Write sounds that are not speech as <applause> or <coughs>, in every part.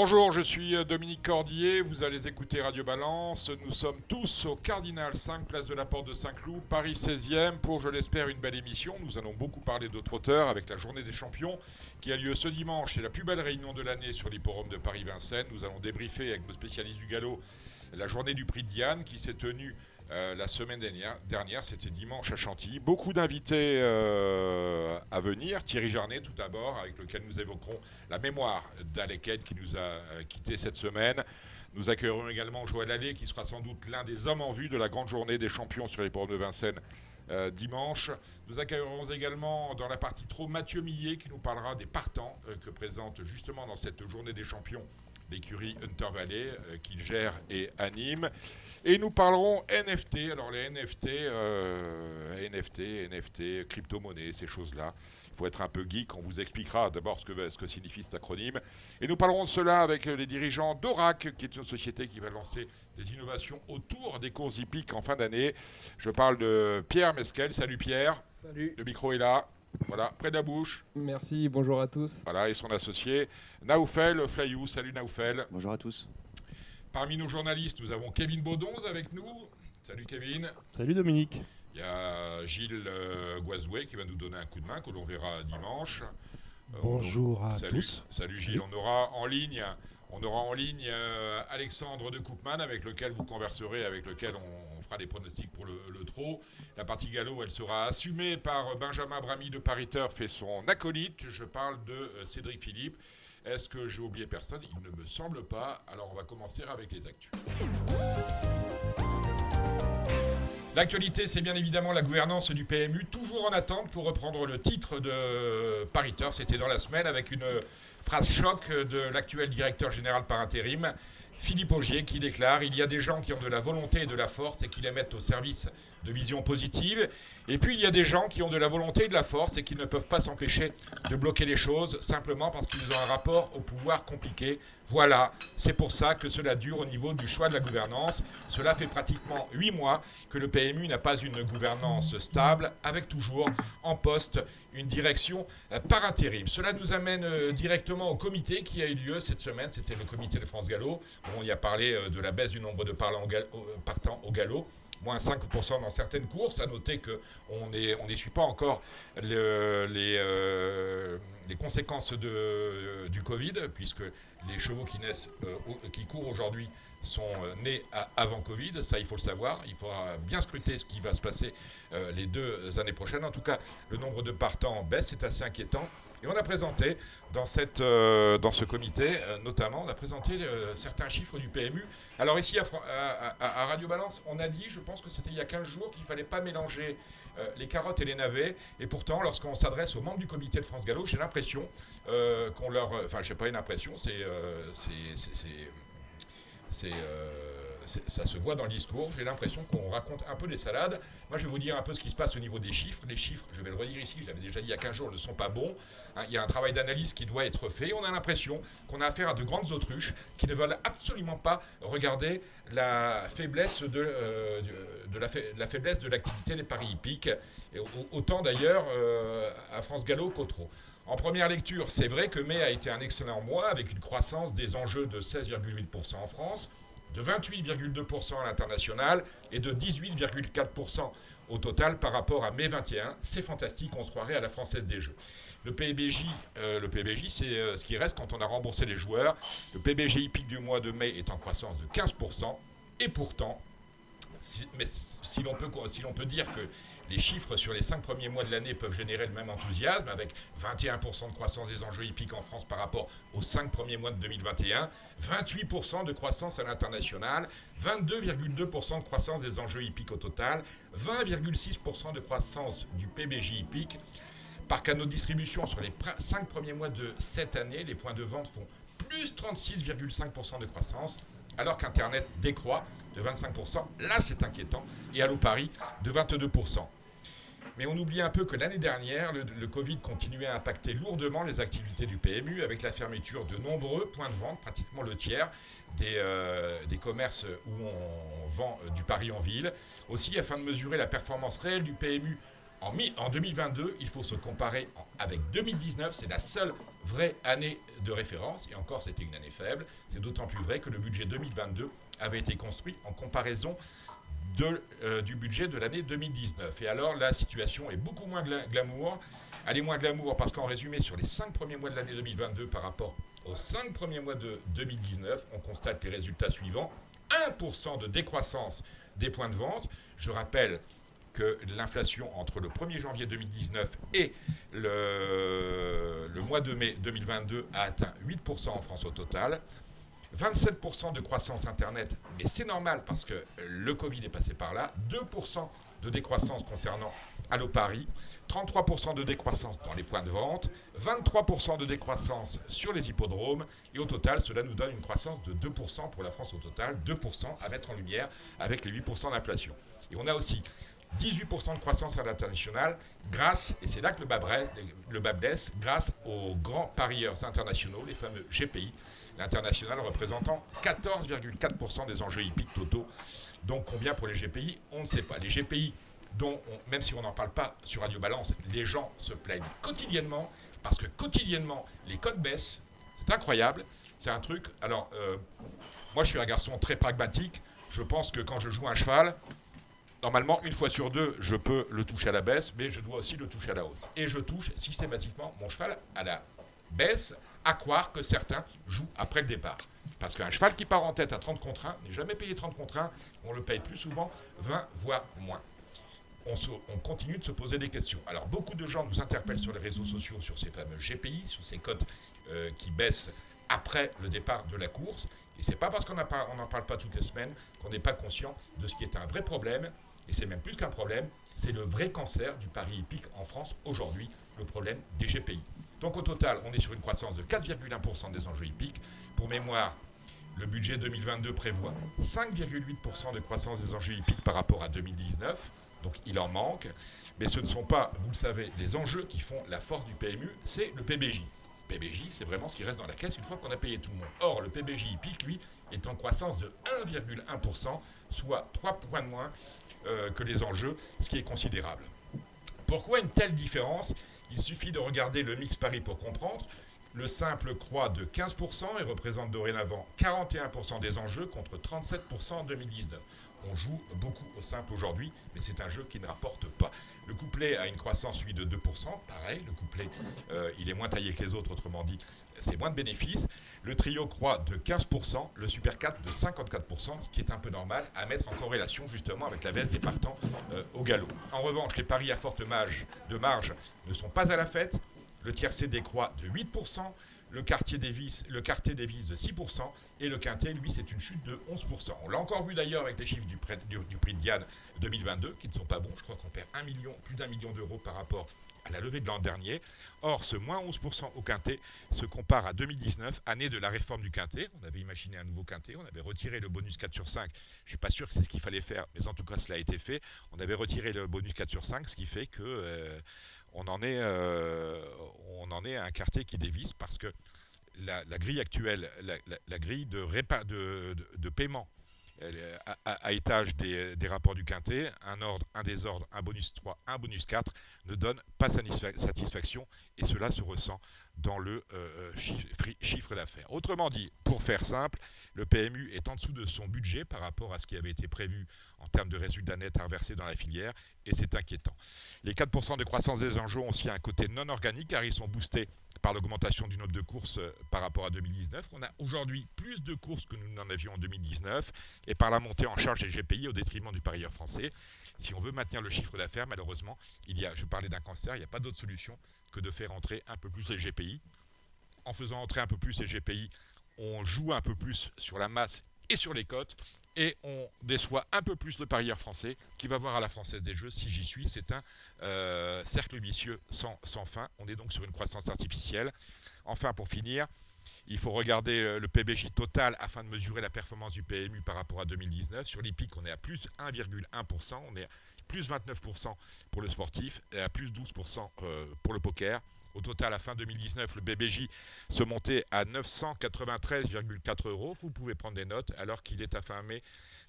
Bonjour, je suis euh, Dominique Cordier, vous allez écouter Radio Balance. Nous sommes tous au Cardinal 5, place de la Porte de Saint-Cloud, Paris 16e, pour, je l'espère, une belle émission. Nous allons beaucoup parler d'autres auteurs avec la journée des champions qui a lieu ce dimanche. C'est la plus belle réunion de l'année sur l'hipporome de Paris-Vincennes. Nous allons débriefer avec nos spécialistes du galop la journée du prix de Diane qui s'est tenue euh, la semaine dernière, c'était dimanche à Chantilly. Beaucoup d'invités euh, à venir. Thierry Jarnet, tout d'abord, avec lequel nous évoquerons la mémoire d'Aleked qui nous a euh, quittés cette semaine. Nous accueillerons également Joël Allais, qui sera sans doute l'un des hommes en vue de la grande journée des champions sur les ports de Vincennes dimanche. Nous accueillerons également dans la partie trop Mathieu Millet, qui nous parlera des partants que présente justement dans cette journée des champions l'écurie Hunter Valley qu'il gère et anime. Et nous parlerons NFT. Alors les NFT, euh, NFT, NFT, crypto-monnaie, ces choses-là. Il faut être un peu geek. On vous expliquera d'abord ce que, ce que signifie cet acronyme. Et nous parlerons de cela avec les dirigeants d'Orac, qui est une société qui va lancer des innovations autour des courses hippiques en fin d'année. Je parle de Pierre Mesquel. Salut Pierre. Salut. Le micro est là. Voilà, près de la bouche. Merci, bonjour à tous. Voilà, et son associé, Naoufel Flayou. Salut Naoufel. Bonjour à tous. Parmi nos journalistes, nous avons Kevin Baudonze avec nous. Salut Kevin. Salut Dominique. Il y a Gilles euh, Guazoué qui va nous donner un coup de main que l'on verra dimanche. Euh, Bonjour à tous. Salut Gilles. On aura en ligne, on aura en ligne euh, Alexandre de Koopman avec lequel vous converserez, avec lequel on, fera des pronostics pour le, trot. La partie galop, elle sera assumée par Benjamin Bramy de Paris Turf et son acolyte. Je parle de Cédric Philippe. Est-ce que j'ai oublié personne? Il ne me semble pas. Alors on va commencer avec les actus. L'actualité, c'est bien évidemment la gouvernance du PMU, toujours en attente pour reprendre le titre de pariteur. C'était dans la semaine avec une phrase choc de l'actuel directeur général par intérim. Philippe Augier qui déclare Il y a des gens qui ont de la volonté et de la force et qui les mettent au service de vision positive. Et puis il y a des gens qui ont de la volonté et de la force et qui ne peuvent pas s'empêcher de bloquer les choses simplement parce qu'ils ont un rapport au pouvoir compliqué. Voilà, c'est pour ça que cela dure au niveau du choix de la gouvernance. Cela fait pratiquement huit mois que le PMU n'a pas une gouvernance stable, avec toujours en poste une direction euh, par intérim. Cela nous amène euh, directement au comité qui a eu lieu cette semaine. C'était le comité de France Gallo. On y a parlé euh, de la baisse du nombre de partants au galop moins 5% dans certaines courses. À noter qu'on n'essuie pas encore les, les, conséquences de, du Covid, puisque les chevaux qui, naissent, qui courent aujourd'hui sont euh, nés avant Covid, ça il faut le savoir. Il faudra bien scruter ce qui va se passer euh, les deux années prochaines. En tout cas, le nombre de partants baisse, c'est assez inquiétant. Et on a présenté dans, euh, ce comité, notamment, on a présenté certains chiffres du PMU. Alors ici, à, Radio Balance, on a dit, je pense que c'était il y a 15 jours, qu'il ne fallait pas mélanger les carottes et les navets. Et pourtant, lorsqu'on s'adresse aux membres du comité de France Gallo, j'ai l'impression qu'on leur... Enfin, je n'ai pas une impression, c'est euh, c'est, ça se voit dans le discours. J'ai l'impression qu'on raconte un peu des salades. Moi, je vais vous dire un peu ce qui se passe au niveau des chiffres. Les chiffres, je vais le redire ici, je l'avais déjà dit il y a 15 jours, ne sont pas bons. Hein, il y a un travail d'analyse qui doit être fait. On a l'impression qu'on a affaire à de grandes autruches qui ne veulent absolument pas regarder la faiblesse de, euh, de, la, faiblesse de l'activité des paris hippiques. Autant d'ailleurs euh, à France Gallo qu'au En première lecture, c'est vrai que mai a été un excellent mois avec une croissance des enjeux de 16,8% en France, de 28,2% à l'international et de 18,4% au total par rapport à mai 21. C'est fantastique, on se croirait à la française des jeux. Le PBJ, euh, PBJ c'est euh, ce qui reste quand on a remboursé les joueurs. Le PBJ hippique du mois de mai est en croissance de 15%. Et pourtant, mais si l'on si peut dire que les chiffres sur les cinq premiers mois de l'année peuvent générer le même enthousiasme, avec 21% de croissance des enjeux hippiques en France par rapport aux cinq premiers mois de 2021, 28% de croissance à l'international, 22,2% de croissance des enjeux hippiques au total, 20,6% de croissance du PBJ hippique. Par canaux de distribution, sur les cinq premiers mois de cette année, les points de vente font plus 36,5% de croissance alors qu'Internet décroît de 25%. Là, c'est inquiétant. Et Allo Paris de 22%. Mais on oublie un peu que l'année dernière, le, Covid continuait à impacter lourdement les activités du PMU avec la fermeture de nombreux points de vente, pratiquement le tiers des, euh, des commerces où on vend euh, du Paris en ville. Aussi, afin de mesurer la performance réelle du PMU en, en 2022, il faut se comparer avec 2019. C'est la seule vraie année de référence. Et encore, c'était une année faible. C'est d'autant plus vrai que le budget 2022 avait été construit en comparaison euh, du budget de l'année 2019. Et alors, la situation est beaucoup moins glamour. Elle est moins glamour parce qu'en résumé, sur les cinq premiers mois de l'année 2022 par rapport aux cinq premiers mois de 2019, on constate les résultats suivants. 1% de décroissance des points de vente. Je rappelle que l'inflation entre le 1er janvier 2019 et le, le, mois de mai 2022 a atteint 8% en France au total. 27% de croissance Internet, mais c'est normal parce que le Covid est passé par là. 2% de décroissance concernant Allo Paris. 33% de décroissance dans les points de vente, 23% de décroissance sur les hippodromes, et au total, cela nous donne une croissance de 2% pour la France au total, 2% à mettre en lumière avec les 8% d'inflation. Et on a aussi 18% de croissance à l'international grâce, et c'est là que le bas, le grâce aux grands parieurs internationaux, les fameux GPI, l'international représentant 14,4% des enjeux hippiques totaux. Donc combien pour les GPI On ne sait pas. Les GPI, dont même si on n'en parle pas sur Radio Balance, les gens se plaignent quotidiennement, parce que quotidiennement, les codes baissent. C'est incroyable. C'est un truc. Alors, euh, moi, je suis un garçon très pragmatique. Je pense que quand je joue un cheval, normalement, une fois sur deux, je peux le toucher à la baisse, mais je dois aussi le toucher à la hausse. Et je touche systématiquement mon cheval à la baisse, à croire que certains jouent après le départ. Parce qu'un cheval qui part en tête à 30 contre 1 n'est jamais payé 30 contre 1, on le paye plus souvent 20 voire moins. On, continue de se poser des questions. Alors beaucoup de gens nous interpellent sur les réseaux sociaux sur ces fameux GPI, sur ces cotes euh, qui baissent après le départ de la course. Et c'est pas parce qu'on n'en parle pas toutes les semaines qu'on n'est pas conscient de ce qui est un vrai problème. Et c'est même plus qu'un problème, c'est le vrai cancer du pari hippique en France aujourd'hui, le problème des GPI. Donc au total, on est sur une croissance de 4,1% des enjeux hippiques. Pour mémoire, le budget 2022 prévoit 5,8% de croissance des enjeux hippiques par rapport à 2019. Donc il en manque. Mais ce ne sont pas, vous le savez, les enjeux qui font la force du PMU, c'est le PBJ. PBJ, c'est vraiment ce qui reste dans la caisse une fois qu'on a payé tout le monde. Or, le PBJ hippique, lui, est en croissance de 1,1%, soit 3 points de moins euh, que les enjeux, ce qui est considérable. Pourquoi une telle différence? Il suffit de regarder le mix Paris pour comprendre. Le simple croît de 15% et représente dorénavant 41% des enjeux contre 37% en 2019. On joue beaucoup au simple aujourd'hui, mais c'est un jeu qui ne rapporte pas. Le couplet a une croissance, lui, de 2%. Pareil, le couplet, euh, il est moins taillé que les autres, autrement dit, c'est moins de bénéfices. Le trio croît de 15%, le Super 4 de 54%, ce qui est un peu normal à mettre en corrélation justement avec la baisse des partants euh, au galop. En revanche, les paris à forte marge, de marge ne sont pas à la fête. Le tiercé décroît de 8%, le quartier Davis, le quartier de 6%, et le quintet, lui, c'est une chute de 11%. On l'a encore vu d'ailleurs avec les chiffres du, prix, de Diane 2022, qui ne sont pas bons. Je crois qu'on perd un million, plus d'un million d'euros par rapport à la levée de l'an dernier. Or, ce moins 11% au quintet se compare à 2019, année de la réforme du quintet. On avait imaginé un nouveau quintet, on avait retiré le bonus 4 sur 5. Je ne suis pas sûr que c'est ce qu'il fallait faire, mais en tout cas, cela a été fait. On avait retiré le bonus 4 sur 5, ce qui fait que... Euh, on en, est, euh, on en est à un quartier qui dévisse parce que la, grille actuelle, la, grille de, paiement à, étage des, rapports du quintet, un ordre, un désordre, un bonus 3, un bonus 4, ne donne pas satisfaction et cela se ressent dans le euh, euh, chiffre, d'affaires. Autrement dit, pour faire simple, le PMU est en dessous de son budget par rapport à ce qui avait été prévu en termes de résultats nets à reverser dans la filière, et c'est inquiétant. Les 4% de croissance des enjeux ont aussi un côté non organique, car ils sont boostés par l'augmentation du nombre de courses euh, par rapport à 2019. On a aujourd'hui plus de courses que nous n'en avions en 2019, et par la montée en charge des GPI au détriment du parieur français. Si on veut maintenir le chiffre d'affaires, malheureusement, il y a, je parlais d'un cancer, il n'y a pas d'autre solution que de faire entrer un peu plus les GPI. En faisant entrer un peu plus les GPI, on joue un peu plus sur la masse et sur les cotes et on déçoit un peu plus le parieur français qui va voir à la française des jeux si j'y suis. C'est un euh, cercle vicieux sans, sans fin. On est donc sur une croissance artificielle. Enfin, pour finir, Il faut regarder le PBJ total afin de mesurer la performance du PMU par rapport à 2019. Sur l'IPIC, on est à plus 1,1%. On est plus 29% pour le sportif et à plus 12% euh, pour le poker. Au total, à fin 2019, le BBJ se montait à 993,4 euros. Vous pouvez prendre des notes, alors qu'il est à fin mai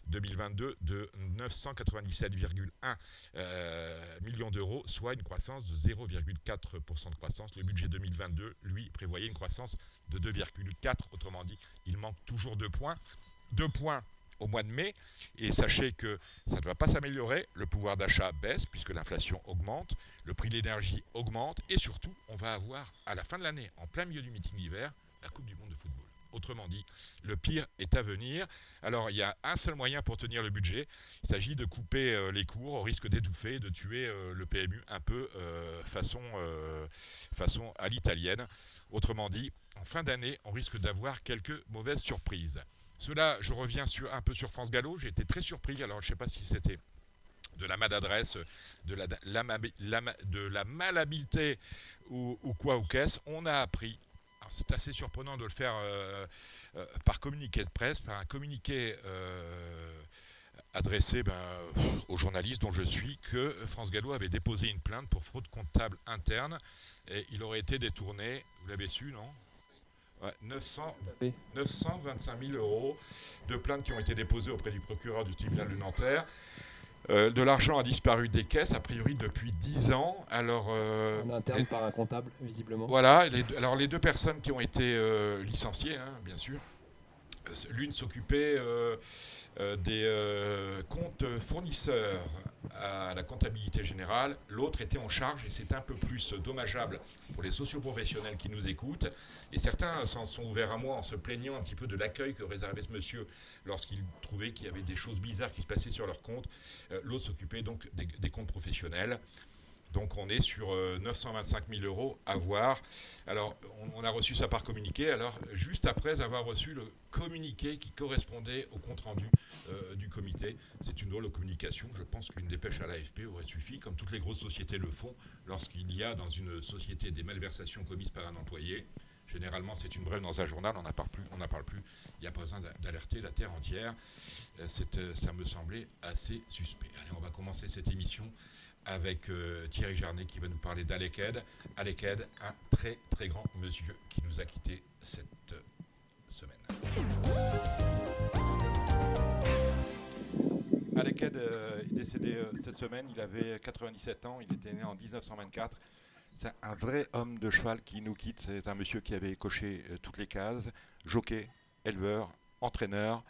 2022 de 997,1 euh, millions d'euros, soit une croissance de 0,4% de croissance. Le budget 2022, lui, prévoyait une croissance de 2,4. Autrement dit, il manque toujours deux points. Deux points au mois de mai. Et sachez que ça ne va pas s'améliorer. Le pouvoir d'achat baisse puisque l'inflation augmente, le prix de l'énergie augmente et surtout, on va avoir à la fin de l'année, en plein milieu du meeting d'hiver, la Coupe du Monde de football. Autrement dit, le pire est à venir. Alors, il y a un seul moyen pour tenir le budget. Il s'agit de couper euh, les cours au risque d'étouffer, de tuer euh, le PMU un peu euh, façon, façon à l'italienne. Autrement dit, en fin d'année, on risque d'avoir quelques mauvaises surprises. Cela, je reviens un peu sur France Gallo. J'ai été très surpris. Alors, je ne sais pas si c'était de la maladresse, de la, de la malhabileté ou, quoi ou qu'est-ce. On a appris. C'est assez surprenant de le faire euh, euh, par communiqué de presse, par un communiqué euh, adressé ben, aux journalistes dont je suis, que France Gallo avait déposé une plainte pour fraude comptable interne et il aurait été détourné. Vous l'avez su, non? 900, 925 000 euros de plaintes qui ont été déposées auprès du procureur du tribunal de Nanterre. Euh, de l'argent a disparu des caisses, a priori depuis 10 ans. Alors, euh, en interne par un comptable, visiblement. Voilà. alors les deux personnes qui ont été euh, licenciées, hein, bien sûr. L'une s'occupait des euh, comptes fournisseurs à la comptabilité générale, l'autre était en charge, et c'est un peu plus dommageable pour les socioprofessionnels qui nous écoutent, et certains s'en sont ouverts à moi en se plaignant un petit peu de l'accueil que réservait ce monsieur lorsqu'il trouvait qu'il y avait des choses bizarres qui se passaient sur leur compte. Euh, l'autre s'occupait donc des comptes professionnels. Donc on est sur 925 euh, 000 euros à voir. Alors on, a reçu ça par communiqué. Alors juste après avoir reçu le communiqué qui correspondait au compte rendu euh, du comité, c'est une drôle de communication. Je pense qu'une dépêche à l'AFP aurait suffi, comme toutes les grosses sociétés le font, lorsqu'il y a dans une société des malversations commises par un employé. Généralement, c'est une brève dans un journal, on n'en parle plus. Parle plus. Il n'y a pas besoin d'alerter la terre entière. Euh, ça me semblait assez suspect. Allez, on va commencer cette émission avec euh, Thierry Jarnet qui va nous parler d'Aleked. Aleked, un très très grand monsieur qui nous a quitté cette euh, semaine. Aleked euh, est décédé cette semaine, il avait 97 ans, il était né en 1924. C'est un vrai homme de cheval qui nous quitte, c'est un monsieur qui avait coché toutes les cases, jockey, éleveur, entraîneur,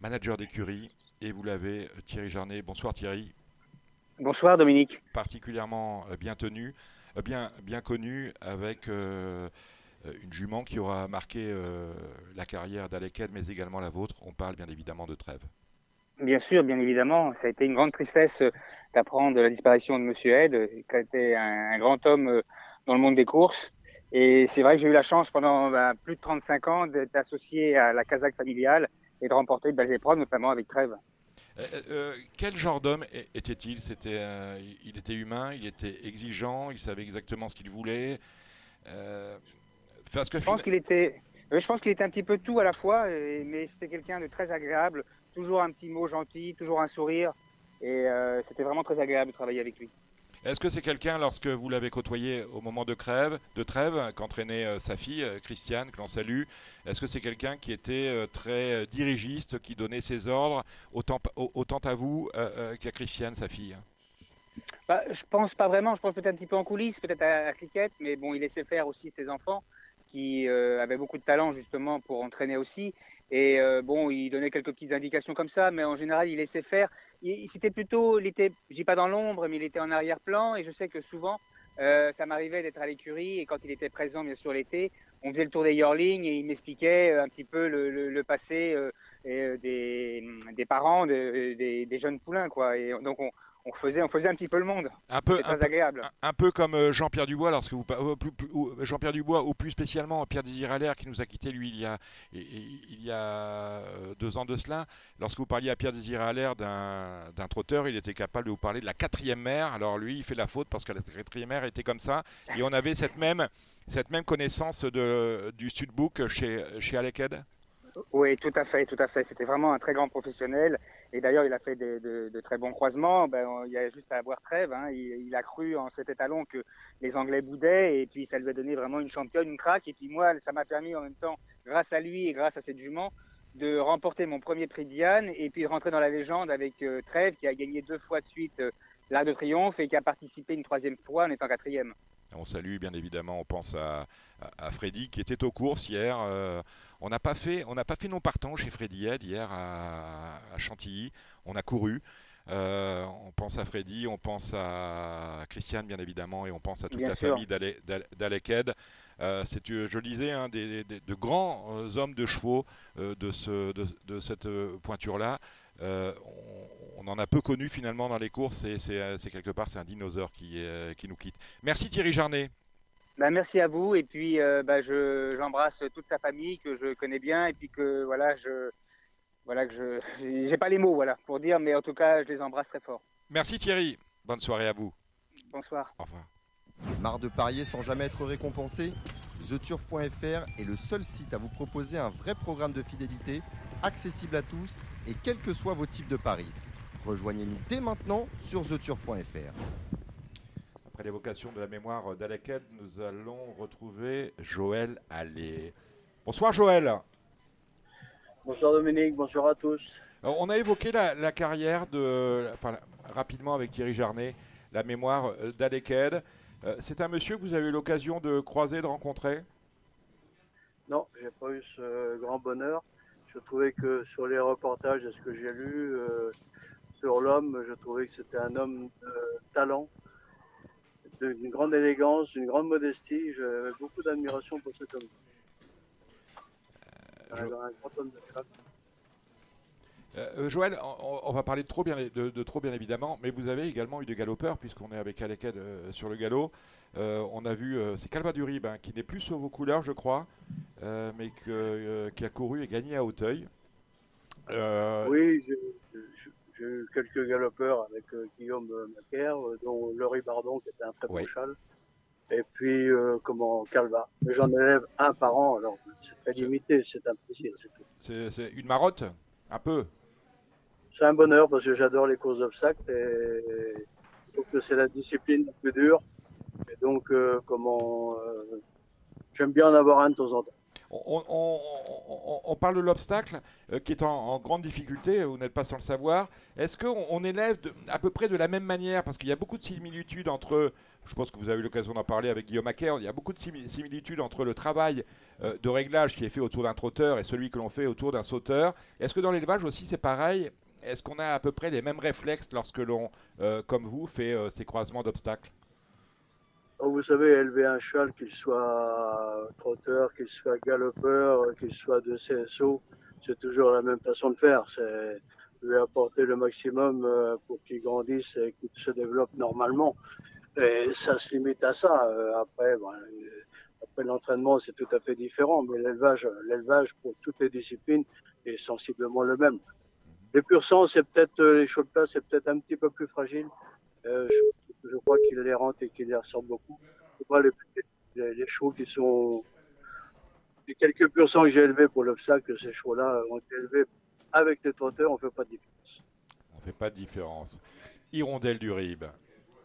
manager d'écurie, et vous l'avez, Thierry Jarnet. Bonsoir Thierry. Bonsoir Dominique. Particulièrement euh, bien tenu, euh, bien, bien connu avec euh, une jument qui aura marqué la carrière d'Aleked, mais également la vôtre. On parle bien évidemment de Trèves. Bien sûr, bien évidemment. Ça a été une grande tristesse d'apprendre la disparition de Monsieur Ed, qui a été un, grand homme dans le monde des courses. Et c'est vrai que j'ai eu la chance pendant ben, plus de 35 ans d'être associé à la Kazakh familiale et de remporter de belles épreuves, notamment avec Trèves. Euh, euh, quel genre d'homme était-il? C'était, euh, il était humain, il était exigeant, il savait exactement ce qu'il voulait. je pense qu'il était, je pense qu'il était un petit peu tout à la fois, mais c'était quelqu'un de très agréable, toujours un petit mot gentil, toujours un sourire, et c'était vraiment très agréable de travailler avec lui. Est-ce que c'est quelqu'un, lorsque vous l'avez côtoyé au moment de, crève, de trêve, qu'entraînait euh, sa fille, euh, Christiane, que l'on salue, est-ce que c'est quelqu'un qui était euh, très dirigiste, qui donnait ses ordres autant, autant à vous qu'à Christiane, sa fille? Bah, Je pense pas vraiment, je pense peut-être un petit peu en coulisses, peut-être à, la cricket, mais bon, il laissait faire aussi ses enfants qui avaient beaucoup de talent justement pour entraîner aussi. Et bon, il donnait quelques petites indications comme ça, mais en général, il laissait faire il, c'était plutôt, il était, j'ai pas dans l'ombre, mais il était en arrière-plan. Et je sais que souvent, euh, ça m'arrivait d'être à l'écurie et quand il était présent, bien sûr l'été, on faisait le tour des yearlings et il m'expliquait euh, un petit peu le, passé euh, des, des, parents des, des, jeunes poulains, quoi. Et donc on, on faisait, on faisait un petit peu le monde. Un peu, un, agréable. Un, peu comme euh, Jean-Pierre Dubois, lorsque vous Jean-Pierre Dubois, ou plus spécialement Pierre Désir Allaire, qui nous a quitté lui il y a, il y a deux ans de cela. Lorsque vous parliez à Pierre Désir Allaire d'un trotteur, il était capable de vous parler de la quatrième mer. Alors lui, il fait la faute parce que la quatrième mer était comme ça. Et on avait cette même, cette même connaissance de, du Sudbook chez, chez Aleked oui, tout à fait, tout à fait. C'était vraiment un très grand professionnel. Et d'ailleurs, il a fait de, très bons croisements. Ben, il y a juste à avoir trêve. Hein. Il, a cru en cet étalon que les Anglais boudaient. Et puis, ça lui a donné vraiment une championne, une craque. Et puis, moi, ça m'a permis en même temps, grâce à lui et grâce à cette jument, de remporter mon premier prix Diane et puis de rentrer dans la légende avec euh, Trèves, qui a gagné deux fois de suite euh, l'Arc de Triomphe et qui a participé une troisième fois en étant quatrième. On salue bien évidemment, on pense à, Freddy qui était aux courses hier. Euh, on n'a pas fait, on n'a pas fait non partant chez Freddy Head hier à, Chantilly. On a couru. Euh, on pense à Freddy, on pense à Christiane bien évidemment et on pense à toute la famille d'Alec Head. Euh, c'est, je le disais, un des, de grands hommes de chevaux de, ce, de, cette pointure-là. on, en a peu connu finalement dans les courses et c'est, quelque part c'est un dinosaure qui, qui nous quitte. Merci Thierry Jarnet. Bah, merci à vous et puis euh, bah, je, j'embrasse toute sa famille que je connais bien et puis que voilà je voilà que je j'ai pas les mots voilà pour dire mais en tout cas je les embrasse très fort. Merci Thierry, bonne soirée à vous. Bonsoir. Au revoir. Marre de parier sans jamais être récompensé? TheTurf.fr est le seul site à vous proposer un vrai programme de fidélité, accessible à tous et quels que soient vos types de paris. Rejoignez-nous dès maintenant sur TheTurf.fr. Après l'évocation de la mémoire d'Aleked, nous allons retrouver Joël Allais. Bonsoir Joël. Bonsoir Dominique, bonsoir à tous. on a évoqué la, carrière de, enfin, rapidement avec Thierry Jarnet, la mémoire d'Aleked. Euh, c'est un monsieur que vous avez eu l'occasion de croiser, de rencontrer? Non, j'ai pas eu ce grand bonheur. Je trouvais que sur les reportages et ce que j'ai lu euh, sur l'homme, je trouvais que c'était un homme de talent, d'une grande élégance, d'une grande modestie. J'avais beaucoup d'admiration pour cet homme. Euh, euh, euh, Joël, on, va parler de trop, bien, de, trop bien évidemment, mais vous avez également eu des galopeurs, puisqu'on est avec Aleked sur le galop. on a vu, c'est Calva Durib, hein, qui n'est plus sur vos couleurs, je crois, mais qui a couru et gagné à Hauteuil. Oui, je, quelques galopeurs avec euh, Guillaume Macaire, euh, dont Laurie Bardon, qui était un très bon cheval. Et puis, euh, comment, Calva. Mais j'en élève un par an, alors c'est très limité, c'est un plaisir, c'est une marotte Un peu C'est un bonheur parce que j'adore les courses d'obstacles et je trouve que c'est la discipline la plus dure. Et donc, comment, j'aime bien en avoir un de temps en temps. On, parle de l'obstacle euh, qui est en, grande difficulté, vous n'êtes pas sans le savoir. Est-ce qu'on élève à peu près de la même manière Parce qu'il y a beaucoup de similitudes entre, je pense que vous avez eu l'occasion d'en parler avec Guillaume Acker, il y a beaucoup de similitudes entre le travail euh, de réglage qui est fait autour d'un trotteur et celui que l'on fait autour d'un sauteur. Est-ce que dans l'élevage aussi c'est pareil? Est-ce qu'on a à peu près les mêmes réflexes lorsque l'on, euh, comme vous, fait ces croisements d'obstacles? Oh, vous savez, élever un cheval, qu'il soit trotteur, qu'il soit galopeur, qu'il soit de CSO, c'est toujours la même façon de faire. C'est lui apporter le maximum euh, pour qu'il grandisse et qu'il se développe normalement. Et ça se limite à ça. Euh, après, ben, après l'entraînement, c'est tout à fait différent. Mais l'élevage, l'élevage pour toutes les disciplines est sensiblement le même. Les pur sang, c'est peut-être les place, c'est peut-être un petit peu plus fragile. Euh, crois qu'il les rentre et qu'il les ressort beaucoup. les, les, chevaux qui sont les quelques pur que j'ai élevés pour l'obstacle, ces chevaux-là ont été élevés avec les trotteurs, on ne fait pas de différence. On ne fait pas de différence. Hirondelle du Rib,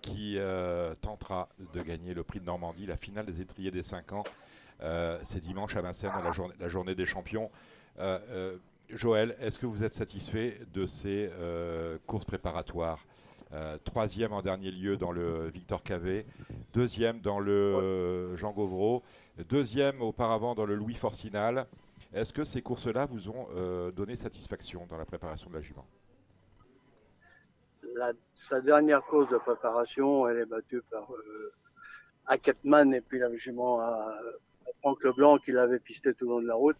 qui euh, tentera de gagner le prix de Normandie, la finale des étriers des 5 ans. Euh, c'est dimanche à Vincennes, la, journée, la journée des champions. Euh, Joël, est-ce que vous êtes satisfait de ces courses préparatoires euh, troisième en dernier lieu dans le Victor Cavé, deuxième dans le euh, Jean Gauvreau, deuxième auparavant dans le Louis Forcinal. Est-ce que ces courses-là vous ont euh, donné satisfaction dans la préparation de la jument? Sa dernière course de préparation, elle est battue par Aketman et puis la jument à, Franck Leblanc qui l'avait pisté tout le long de la route.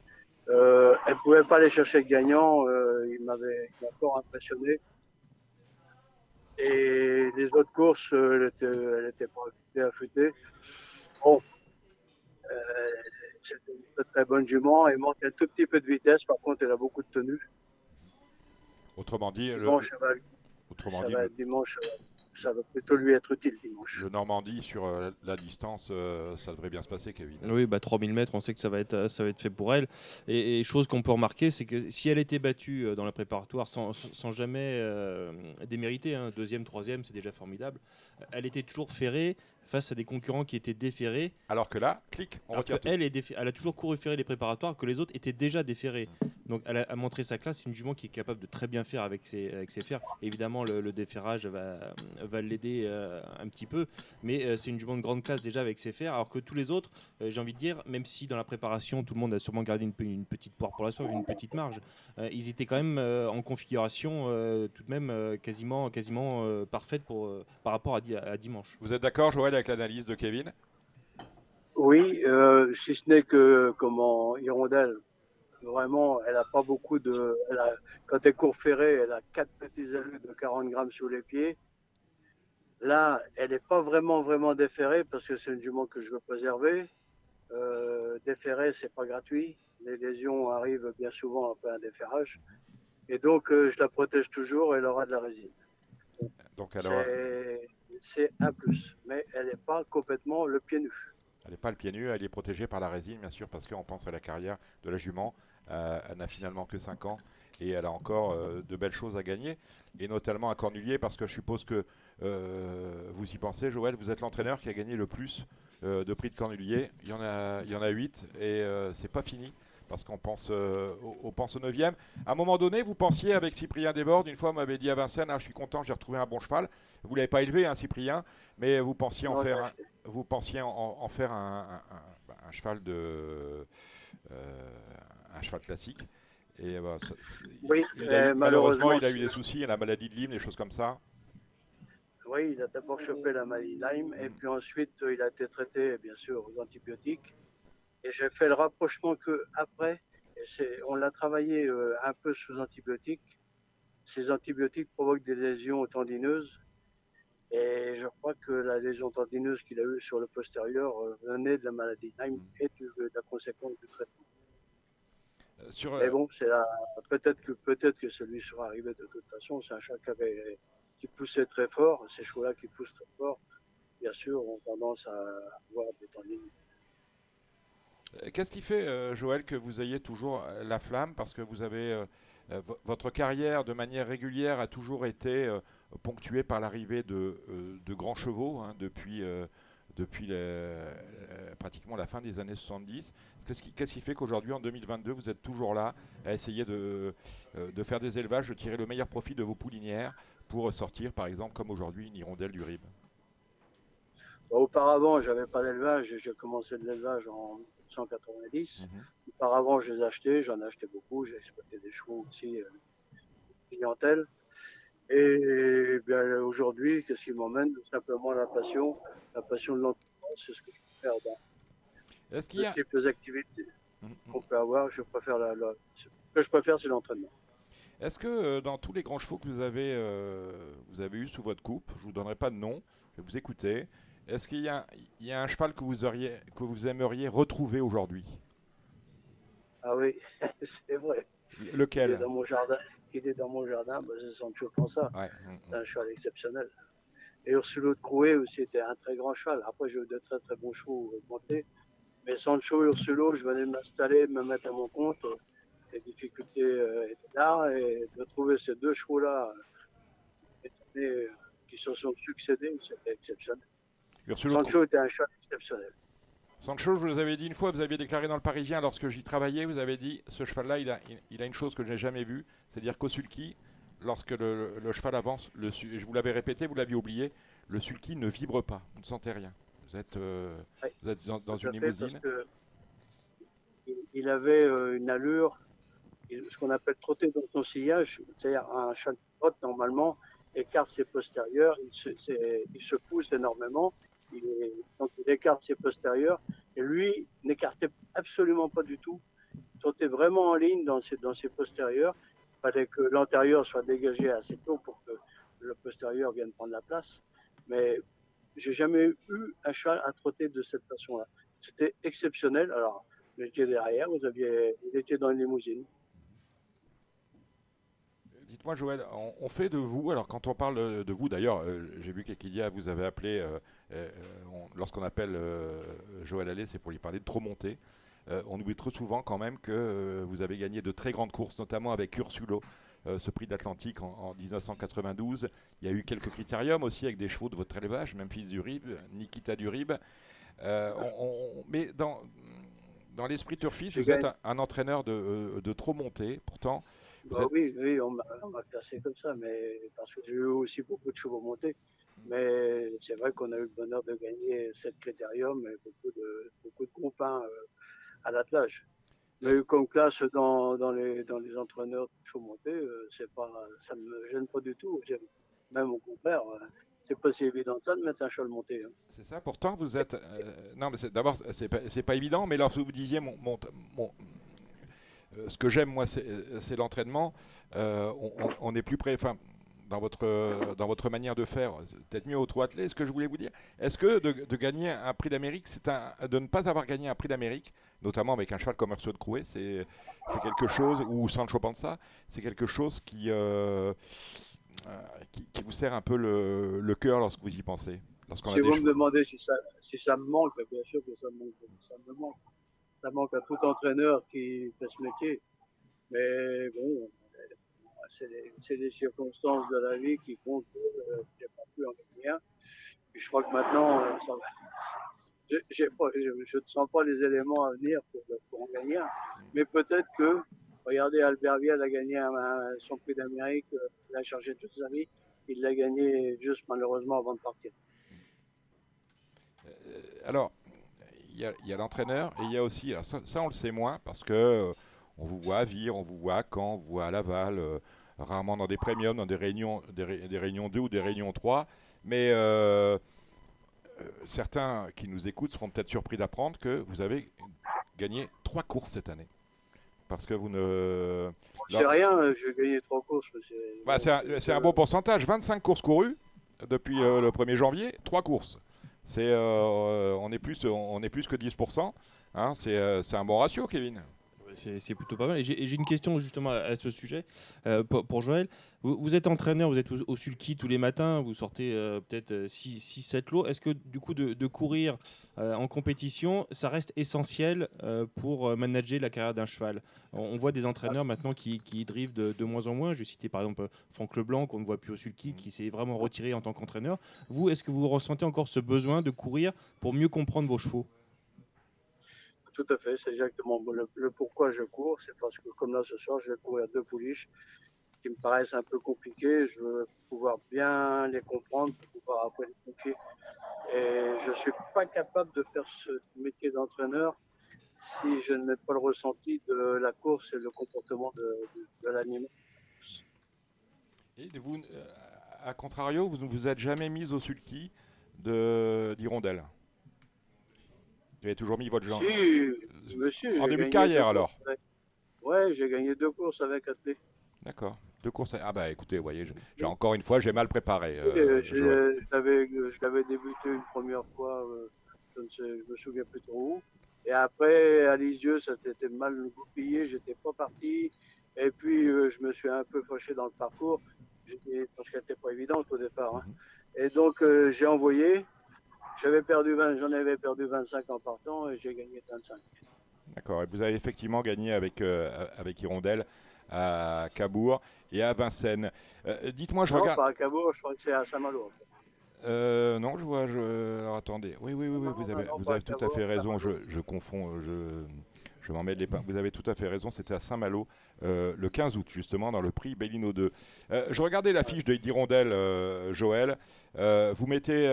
elle ne pouvait pas aller chercher le gagnant, il m'avait fort impressionné. Et les autres courses, elle était, elle était pas affûtée. Bon, euh, c'était une très, bonne jument. Elle manque un tout petit peu de vitesse, par contre, elle a beaucoup de tenue. Autrement dit, Dimanche, le, ça va, autrement ça dit, va- le- dimanche, euh, ça va plutôt lui être utile dimanche. le Normandie sur euh, la distance, euh, ça devrait bien se passer, Kevin. Oui, bah 3000 mètres, on sait que ça va être, euh, ça va être fait pour elle. Et, et chose qu'on peut remarquer, c'est que si elle était battue dans la préparatoire sans, sans jamais euh, démériter, hein, deuxième, troisième, c'est déjà formidable, elle était toujours ferrée face à des concurrents qui étaient déférés. Alors que là, clic, on Alors retire que tout. elle, est elle a toujours couru ferré les préparatoires, que les autres étaient déjà déférés. Donc elle a, a montré sa classe. C'est une jument qui est capable de très bien faire avec ses, avec ses fers. Évidemment, le, le déferrage va, va l'aider euh, un petit peu, mais euh, c'est une jument de grande classe déjà avec ses fers. Alors que tous les autres, euh, j'ai envie de dire, même si dans la préparation, tout le monde a sûrement gardé une, pe- une petite poire pour la soif, une petite marge, euh, ils étaient quand même euh, en configuration euh, tout de même euh, quasiment, quasiment euh, parfaite pour, euh, par rapport à, di- à dimanche. Vous êtes d'accord, Joël, avec l'analyse de Kevin? Oui, euh, si ce n'est que comment Hirondelle, vraiment, elle a pas beaucoup de. Elle a, quand elle court ferrée, elle a quatre petits allus de 40 grammes sous les pieds. Là, elle n'est pas vraiment vraiment déferrée parce que c'est une jument que je veux préserver. Euh, déferrée, c'est pas gratuit. Les lésions arrivent bien souvent après un déferrage. Et donc, euh, je la protège toujours et elle aura de la résine. Donc alors, C'est- C'est un plus, mais elle n'est pas complètement le pied nu. elle n'est pas le pied nu, elle est protégée par la résine, bien sûr, parce qu'on pense à la carrière de la jument. Euh, elle n'a finalement que 5 ans et elle a encore euh, de belles choses à gagner, et notamment à Cornulier, parce que je suppose que euh, vous y pensez, Joël, vous êtes l'entraîneur qui a gagné le plus de prix de Cornulier. Il y en a, il y en a 8 et c'est pas fini. Parce qu'on pense, euh, au, on pense au 9e. À un moment donné, vous pensiez avec Cyprien Desbordes, une fois, vous m'avez dit à Vincennes, Ah, je suis content, j'ai retrouvé un bon cheval. Vous l'avez pas élevé, hein, Cyprien, mais vous pensiez en Non, faire un, acheté. vous pensiez en, en faire un, un- un- un cheval de euh, un cheval classique. Et bah, ça- c'est- Oui, il euh, a malheureusement, il a eu des soucis, la maladie de Lyme, des choses comme ça. Oui, il a d'abord chopé la maladie de Lyme et puis ensuite euh, il a été traité bien sûr aux antibiotiques. Et j'ai fait le rapprochement que après, et on l'a travaillé euh, un peu sous antibiotiques. Ces antibiotiques provoquent des lésions tendineuses. Et je crois que la lésion tendineuse qu'il a eue sur le postérieur euh, venait de la maladie de Lyme et de, de la conséquence du traitement. Euh, Sur, Mais euh, bon, c'est la... peut-être que peut-être que celui sera arrivé de toute façon. C'est un chat qui, avait... qui poussait très fort. Ces chevaux-là qui poussent très fort, bien sûr, ont tendance à avoir des tendinites. Euh, Qu'est-ce qui fait, euh, Joël, que vous ayez toujours la flamme? Parce que vous avez euh, vo- votre carrière de manière régulière a toujours été euh, ponctuée par l'arrivée de, de grands chevaux hein, depuis, depuis le- pratiquement la fin des années 70. Qu'est-ce qui, fait qu'aujourd'hui, en 2022, vous êtes toujours là à essayer de, euh, de faire des élevages, de tirer le meilleur profit de vos poulinières pour sortir, par exemple, comme aujourd'hui, une hirondelle du RIB? Bon, auparavant, j'avais pas d'élevage. J'ai commencé de l'élevage en 1990. Auparavant, je les achetais. J'en ai acheté beaucoup. J'ai exploité des chevaux aussi, euh, clientèle. Et bien aujourd'hui, qu'est-ce qui m'emmène? Tout simplement la passion, la passion de l'entraînement. C'est ce que je faire dans Est-ce qu'il y a... multiples activités qu'on peut avoir. Je préfère la, la- ce que je préfère, c'est l'entraînement. Est-ce que euh, dans tous les grands chevaux que vous avez, euh, vous avez eu sous votre coupe, je vous donnerai pas de nom, je vais vous écouter. Est-ce qu'il y, a- il y a un cheval que vous, auriez, que vous aimeriez retrouver aujourd'hui? Ah oui, <laughs> c'est vrai. Lequel? Il est dans mon jardin. Il est dans mon jardin. Bah, c'est Sancho Panza. Ouais. C'est un cheval exceptionnel. Et Ursulo de Crouet aussi était un très grand cheval. Après, j'ai eu de très très bons chevaux montés. Mais Sancho et Ursulo, je venais de m'installer, me mettre à mon compte. Les difficultés euh, étaient là. Et de trouver ces deux chevaux-là euh, euh, qui se sont succédés, c'était exceptionnel. Ursulo Sancho était un cheval exceptionnel. Sancho, je vous avais dit une fois, vous aviez déclaré dans le Parisien, lorsque j'y travaillais, vous avez dit ce cheval-là, il a, il, il a une chose que je n'ai jamais vue, c'est-à-dire qu'au sulky, lorsque le, le cheval avance, le, je vous l'avais répété, vous l'aviez oublié, le sulky ne vibre pas, vous ne sentez rien. Vous êtes, euh, vous êtes dans, une parce limousine. que il- il avait euh, une allure, ce qu'on appelle trotter dans son sillage, c'est-à-dire un chat de trotte normalement écarte ses postérieurs, il se, il se pousse énormément, il il écarte ses postérieurs, et lui n'écartait absolument pas du tout, il trottait vraiment en ligne dans ses, postérieurs, il fallait que l'antérieur soit dégagé assez tôt pour que le postérieur vienne prendre la place. Mais j'ai jamais eu un cheval à trotter de cette façon-là. C'était exceptionnel. Alors, vous étiez derrière, vous aviez, vous étiez dans une limousine. Dites-moi, Joël, on, fait de vous, alors quand on parle de vous, d'ailleurs, euh, j'ai vu qu'Equilia vous avez appelé, euh, lorsqu'on appelle Joël Allais, c'est pour lui parler de trop monter. on oublie trop souvent quand même que vous avez gagné de très grandes courses, notamment avec Ursulo, ce prix d'Atlantique en, 1992. Il y a eu quelques critériums aussi avec des chevaux de votre élevage, Memphis Durib, Nikita Durib. mais dans, dans l'esprit turfiste, vous êtes un, entraîneur de, de, trop monter. Pourtant, bah oui, oui, on m'a classé comme ça, mais parce que j'ai eu aussi beaucoup de chevaux montés. Mais c'est vrai qu'on a eu le bonheur de gagner cette critérium et beaucoup de, beaucoup de groupins euh, à l'attelage. Mais comme classe dans, dans, les, dans les entraîneurs de chevaux montés, euh, c'est pas, ça ne me gêne pas du tout. Même au contraire, euh, c'est pas si évident ça de mettre un cheval monté. Hein. C'est ça, pourtant vous êtes. non, mais d'abord, c'est pas, pas évident, mais lorsque vous disiez mon, mon, mon euh, ce que j'aime, moi, c'est euh, l'entraînement. Euh, on, est plus près. Enfin, dans votre, dans votre manière de faire, peut-être mieux au trot attelé, ce que je voulais vous dire. Est-ce que de, gagner un prix d'Amérique, c'est de ne pas avoir gagné un prix d'Amérique, notamment avec un cheval comme Urso de Crouet, c'est quelque chose, ou Sancho Panza, c'est quelque chose qui, qui, vous sert un peu le, le cœur lorsque vous y pensez Si vous me demandez si ça, si ça me manque, bien sûr que ça ça me manque ça manque à tout entraîneur qui fait ce métier. Mais bon, c'est les, circonstances de la vie qui font que euh, j'ai pas pu en gagner je crois que maintenant, euh. Je, ne sens pas les éléments à venir pour, en gagner. Mais peut-être que, regardez, Albert Vial a gagné son prix d'Amérique, euh, il a chargé toute sa vie, il l'a gagné juste malheureusement avant de partir. alors, il y a, l'entraîneur et il y a aussi, ça, on le sait moins parce que euh, on vous voit à Vire, on vous voit à Caen, on vous voit à Laval, euh, rarement dans des premiums, dans des réunions, des, réunions 2 ou des réunions 3. Mais euh, certains qui nous écoutent seront peut-être surpris d'apprendre que vous avez gagné trois courses cette année. Parce que vous ne. C'est rien, j'ai gagné trois courses. Bah, c'est un, bon pourcentage. 25 courses courues depuis le 1er janvier, trois courses. C'est, euh, on, est plus, on est plus que 10%. Hein, euh, c'est un bon ratio, Kevin. C'est plutôt pas mal. J'ai une question justement à, ce sujet euh, pour, Joël. Vous, êtes entraîneur, vous êtes au, sulky tous les matins, vous sortez peut-être 6-7 lots. Est-ce que du coup de, courir en compétition, ça reste essentiel pour manager la carrière d'un cheval? On, voit des entraîneurs maintenant qui, qui drivent de, moins en moins. Je vais citer par exemple Franck Leblanc, qu'on ne voit plus au sulky, qui s'est vraiment retiré en tant qu'entraîneur. Vous, est-ce que vous ressentez encore ce besoin de courir pour mieux comprendre vos chevaux? Tout à fait, c'est exactement le, pourquoi je cours. C'est parce que, comme là ce soir, je vais courir deux pouliches qui me paraissent un peu compliquées. Je veux pouvoir bien les comprendre pouvoir après les confier. Et je suis pas capable de faire ce métier d'entraîneur si je n'ai pas le ressenti de la course et le comportement de, l'animal. Et euh, à contrario, vous ne vous êtes jamais mis au sulky d'Hirondelle? Vous avez toujours mis votre jambe Si, monsieur. En début de carrière alors Ouais, j'ai gagné deux courses avec Athlé. D'accord. Deux courses. Ah bah écoutez, vous voyez, j'ai encore une fois, j'ai mal préparé. Euh, je l'avais débuté une première fois, euh, je ne sais, je me souviens plus trop où. Et après, à Lisieux, ça s'était mal goupillé, j'étais pas parti. Et puis, euh, je me suis un peu fâché dans le parcours, parce qu'elle n'était pas évidente au départ. Hein. Mhm. Et donc, j'ai envoyé, j'avais perdu 20, j'en avais perdu 25 en partant et j'ai gagné 25. D'accord. Et vous avez effectivement gagné avec, euh, avec Hirondelle à Cabourg et à Vincennes. Euh, dites-moi, je non, regarde. pas à Cabourg, je crois que c'est à Saint-Malo. Euh, non, je vois. Je... Alors attendez. Oui, oui, oui, oui vous avez, vous avez tout à fait raison. Je, je confonds. Je, je m'en mets les Vous avez tout à fait raison. C'était à Saint-Malo le 15 août, justement, dans le prix Bellino 2. je regardais l'affiche de d'Hirondelle, Joël. vous mettez.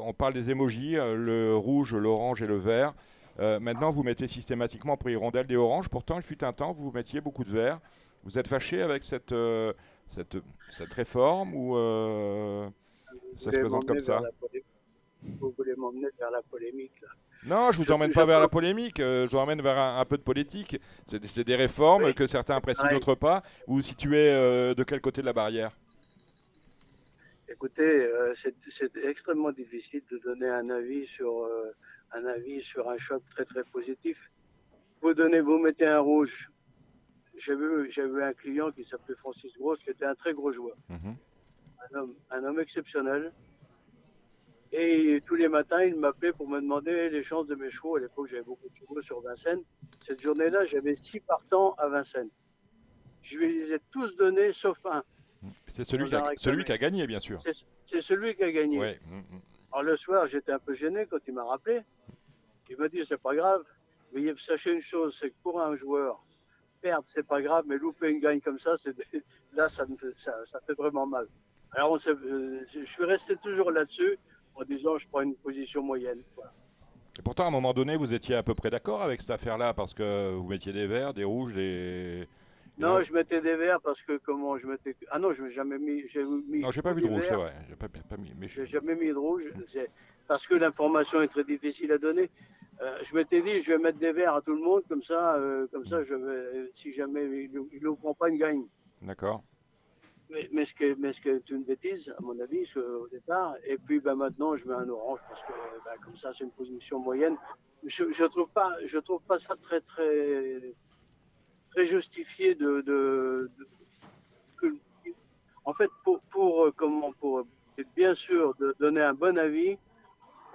on parle des émojis le rouge, l'orange et le vert. maintenant, vous mettez systématiquement pour Hirondelle des oranges. Pourtant, il fut un temps, vous mettiez beaucoup de vert. Vous êtes fâché avec cette, cette, cette réforme ou ça se présente comme ça Vous voulez m'emmener vers la polémique là. Non, je vous emmène pas vers la polémique, euh, je vous emmène vers un, peu de politique. C'est des réformes que certains apprécient, d'autres pas. Vous vous situez euh, de quel côté de la barrière? Écoutez, c'est extrêmement difficile de donner un avis sur un avis sur un choc très très positif. Vous donnez, vous mettez un rouge. J'ai vu, j'ai vu un client qui s'appelait Francis Gross, qui était un très gros joueur, Mhm. un homme, un homme exceptionnel. Et tous les matins, il m'appelait pour me demander les chances de mes chevaux. À l'époque, j'avais beaucoup de chevaux sur Vincennes. Cette journée-là, j'avais six partants à Vincennes. Je lui les ai tous donnés, sauf un. C'est celui, qui a, a celui réclamé. qui a gagné, bien sûr. C'est celui qui a gagné. Ouais. mm, mm. Alors le soir, j'étais un peu gêné quand il m'a rappelé. Il m'a dit c'est pas grave, mais sachez une chose, c'est que pour un joueur, perdre c'est pas grave, mais louper une gagne comme ça, là ça, me fait, ça, ça fait vraiment mal. Alors on euh, je suis resté toujours là-dessus en disant je prends une position moyenne. Voilà. Et pourtant, à un moment donné, vous étiez à peu près d'accord avec cette affaire-là, parce que vous mettiez des verts, des rouges, des... Non, je mettais des verts parce que comment je mettais ah non je n'ai jamais mis j'ai mis Non, j'ai pas vu de rouge, c'est verts. vrai. J'ai pas, pas mis. Mais J'ai jamais mis de rouge, parce que l'information est très difficile à donner. Euh, je m'étais dit, je vais mettre des verres à tout le monde, comme ça, euh, comme ça, je vais, si jamais il ne prend pas une gagne. D'accord. Mais, mais ce que, mais ce qui est une bêtise, à mon avis, au départ. Et puis, ben, maintenant, je mets un orange parce que, ben, comme ça, c'est une position moyenne. Je, je trouve pas, je trouve pas ça très, très, très justifié de, en fait, pour, pour, comment, pour bien sûr de donner un bon avis,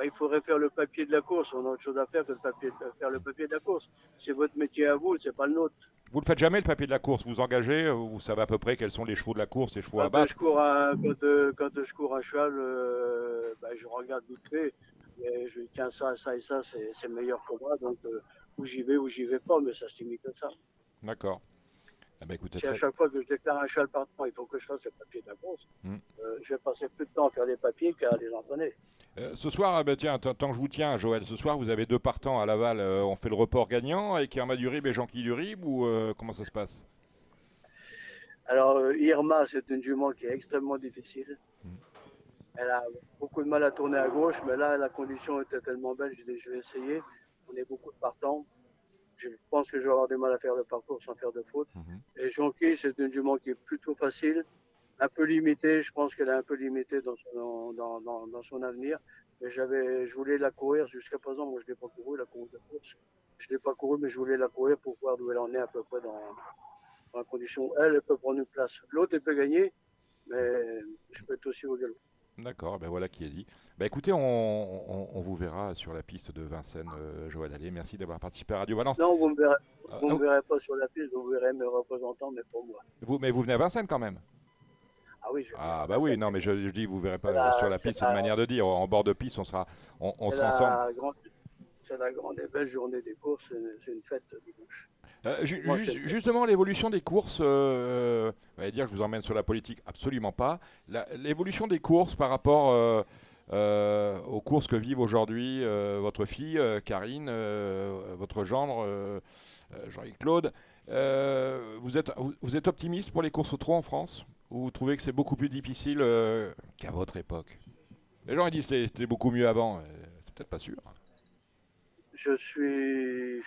ben, il faudrait faire le papier de la course. On a autre chose à faire que le papier, de- faire le papier de la course. C'est votre métier à vous, c'est pas le nôtre. Vous ne faites jamais le papier de la course, vous engagez, euh, vous savez à peu près quels sont les chevaux de la course, les chevaux à Quand, euh, battre? je cours quand, euh, quand je cours un cheval, euh, ben, je regarde vite fait. Et je tiens, ça, ça et ça, c'est c'est meilleur que moi. Donc, euh, où j'y vais, où j'y vais pas, mais ça se limite à ça. D'accord. Ben, écoutez, Si à chaque fois que je déclare un cheval partant, il faut que je fasse le papier de la course, Hmm. euh, je vais passer plus de temps à faire les papiers qu'à les entraîner. Euh, ce soir, ah ben, tiens, tant que je vous tiens, Joël, ce soir, vous avez deux partants à Laval. euh, on fait le report gagnant avec Irma Durib et Jean-Guy Durib ou comment ça se passe? Alors, Irma, c'est une jument qui est extrêmement difficile. Hmm. Elle a beaucoup de mal à tourner à gauche, mais là, la condition était tellement belle, je dis, je vais essayer. On est beaucoup de partants. Je pense que je vais avoir du mal à faire le parcours sans faire de faute. Mhm. Et Jonky, c'est une jument qui est plutôt facile, un peu limitée. Je pense qu'elle est un peu limitée dans son, dans, dans, dans son avenir. Mais j'avais, je voulais la courir jusqu'à présent. Moi, je l'ai pas couru, la course de course. Je l'ai pas couru, mais je voulais la courir pour voir d'où elle en est à peu près dans, dans la condition. Elle, elle peut prendre une place. L'autre, elle peut gagner, mais je peux être aussi au galop. D'accord, ben voilà qui est dit. Ben écoutez, on, on- on vous verra sur la piste de Vincennes, euh, Joël Allais. Merci d'avoir participé à Radio Balance. Non, vous ne me verrez, Ah, vous non, me verrez pas sur la piste, vous verrez mes représentants, mais pour moi. vous- mais vous venez à Vincennes quand même? Ah oui, je Ah bah oui, non mais je, je dis vous verrez pas la- sur la piste, c'est une manière de dire. En bord de piste, on sera, on, on grande, c'est la grande et belle journée des courses, c'est une fête dimanche. Euh, ju- Moi, ju- c'est- justement, l'évolution des courses, euh, vous allez dire que je vous emmène sur la politique, absolument pas. L'évolution des courses par rapport euh, euh, aux courses que vivent aujourd'hui euh, votre fille, euh, Karine, euh, votre gendre, euh, euh, Jean-Yves Claude, euh, vous, êtes, vous, vous êtes optimiste pour les courses au trot en France? Ou vous trouvez que c'est beaucoup plus difficile euh, qu'à votre époque? Les gens ils disent que c'était beaucoup mieux avant, euh, c'est peut-être pas sûr. Je suis.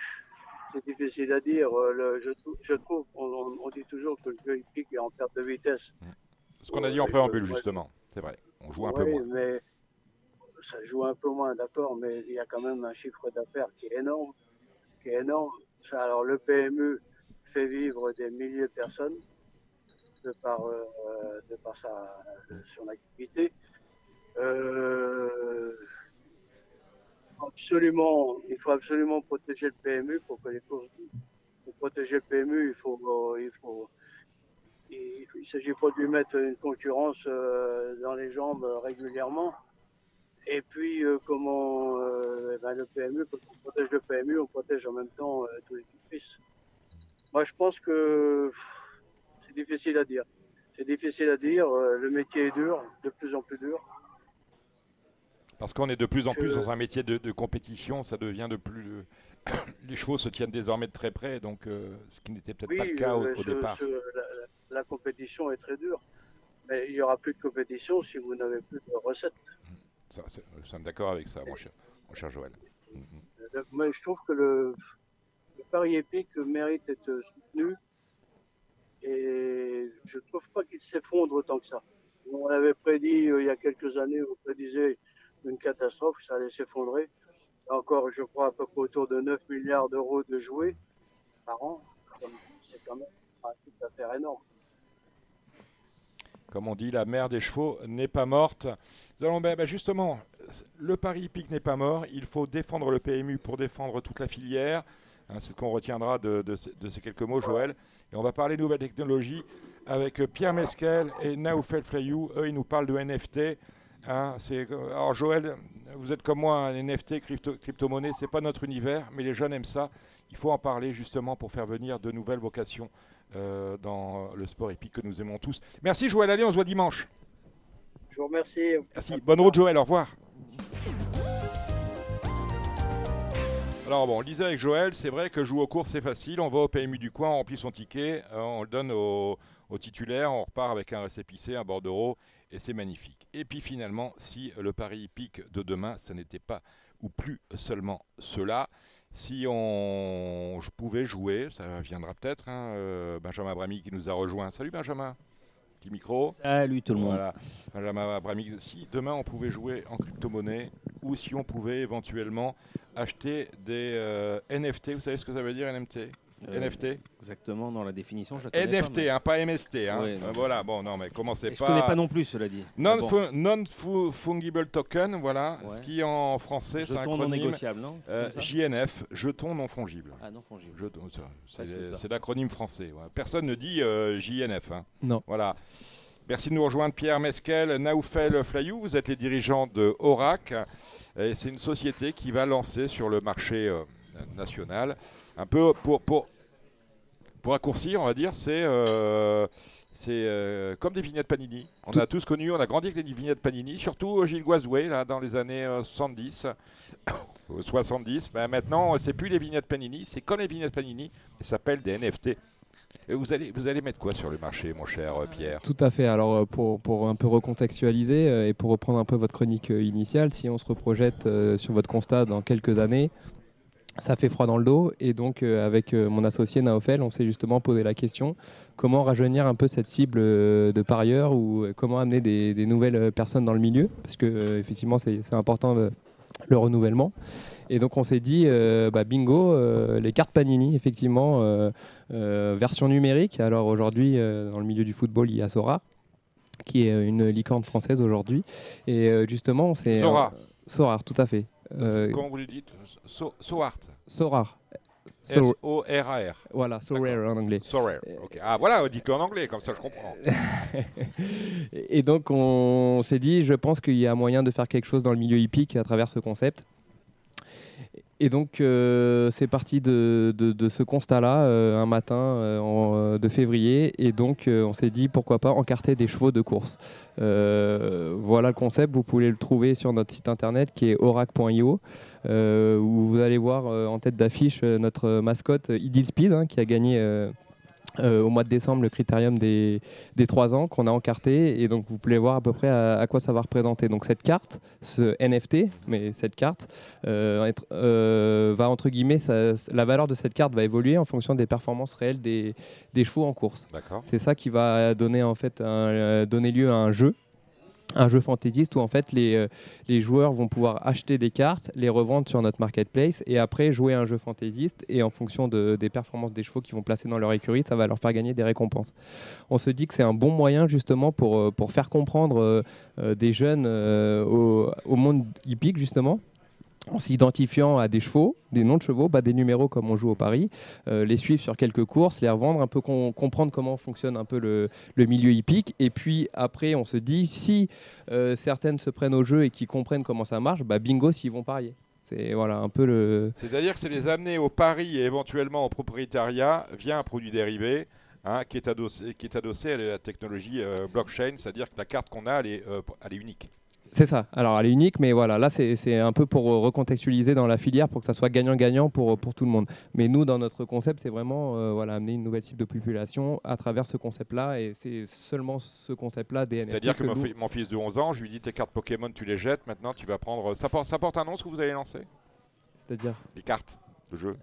C'est difficile à dire. euh, le- je, trou- je trouve, on, dit toujours que le jeu hippique est en perte de vitesse. Ce qu'on a dit en préambule, justement, c'est vrai. On joue un peu moins. mais ça joue un peu moins, d'accord, mais il y a quand même un chiffre d'affaires qui est énorme. Qui est énorme. Alors, le PMU fait vivre des milliers de personnes de par, euh, de par sa, son activité. Euh, absolument, il faut absolument protéger le PMU pour que les courses. Pour protéger le PMU, il faut, euh, il faut, il s'agit pas de lui mettre une concurrence euh, dans les jambes euh, régulièrement. Et puis, euh, comment euh, ben, le PMU, quand on protège le PMU, on protège en même temps euh, tous les fils. Moi, je pense que c'est difficile à dire. C'est difficile à dire. euh, le métier est dur, de plus en plus dur. Parce qu'on est de plus en plus dans un métier de, de compétition, ça devient de plus. <coughs> Les chevaux se tiennent désormais de très près, donc euh, ce qui n'était peut-être pas le cas au, euh, au ce- départ. ce- la, compétition est très dure. Mais il n'y aura plus de compétition si vous n'avez plus de recettes. Ça, nous sommes d'accord avec ça, mon cher, mon cher Joël. Mhm. Euh, Mais je trouve que le, le pari épique mérite d'être soutenu et je trouve pas qu'il s'effondre autant que ça. On avait prédit il y a quelques années, on prédisait une catastrophe, ça allait s'effondrer. Encore, je crois, à peu près autour de 9 milliards d'euros de jouets par an. C'est quand même un chiffre d'affaires énorme. Comme on dit, la mère des chevaux n'est pas morte. Ben, ben, justement, le pari hippique n'est pas mort. Il faut défendre le PMU pour défendre toute la filière. Hein, c'est ce qu'on retiendra de, ces quelques mots, Joël. Et on va parler nouvelles technologies avec Pierre Mesquel et Naoufel Flayou. Eux, ils nous parlent de NFT. Hein, alors Joël, vous êtes comme moi, un NFT, crypto, crypto-monnaie, c'est pas notre univers, mais les jeunes aiment ça. Il faut en parler justement pour faire venir de nouvelles vocations euh, dans le sport épique que nous aimons tous. Merci Joël, allez, on se voit dimanche. Je vous remercie. Merci, bonne route Joël, au revoir. Alors bon, on le disait avec Joël, c'est vrai que jouer aux courses c'est facile, on va au PMU du coin, on remplit son ticket, euh, on le donne au, titulaire, on repart avec un récépissé, un bordereau, et c'est magnifique. Et puis finalement, si le pari hippique de demain, ce n'était pas ou plus seulement cela, si on je pouvais jouer, ça viendra peut-être, hein, euh, Benjamin Abrami qui nous a rejoint. Salut Benjamin Petit micro. Salut tout le monde. Voilà. Benjamin Abrami, si demain on pouvait jouer en crypto-monnaie ou si on pouvait éventuellement acheter des euh, NFT, vous savez ce que ça veut dire NFT NFT Exactement, dans la définition, je NFT, pas, hein, pas MST. Hein. Euh, voilà, bon, non, mais commencez pas. Je connais pas non plus, cela dit. Non-fungible token, voilà, ce qui en français, c'est un non négociable, non euh, JNF, jeton non fongible. Ah, non fongible. C'est l'acronyme français. Personne ne dit JNF. Hein. Non. Voilà. Merci de nous rejoindre, Pierre Mesquel, Naoufel Flayou. Vous êtes les dirigeants de Orac. C'est une société qui va lancer sur le marché national un peu pour, pour, pour raccourcir, on va dire, c'est euh, euh, comme des vignettes Panini. On a tous connu, on a grandi avec les vignettes Panini, surtout Gilles Guazoué, là, dans les années 70, euh, 70. <coughs> Ben, maintenant, c'est plus les vignettes Panini, c'est comme les vignettes Panini, ça s'appelle des NFT. Et vous allez, vous allez mettre quoi sur le marché, mon cher Pierre? Tout à fait. Alors, pour, pour, un peu recontextualiser et pour reprendre un peu votre chronique initiale, si on se reprojette sur votre constat dans quelques années, ça fait froid dans le dos. Et donc, euh, avec euh, mon associé Naofel, on s'est justement posé la question comment rajeunir un peu cette cible euh, de parieurs ou comment amener des, nouvelles personnes dans le milieu? Parce que, effectivement, c'est important le renouvellement. Et donc, on s'est dit bah, bingo, les cartes Panini, effectivement, version numérique. Alors, aujourd'hui, dans le milieu du football, il y a Sora qui est une licorne française aujourd'hui. Et justement, c'est. Sora. Sora, tout à fait. Comment vous le dites So, Soart. Sorar. S-O-R-A-R. Voilà, so rare en anglais. So rare. Ah voilà, dites-le en anglais, comme ça je comprends. <laughs> et donc on s'est dit, je pense qu'il y a moyen de faire quelque chose dans le milieu hippique à travers ce concept. Et donc, euh, c'est parti de, ce constat-là, euh, un matin euh, de février. Et donc, on s'est dit, pourquoi pas encarter des chevaux de course. voilà le concept. Vous pouvez le trouver sur notre site internet qui est orac.io, où vous allez voir en tête d'affiche notre mascotte Idil Speed, hein, qui a gagné euh, au mois de décembre le critérium des, des 3 ans qu'on a encarté et donc vous pouvez voir à peu près à, quoi ça va représenter. Donc cette carte, ce NFT, mais cette carte euh, euh, va entre guillemets, la valeur de cette carte va évoluer en fonction des performances réelles des, des chevaux en course. C'est ça qui va donner en fait donner lieu à un jeu un jeu fantaisiste où en fait les, euh, les, joueurs vont pouvoir acheter des cartes, les revendre sur notre marketplace et après jouer un jeu fantaisiste et en fonction de, des performances des chevaux qu'ils vont placer dans leur écurie, ça va leur faire gagner des récompenses. On se dit que c'est un bon moyen justement pour, euh, faire comprendre euh, des jeunes au, au, monde hippique justement en s'identifiant à des chevaux, des noms de chevaux, pas des numéros comme on joue au Paris, euh, les suivre sur quelques courses, les revendre, un peu comprendre comment fonctionne un peu le, milieu hippique. Et puis après, on se dit, si euh, certaines se prennent au jeu et qui comprennent comment ça marche, bah bingo s'ils vont parier. C'est voilà, un peu. C'est-à-dire que c'est les amener au pari et éventuellement au propriétariat via un produit dérivé. Hein, qui, est adossé, à la technologie euh, blockchain, c'est-à-dire que la carte qu'on a, elle est unique. C'est ça. Alors, elle est unique, mais voilà, là, c'est un peu pour recontextualiser dans la filière pour que ça soit gagnant-gagnant pour, pour tout le monde. Mais nous, dans notre concept, c'est vraiment euh, voilà, amener une nouvelle cible de population à travers ce concept-là. Et c'est seulement ce concept-là des C'est-à-dire que, mon, fils de 11 ans, je lui dis tes cartes Pokémon, tu les jettes. Maintenant, tu vas prendre. Ça porte, ça porte un nom ce que vous allez lancer C'est-à-dire? Les cartes de jeu.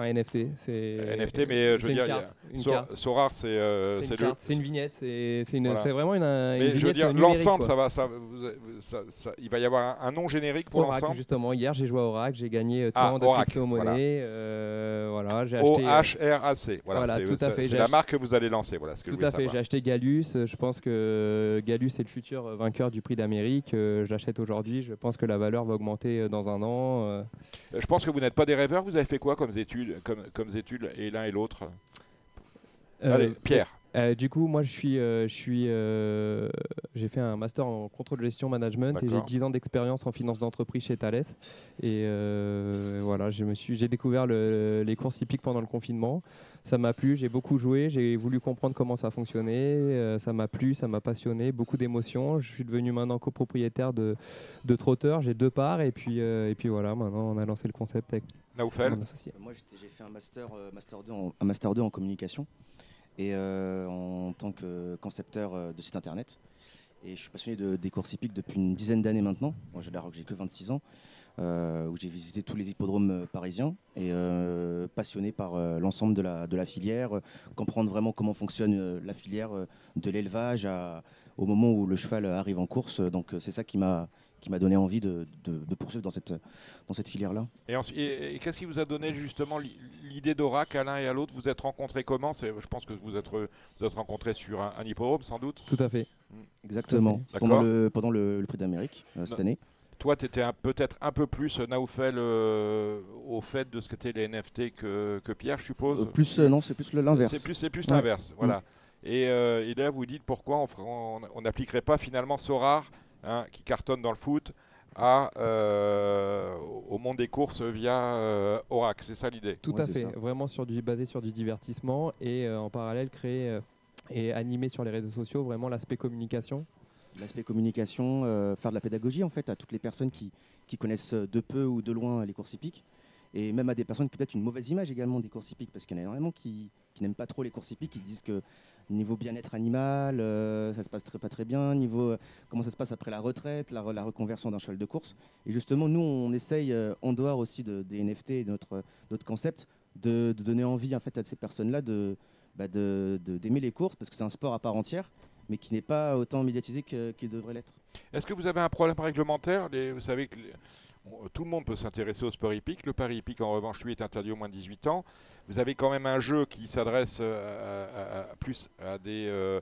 Un NFT, c'est. NFT, mais euh, je veux une dire, carte, une So- carte. Sorar, c'est euh, C'est une vignette, c'est c'est une- Voilà. c'est vraiment une, une Mais je veux dire, l'ensemble, ça va, ça, ça- ça- il va y avoir un, un nom générique pour l'ensemble. justement. Hier, j'ai joué à Oracle, j'ai gagné euh, Ah, tant de crypto-monnaies. voilà. euh, voilà, j'ai O acheté. euh, H R A C. Voilà, Voilà, c'est- tout à c'est- fait. C'est J'ai la marque que vous allez lancer. Voilà ce que je Tout à fait, j'ai acheté Galus. Je pense que Galus est le futur vainqueur du prix d'Amérique. Euh, J'achète aujourd'hui. Je pense que la valeur va augmenter dans un an. Je pense que vous n'êtes pas des rêveurs. Vous avez fait quoi comme études, comme, comme études et l'un et l'autre Euh, Allez, Pierre. euh, du coup, moi, je suis, euh, je suis, euh, j'ai fait un master en contrôle de gestion management et j'ai D'accord. 10 ans d'expérience en finance d'entreprise chez Thales. Et voilà, je me suis, j'ai découvert le- les courses hippiques pendant le confinement. Ça m'a plu, j'ai beaucoup joué, j'ai voulu comprendre comment ça fonctionnait. ça m'a plu, ça m'a passionné, beaucoup d'émotions. Je suis devenu maintenant copropriétaire de, de Trotter. J'ai deux parts et puis, et puis voilà, maintenant on a lancé le concept avec Naoufel. Moi, j'ai fait un master, euh, master 2 en, un master 2 en communication et euh, en tant que concepteur euh, de site internet. Et je suis passionné de, des courses hippiques depuis une dizaine d'années maintenant. Moi, je j'ai que 26 ans, euh, où j'ai visité tous les hippodromes euh, parisiens et euh, passionné par euh, l'ensemble de la, de la filière, euh, comprendre vraiment comment fonctionne euh, la filière euh, de l'élevage à- au moment où le cheval arrive en course. Donc, euh, c'est ça qui m'a qui m'a donné envie de, de- de poursuivre dans cette, dans cette filière-là. Et, ensuite- et- et qu'est-ce qui vous a donné justement li- l'idée d'Oracle à l'un et à l'autre? Vous êtes rencontrés comment? C'est- Je pense que vous êtes, vous êtes rencontrés sur un, un hippodrome sans doute Tout à fait. Exactement. D'accord. Pendant le, pendant le, le prix d'Amérique euh, cette Non. année. Toi, tu étais peut-être un peu plus, euh, Naoufel, euh, au fait de ce qu'étaient les NFT que, que Pierre, je suppose? Euh, plus, euh, non, c'est plus l'inverse. C'est plus, c'est plus Ouais. l'inverse, voilà. Mm. Et, euh, et là, vous dites pourquoi on n'appliquerait pas finalement Sorar, hein, qui cartonne dans le foot, à, euh, au monde des courses via euh, Oracle. C'est ça l'idée Tout à fait, vraiment sur du, basé sur du divertissement et euh, en parallèle créer euh, et animer sur les réseaux sociaux vraiment l'aspect communication. L'aspect communication, euh, faire de la pédagogie en fait à toutes les personnes qui, qui connaissent de peu ou de loin les courses hippiques. Et même à des personnes qui ont peut-être une mauvaise image également des courses hippiques, parce qu'il y en a énormément qui, n'aiment pas trop les courses hippiques, qui disent que niveau bien-être animal, euh, ça se passe très, pas très bien, niveau euh, comment ça se passe après la retraite, la, la reconversion d'un cheval de course. Et justement, nous, on essaye, euh, en dehors aussi de, des NFT et notre, notre concept, de, de donner envie en fait, à ces personnes-là bah, de- d'aimer les courses, parce que c'est un sport à part entière, mais qui n'est pas autant médiatisé qu'il devrait l'être. Est-ce que vous avez un problème réglementaire? Vous savez que tout le monde peut s'intéresser au sport hippique. Le pari hippique, en revanche, lui, est interdit au moins de 18 ans. Vous avez quand même un jeu qui s'adresse euh, plus à des, euh,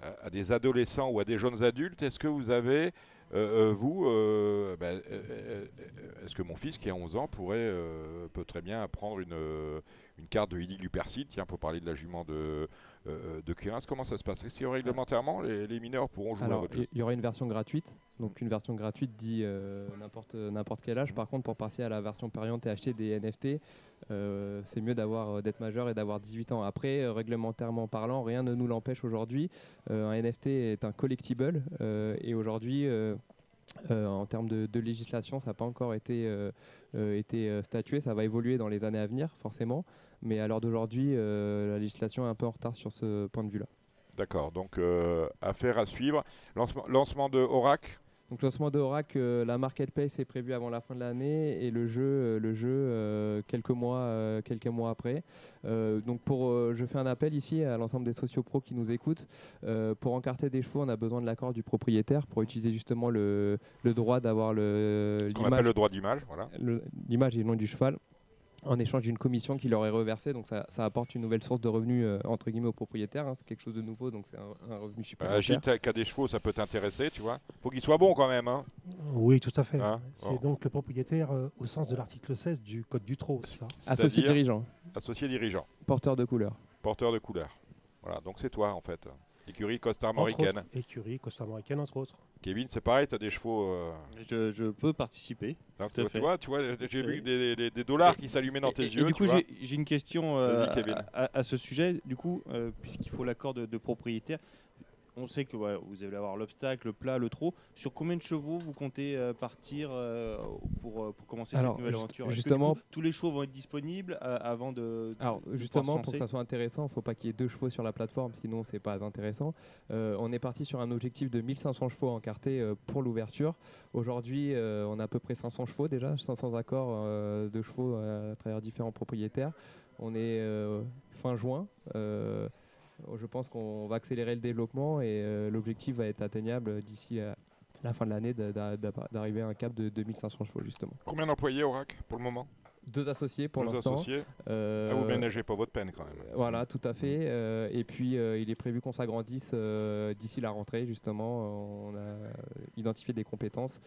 à- des adolescents ou à des jeunes adultes. Est-ce que vous avez, euh, euh, vous, euh, ben, euh, euh, euh, est-ce que mon fils qui a 11 ans pourrait, euh, peut très bien apprendre une, euh, une carte de Hilly Lupercil, tiens, pour parler de la jument de, euh, de comment ça se passe? Est-ce que réglementairement, les, les mineurs pourront jouer à votre jeu? il y aura une version gratuite. Donc, une version gratuite dit euh, n'importe n'importe quel âge. Par contre, pour passer à la version payante et acheter des NFT, euh, c'est mieux d'avoir euh, d'être majeur et d'avoir 18 ans. Après, réglementairement parlant, rien ne nous l'empêche aujourd'hui. Un NFT est un collectible et aujourd'hui. euh, en termes de, de législation, ça n'a pas encore été, euh, euh, été euh, statué. Ça va évoluer dans les années à venir, forcément. Mais à l'heure d'aujourd'hui, euh, la législation est un peu en retard sur ce point de vue-là. D'accord, donc euh, affaire à suivre. Lancement, lancement de Oracle. Donc lancement de Oracle, euh, la marketplace est prévue avant la fin de l'année et le jeu, euh, le jeu euh, quelques mois, quelques mois après. Donc pour, je fais un appel ici à l'ensemble des sociopros qui nous écoutent. Pour encarter des chevaux, on a besoin de l'accord du propriétaire pour utiliser justement le, le droit d'avoir le qu'on appelle le droit d'image, voilà. l'image et le nom du cheval en échange d'une commission qui leur est reversée. Donc ça, ça apporte une nouvelle source de revenus euh, entre guillemets aux propriétaires. hein. C'est quelque chose de nouveau, donc c'est un, un revenu Euh, supplémentaire. Gilles, t'as- qui a des chevaux, ça peut t'intéresser, tu vois. faut qu'ils soient bons quand même. Hein. Oui, tout à fait. Hein c'est Bon. donc le propriétaire euh, au sens de l'article 16 du Code du Trot, c'est ça Associé dirigeant. Associé dirigeant. Porteur de couleur. Porteur de couleur. Voilà, donc c'est toi en fait. Écurie autres, Écurie, costarmoricaine, entre autres. Kevin, c'est pareil, tu as des chevaux. euh, Je, je peux participer. donc, tout à tu fait. vois, tu vois, j'ai vu des, des- des dollars qui s'allumaient dans Et- tes et, yeux. du tu coup, j'ai une question euh, à ce sujet. Du coup, euh, puisqu'il faut l'accord de, de propriétaire, on sait que ouais, vous allez avoir l'obstacle, le plat, le trot. Sur combien de chevaux vous comptez euh, partir euh, pour, euh, pour commencer Alors, cette nouvelle juste- aventure? Justement- coup, tous les chevaux vont être disponibles euh, avant de. Alors de justement, pour que ça soit intéressant, il ne faut pas qu'il y ait deux chevaux sur la plateforme, sinon c'est pas intéressant. On est parti sur un objectif de 1500 chevaux encartés pour l'ouverture. Aujourd'hui, on a à peu près 500 chevaux déjà, 500 accords de chevaux à travers différents propriétaires. On est fin juin. Euh, je pense qu'on va accélérer le développement et euh, l'objectif va être atteignable d'ici à la fin de l'année d'a- d'a- d'arriver à un cap de 2500 chevaux justement. Combien d'employés au RAC pour le moment? Deux associés pour l'instant. Euh, Ah, vous ménagez pas votre peine quand même. Voilà, tout à fait. Euh, et puis, euh, il est prévu qu'on s'agrandisse euh, d'ici la rentrée, justement. On a identifié des compétences.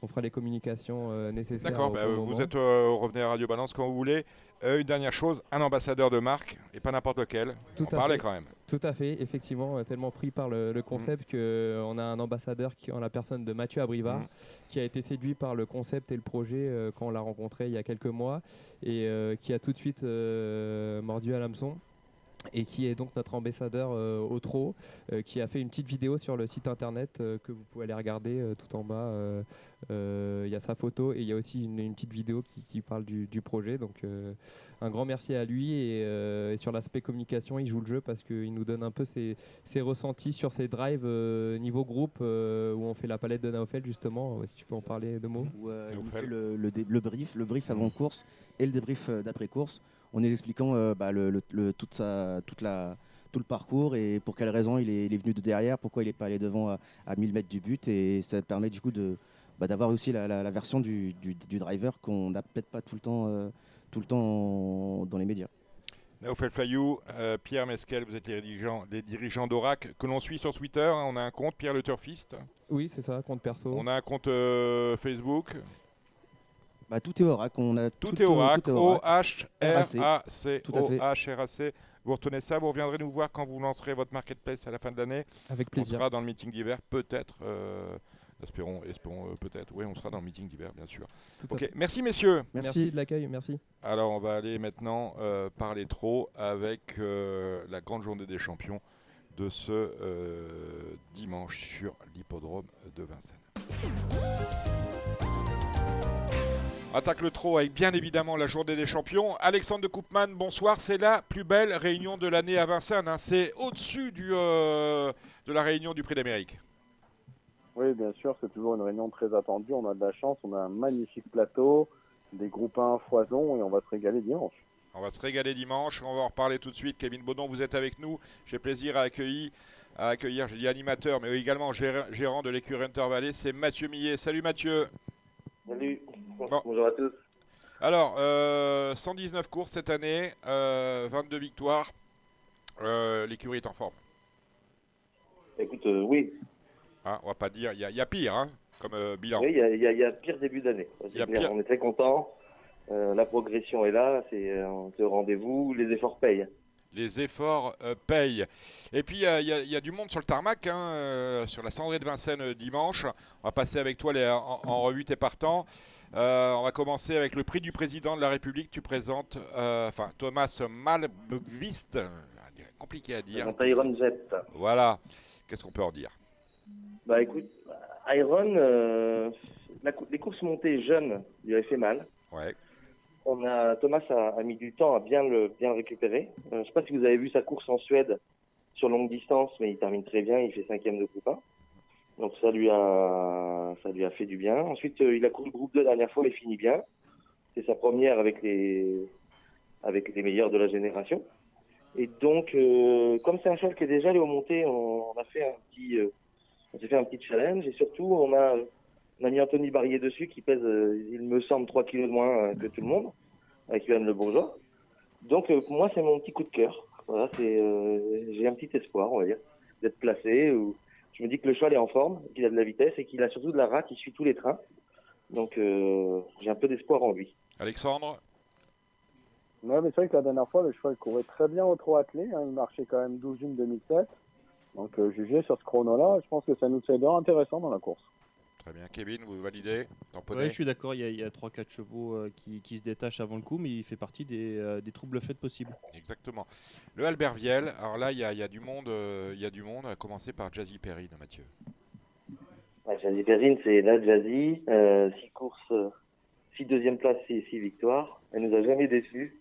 On fera les communications euh, nécessaires. D'accord, bah, bon vous êtes euh, revenez à Radio Balance quand vous voulez. Euh, une dernière chose, un ambassadeur de marque et pas n'importe lequel. Tout On à parlait fait. quand même. Tout à fait, effectivement, euh, tellement pris par le, le concept qu'on a un ambassadeur qui, en la personne de Mathieu Abrivard, Mhm. qui a été séduit par le concept et le projet euh, quand on l'a rencontré il y a quelques mois et euh, qui a tout de suite euh, mordu à l'hameçon et qui est donc notre ambassadeur euh, au trot, euh, qui a fait une petite vidéo sur le site internet euh, que vous pouvez aller regarder euh, tout en bas. euh, euh, Il y a sa photo et il y a aussi une, une petite vidéo qui, qui parle du, du projet. Donc euh, un grand merci à lui et, euh, et sur l'aspect communication, il joue le jeu parce qu'il nous donne un peu ses, ses ressentis sur ses drives euh, niveau groupe euh, où on fait la palette de Naofel justement. Ouais, si tu peux en parler deux mots. où euh, il nous fait le, le dé- le brief, le brief avant course et le débrief d'après course, en nous expliquant euh, bah, le, le- le- toute sa, toute la, tout le parcours et pour quelles raisons il est, il est venu de derrière, pourquoi il n'est pas allé devant à, à 1000 mètres du but et ça permet du coup de bah, d'avoir aussi la, la- la version du, du- du driver qu'on n'a peut-être pas tout le temps, euh, tout le temps dans les médias. Naofel Fayou, euh, Pierre Mesquel, vous êtes les dirigeants, les dirigeants d'Orac que l'on suit sur Twitter. hein. on a un compte, Pierre le Turfiste? Oui, c'est ça, compte perso. On a un compte euh, Facebook? Bah, tout est Orac, on a Tout, tout, est Orac. tout est Orac. O-H-R-A-C. Tout à fait. O-H-R-A-C. Vous retenez ça, vous reviendrez nous voir quand vous lancerez votre marketplace à la fin de l'année. Avec On plaisir. sera dans le meeting d'hiver, peut-être. euh, espérons, espérons euh, peut-être. Oui, on sera dans le meeting d'hiver, bien sûr. Tout merci messieurs. Merci de l'accueil, merci. Alors, on va aller maintenant euh, parler trop avec euh, la grande journée des champions de ce euh, dimanche sur l'hippodrome de Vincennes. Attaque le trot avec bien évidemment la journée des champions. Alexandre de Koopman, bonsoir. C'est la plus belle réunion de l'année à Vincennes. hein. C'est au-dessus du, euh, de la réunion du Prix d'Amérique. Oui, bien sûr, c'est toujours une réunion très attendue. On a de la chance, on a un magnifique plateau, des groupes 1 foison et on va se régaler dimanche. On va se régaler dimanche. On va en reparler tout de suite. Kevin Baudon, vous êtes avec nous. J'ai plaisir à accueillir, à accueillir j'ai dit animateur, mais également gérant, de l'écurie Hunter Valley. C'est Mathieu Millet. Salut Mathieu. Salut, Bon. bonjour à tous. Alors, euh, 119 courses cette année, euh, 22 victoires. Euh, l'écurie est en forme. Écoute, euh, oui, Hein, on va pas dire, il y, a- il y a pire hein, comme euh, bilan. oui, il y, y a- il y a pire début d'année. On est très content. la progression est là, c'est euh, au rendez-vous, les efforts payent. Les efforts euh, payent. Et puis, il y, a- il y a- il y a du monde sur le tarmac, hein, euh, sur la cendrée de Vincennes euh, dimanche. On va passer avec toi les, en, en revue tes partants. Euh, on va commencer avec le prix du président de la République. Tu présentes euh, enfin, Thomas Malmqvist. Ah, Compliqué à dire. Iron Jet. Voilà. Qu'est-ce qu'on peut en dire? Bah écoute, Iron, euh, la cou- les courses montées jeunes lui avaient fait mal. Ouais. On a, Thomas a, mis du temps à bien le, bien récupérer. Euh, je ne sais pas si vous avez vu sa course en Suède sur longue distance, mais il termine très bien, il fait cinquième de groupe 1. Donc ça lui a, ça lui a fait du bien. Ensuite, euh, il a couru le groupe 2 la dernière fois, il finit bien. C'est sa première avec les, avec les meilleurs de la génération. Et donc, euh, comme c'est un cheval qui est déjà allé au montées, on, on a fait un petit, on s'est fait un petit challenge. Et surtout, on a, on a mis Anthony Barrier dessus, qui pèse, euh, il me semble, 3 kilos de moins euh, que tout le monde, avec Yoann Le Bourgeois. Donc, euh, pour moi, c'est mon petit coup de cœur. Voilà, c'est, euh, j'ai un petit espoir, on va dire, d'être placé. Ou je me dis que le cheval est en forme, qu'il a de la vitesse et qu'il a surtout de la rate, il suit tous les trains. Donc, euh, j'ai un peu d'espoir en lui. Alexandre? Ouais, mais c'est vrai que la dernière fois, le cheval courait très bien au trot attelé. hein. il marchait quand même 12 une 2007. Donc, euh, jugé sur ce chrono-là, je pense que ça nous aidera intéressant dans la course. Très bien. Kevin, vous validez Ouais, je suis d'accord, il y a- a 3-4 chevaux euh, qui, qui se détachent avant le coup, mais il fait partie des, euh, des troubles faits possibles. Exactement. Le Albert Viel, alors là, il y a, il y a du monde, euh, il y a du monde, à commencer par Jazzy Perry, de Mathieu. Ouais, Jazzy Perrine, c'est la Jazzy. Euh, six courses, euh, six deuxième place, six, six victoires. Elle nous a jamais déçus.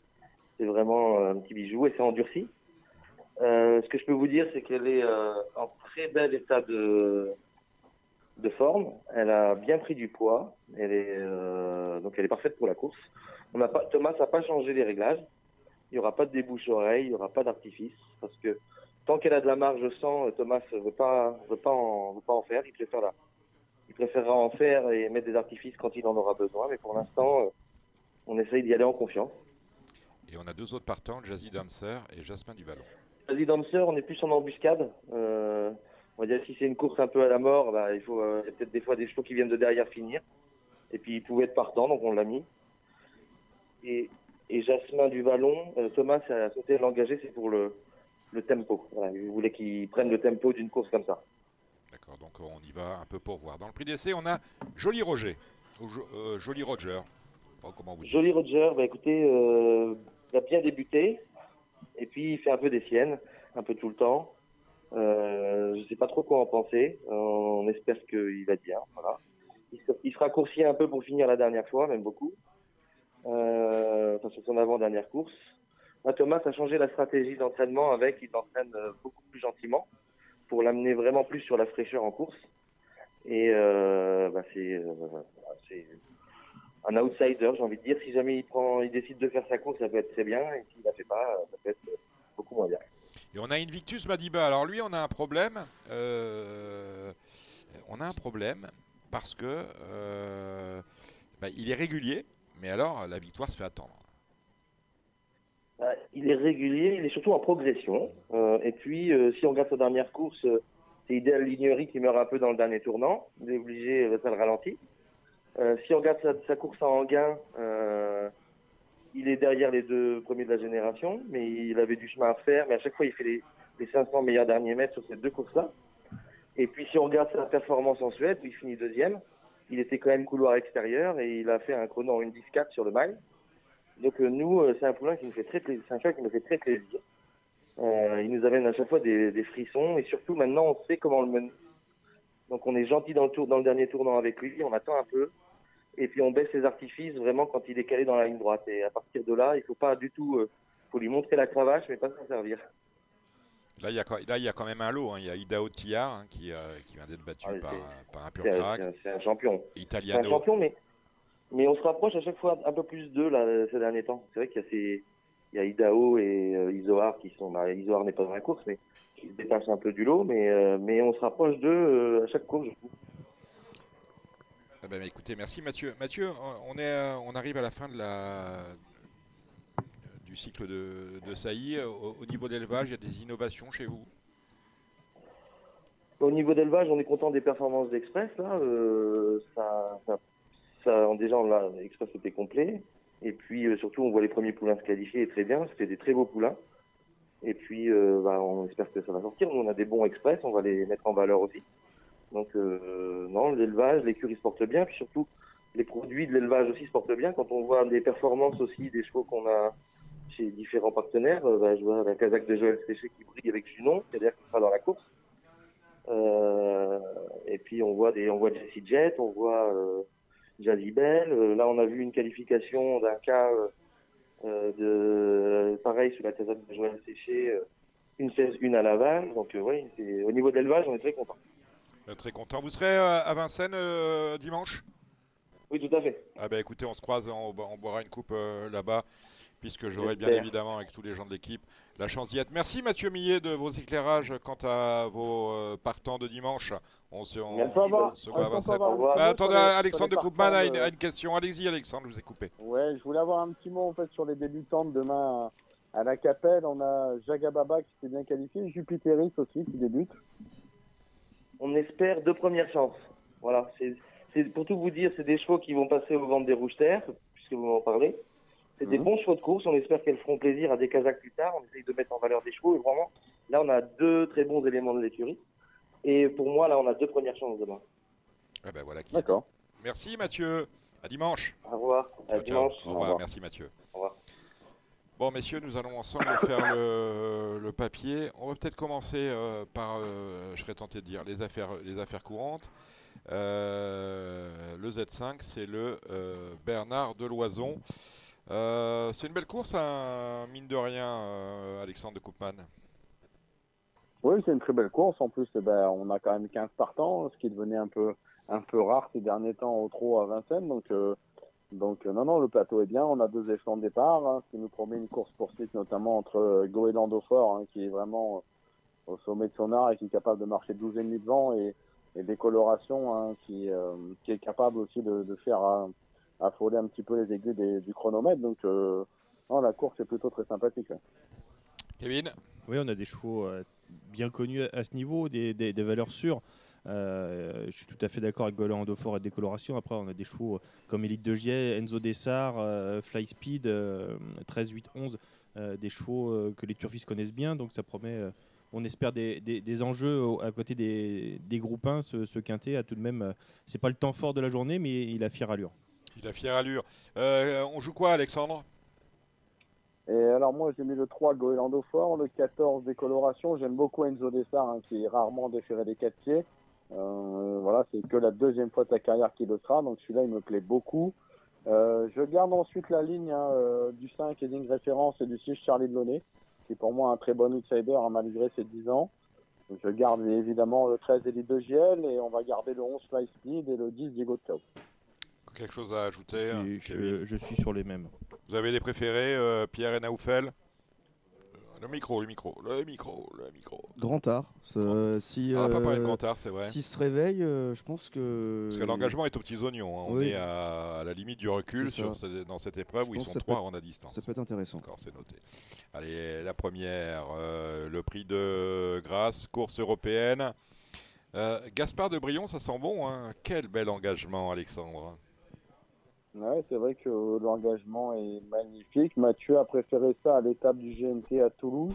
C'est vraiment un petit bijou et c'est endurci. Euh, ce que je peux vous dire, c'est qu'elle est euh, en très bel état de, de forme. Elle a bien pris du poids. Elle est, euh, donc elle est parfaite pour la course. On n'a pas, Thomas n'a pas changé les réglages. Il n'y aura pas de débouche-oreille, il n'y aura pas d'artifice. Parce que tant qu'elle a de la marge sang, euh, Thomas ne veut pas, veut pas, en, veut pas en faire. Il préfère la, il préférera en faire et mettre des artifices quand il en aura besoin. Mais pour l'instant, euh, on essaye d'y aller en confiance. Et on a deux autres partants, Jazzy Dancer et Jasmin Duvallon. Vas-y, Dancer, on est plus en embuscade. Euh, on va dire si c'est une course un peu à la mort, bah, il faut euh, peut-être des fois des chevaux qui viennent de derrière finir. Et puis il pouvait être partant, donc on l'a mis. Et, et Jasmin du Vallon, euh, Thomas a souhaité l'engager, c'est pour le, le tempo. Voilà, il voulait qu'il prenne le tempo d'une course comme ça. D'accord, donc on y va un peu pour voir. Dans le prix d'essai, on a Joli Roger. Ou Jo- euh, Joli Roger. Pas comment vous dites. Joli Roger, bah écoutez, il a bien débuté. Et puis il fait un peu des siennes, un peu tout le temps. Euh, je sais pas trop quoi en penser. Euh, on espère qu'il va bien. Voilà. Il, se, il sera coursier un peu pour finir la dernière fois, même beaucoup. Euh, enfin, sur son avant-dernière course. Thomas a changé la stratégie d'entraînement avec, il l'entraîne euh, beaucoup plus gentiment pour l'amener vraiment plus sur la fraîcheur en course. Et euh, bah, c'est un outsider, j'ai envie de dire. Si jamais il prend, il décide de faire sa course, ça peut être très bien. Et s'il la fait pas, ça peut être beaucoup moins bien. Et on a Invictus Madiba. Alors lui, on a un problème. euh, on a un problème parce que euh, bah, il est régulier, mais alors la victoire se fait attendre. Euh, il est régulier, il est surtout en progression. Euh, et puis, si on regarde sa dernière course, c'est Idéal Lignery qui meurt un peu dans le dernier tournant. Il est obligé, ça le ralentit. Si on regarde sa, course en gain, il est derrière les deux premiers de la génération, mais il avait du chemin à faire. Mais à chaque fois, il fait les, les 500 meilleurs derniers mètres sur ces deux courses-là. Et puis, si on regarde sa performance en Suède, il finit deuxième, il était quand même couloir extérieur et il a fait un chrono en 1.10.4 sur le mile. Donc euh, nous, euh, c'est un poulain qui nous fait très plaisir. C'est un qui nous fait très plaisir. Euh, il nous amène à chaque fois des, frissons et surtout maintenant on sait comment le mener. Donc on est gentil dans le tour, dans le dernier tournant avec lui, on attend un peu et puis on baisse ses artifices vraiment quand il est calé dans la ligne droite. Et à partir de là, il faut pas du tout, euh, faut lui montrer la cravache mais pas s'en servir. Là, il y a, quand- là, il y a quand même un lot. hein. Il y a Idao Tillard hein, qui, euh, qui vient d'être battu Ah, par, un- par un pur C'est crack. c'est un- champion. C'est un Italiano. champion, mais, mais on se rapproche à chaque fois un peu plus d'eux là, ces derniers temps. C'est vrai qu'il y a ces, il y a Idaho et euh, Isoar qui sont, bah, Isoar n'est pas dans la course, mais qui se détachent un peu du lot, mais, euh, mais on se rapproche d'eux euh, à chaque course. je trouve. Ah ben, écoutez, merci Mathieu. Mathieu, on, est, euh, on arrive à la fin de la, du cycle de, de Sailly. Au, au niveau d'élevage, il y a des innovations chez vous? Au niveau d'élevage, on est content des performances d'Express. Euh, ça, ça, déjà, on l'a- Express était complet. Et puis euh, surtout, on voit les premiers poulains se qualifier très bien. C'était des très beaux poulains. Et puis, bah, on espère que ça va sortir. Nous, on a des bons Express. On va les mettre en valeur aussi. Donc, euh, non, l'élevage, l'écurie se porte bien. Puis surtout, les produits de l'élevage aussi se portent bien. Quand on voit des performances aussi des chevaux qu'on a chez différents partenaires, euh, bah, je vois la Kazakh de Joël Séché qui brille avec Junon, c'est-à-dire qu'il sera dans la course. Euh, et puis on voit des, on voit Jessie Jet, on voit euh, Jazzy Bell. Euh, là, on a vu une qualification d'un cas euh, de pareil sur la Kazakh de Joël Séché, une 16, une à Laval. Donc oui, au niveau de l'élevage, on est très content. Euh, Très content. Vous serez euh, à Vincennes euh, dimanche? Oui, tout à fait. Ah ben écoutez, on se croise, on, bo- on boira une coupe euh, là-bas, puisque j'aurai bien évidemment avec tous les gens de l'équipe la chance d'y être. Merci Mathieu Millet de vos éclairages quant à vos euh, partants de dimanche. On se, on, on se voit à Vincennes. Bah, attendez, Alexandre de Koopman a une, a question. Allez-y Alexandre, je vous ai coupé. Ouais, je voulais avoir un petit mot en fait sur les débutantes demain à, à la Capelle. On a Jagababa qui s'est bien qualifié, Jupiteris aussi qui débute. On espère deux premières chances. Voilà, c'est pour tout vous dire, c'est des chevaux qui vont passer au ventre des rouges terres, puisque vous m'en parlez. C'est des Mhm. bons chevaux de course. On espère qu'elles feront plaisir à des Kazakhs plus tard. On essaye de mettre en valeur des chevaux. Et vraiment, là, on a deux très bons éléments de l'écurie. Et pour moi, là, on a deux premières chances demain. Ah ben voilà qui D'accord. Merci Mathieu. À dimanche. Au revoir. À Ciao, ciao. dimanche. Au revoir. Merci Mathieu. Au revoir. Bon, messieurs, nous allons ensemble faire le, papier. On va peut-être commencer euh, par, euh, je serais tenté de dire, les affaires, courantes. Euh, le Z5, c'est le euh, Bernard Deloison. Euh, c'est une belle course, hein, mine de rien, Alexandre de Koopman. Oui, c'est une très belle course. En plus, eh ben, on a quand même 15 partants, ce qui devenait un peu, rare ces derniers temps au trot à Vincennes. Donc euh, non, non, le plateau est bien. On a deux échelons de départ, hein, ce qui nous promet une course poursuite, notamment entre euh, Goéland au fort, hein, qui est vraiment euh, au sommet de son art et qui est capable de marcher 12 et demi devant, et, et Décoloration, hein, qui, euh, qui est capable aussi de, de faire euh, affoler un petit peu les aiguilles des- du chronomètre. Donc, euh, non, la course est plutôt très sympathique. ouais. Kevin? Oui, on a des chevaux euh, bien connus à, à ce niveau, des, des- des valeurs sûres. Euh, je suis tout à fait d'accord avec Golan Andofort et Décoloration. Après, on a des chevaux euh, comme Elite de Gier, Enzo Dessart, euh, Fly Speed, euh, 13, 8, 11, euh, des chevaux euh, que les turfistes connaissent bien. Donc ça promet, euh, on espère, des, des- des enjeux à côté des, des groupes 1. Ce, ce quintet a tout de même, euh, c'est pas le temps fort de la journée, mais il a fière allure. Il a fière allure. Euh, on joue quoi, Alexandre? Et alors moi j'ai mis le 3 Goéland au fort, le 14 décoloration, j'aime beaucoup Enzo Dessart hein, qui est rarement déféré des quatre pieds. Euh, voilà, c'est que la deuxième fois de sa carrière qu'il le sera, donc celui-là il me plaît beaucoup. Euh, je garde ensuite la ligne hein, euh, du 5 et ligne référence et du 6 Charlie Delaunay, qui est pour moi un très bon outsider hein, malgré ses 10 ans. Je garde évidemment le 13 Elite de Giel et on va garder le 11 Fly Speed et le 10 Diego de Cao. Quelque chose à ajouter Je hein, suis- je- je suis sur les mêmes. Vous avez des préférés, euh, Pierre et Naoufel? Euh, Le micro, le micro, le micro, le micro. Grand art. ce- si, Ah, pas euh, parlé de Grand Art, c'est vrai. S'il se réveille, euh, je pense que. Parce que l'engagement est aux petits oignons. hein. On Oui. est à, à la limite du recul sur ce- dans cette épreuve Je où ils sont trois peut à distance. Ça peut être intéressant. D'accord, c'est noté. Allez, la première, euh, le prix de grâce, course européenne. Euh, Gaspard de Brion, ça sent bon. hein. Quel bel engagement, Alexandre. Ouais, c'est vrai que l'engagement est magnifique. Mathieu a préféré ça à l'étape du GMT à Toulouse.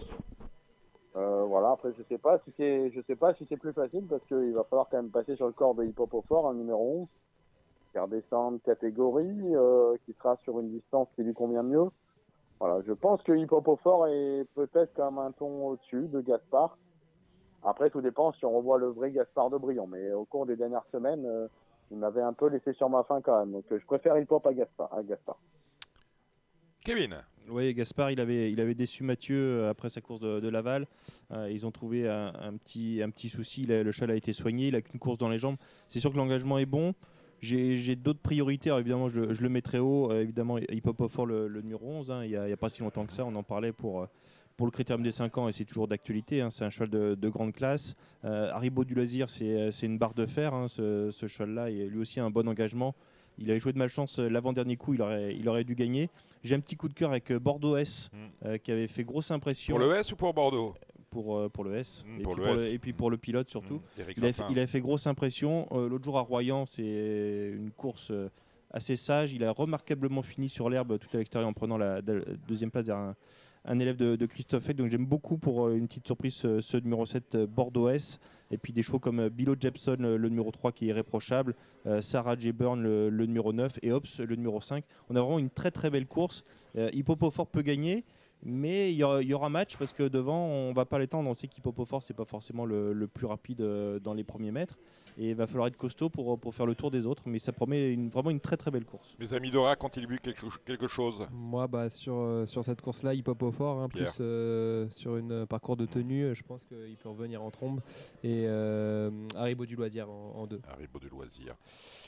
Euh, voilà, après je sais pas si c'est je sais pas si c'est plus facile parce qu'il va falloir quand même passer sur le corps de Hip Hop au fort, un numéro 11, faire descendre catégorie, euh, qui sera sur une distance qui lui convient mieux. Voilà, je pense que Hip Hop au fort est peut-être même un ton au-dessus de Gaspard. Après, tout dépend si on revoit le vrai Gaspard de Brion, mais au cours des dernières semaines, euh, il m'avait un peu laissé sur ma faim quand même. Donc euh, je préfère Hip Hop à Gaspard. À Gaspard. Kevin Oui, Gaspard, il avait, il avait déçu Mathieu euh, après sa course de, de Laval. Euh, ils ont trouvé un, un petit, un petit souci. A- le cheval a été soigné. Il a qu'une course dans les jambes. C'est sûr que l'engagement est bon. J'ai d'autres priorités. Alors, évidemment, je, je le mettrai haut. Euh, évidemment, Hip Hop Fort, le, le numéro 11. hein. il n'y a, pas si longtemps que ça. On en parlait pour, euh, pour le critérium des 5 ans et c'est toujours d'actualité. hein. C'est un cheval de, de grande classe. Euh, Haribo du Loisir, c'est c'est une barre de fer. hein, ce, ce cheval-là. Et lui aussi a un bon engagement. Il avait joué de malchance euh, l'avant-dernier coup, il aurait, il aurait dû gagner. J'ai un petit coup de cœur avec euh, Bordeaux S, euh, qui avait fait grosse impression. Pour le S ou pour Bordeaux? Pour, euh, pour le S. Mm, et, pour puis le pour S. et puis pour le pilote surtout. Mm, il, a fait, il a fait grosse impression. Euh, L'autre jour à Royan, c'est une course euh, assez sage. Il a remarquablement fini sur l'herbe tout à l'extérieur en prenant la, la deuxième place derrière un, un élève de, Christophe Heck. Donc j'aime beaucoup pour euh, une petite surprise ce, numéro 7 euh, Bordeaux S. Et puis des chevaux comme euh, Bilo Jepson, le, numéro 3 qui est irréprochable, Sarah J. Le, numéro 9 et Ops, le numéro 5. On a vraiment une très très belle course. Euh, peut gagner. Mais il y, y aura match parce que devant, on va pas l'étendre. On sait qu'Hippopofort, c'est pas forcément le, plus rapide dans les premiers mètres. Et il va falloir être costaud pour, pour faire le tour des autres. Mais ça promet une- vraiment une très très belle course. Mes amis d'Aura contribuent quelque, cho- quelque chose. Moi, bah, sur, euh, sur cette course-là, hip hop au fort, hein, plus euh, sur une euh, parcours de tenue, je pense qu'il peut revenir en trombe. Et euh, Haribo du loisir en, en deux. Haribo du loisir.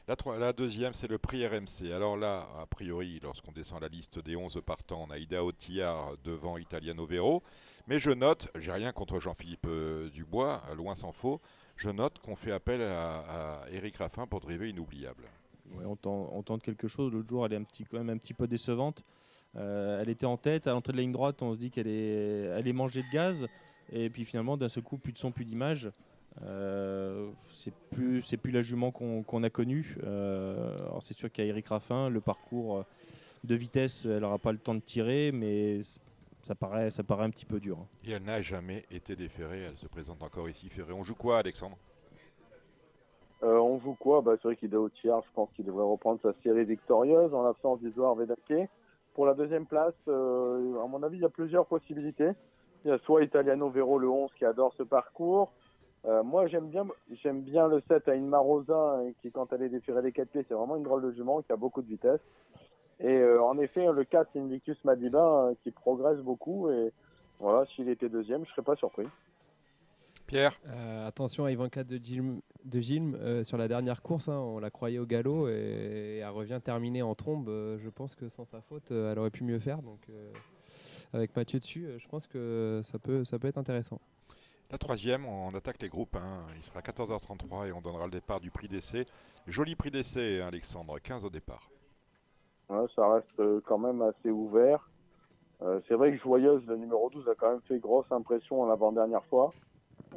La, la deuxième, c'est le prix RMC. Alors là, a priori, lorsqu'on descend la liste des 11 partants, on a Ida Otillard devant Italiano Vero. Mais je note, j'ai rien contre Jean-Philippe Dubois, loin s'en faut, je note qu'on fait appel à, Eric Raffin pour driver inoubliable. On, tente, quelque chose. L'autre jour, elle est un petit, quand même un petit peu décevante. Euh, elle était en tête. À l'entrée de la ligne droite, on se dit qu'elle est, elle est mangée de gaz. Et puis finalement, d'un seul coup, plus de son, plus d'image. Euh, c'est plus, c'est plus la jument qu'on a connue. Euh, alors c'est sûr a Eric Raffin, le parcours de vitesse, elle n'aura pas le temps de tirer, mais ça paraît, ça paraît un petit peu dur. hein. Et elle n'a jamais été déférée, elle se présente encore ici ferrée. On joue quoi, Alexandre? Euh, on joue quoi? Bah, C'est vrai qu'il est au tiers. Je pense qu'il devrait reprendre sa série victorieuse en l'absence d'Isoire Vedake. Pour la deuxième place, euh, à mon avis, il y a plusieurs possibilités. Il y a soit Italiano Vero, le 11, qui adore ce parcours. Euh, moi, j'aime bien, j'aime bien le 7 à Inma Rosa, qui, quand elle est déférée des 4 pieds, c'est vraiment une drôle de jument qui a beaucoup de vitesse. Et euh, en effet, le 4, Invictus Madiba, euh, qui progresse beaucoup. Et voilà, s'il était deuxième, je serais pas surpris. Pierre Euh, Attention à Ivanka de Gilm, de Gilm, euh, sur la dernière course, hein, on la croyait au galop et, elle revient terminée en trombe. Euh, je pense que sans sa faute, euh, elle aurait pu mieux faire. Donc, euh, avec Mathieu dessus, euh, je pense que ça peut, ça peut être intéressant. La troisième, on attaque les groupes. hein. Il sera 14h33 et on donnera le départ du prix d'essai. Joli prix d'essai, hein, Alexandre, 15 au départ. Ouais, ça reste euh, quand même assez ouvert. Euh, c'est vrai que Joyeuse, le numéro 12, a quand même fait grosse impression l'avant-dernière fois.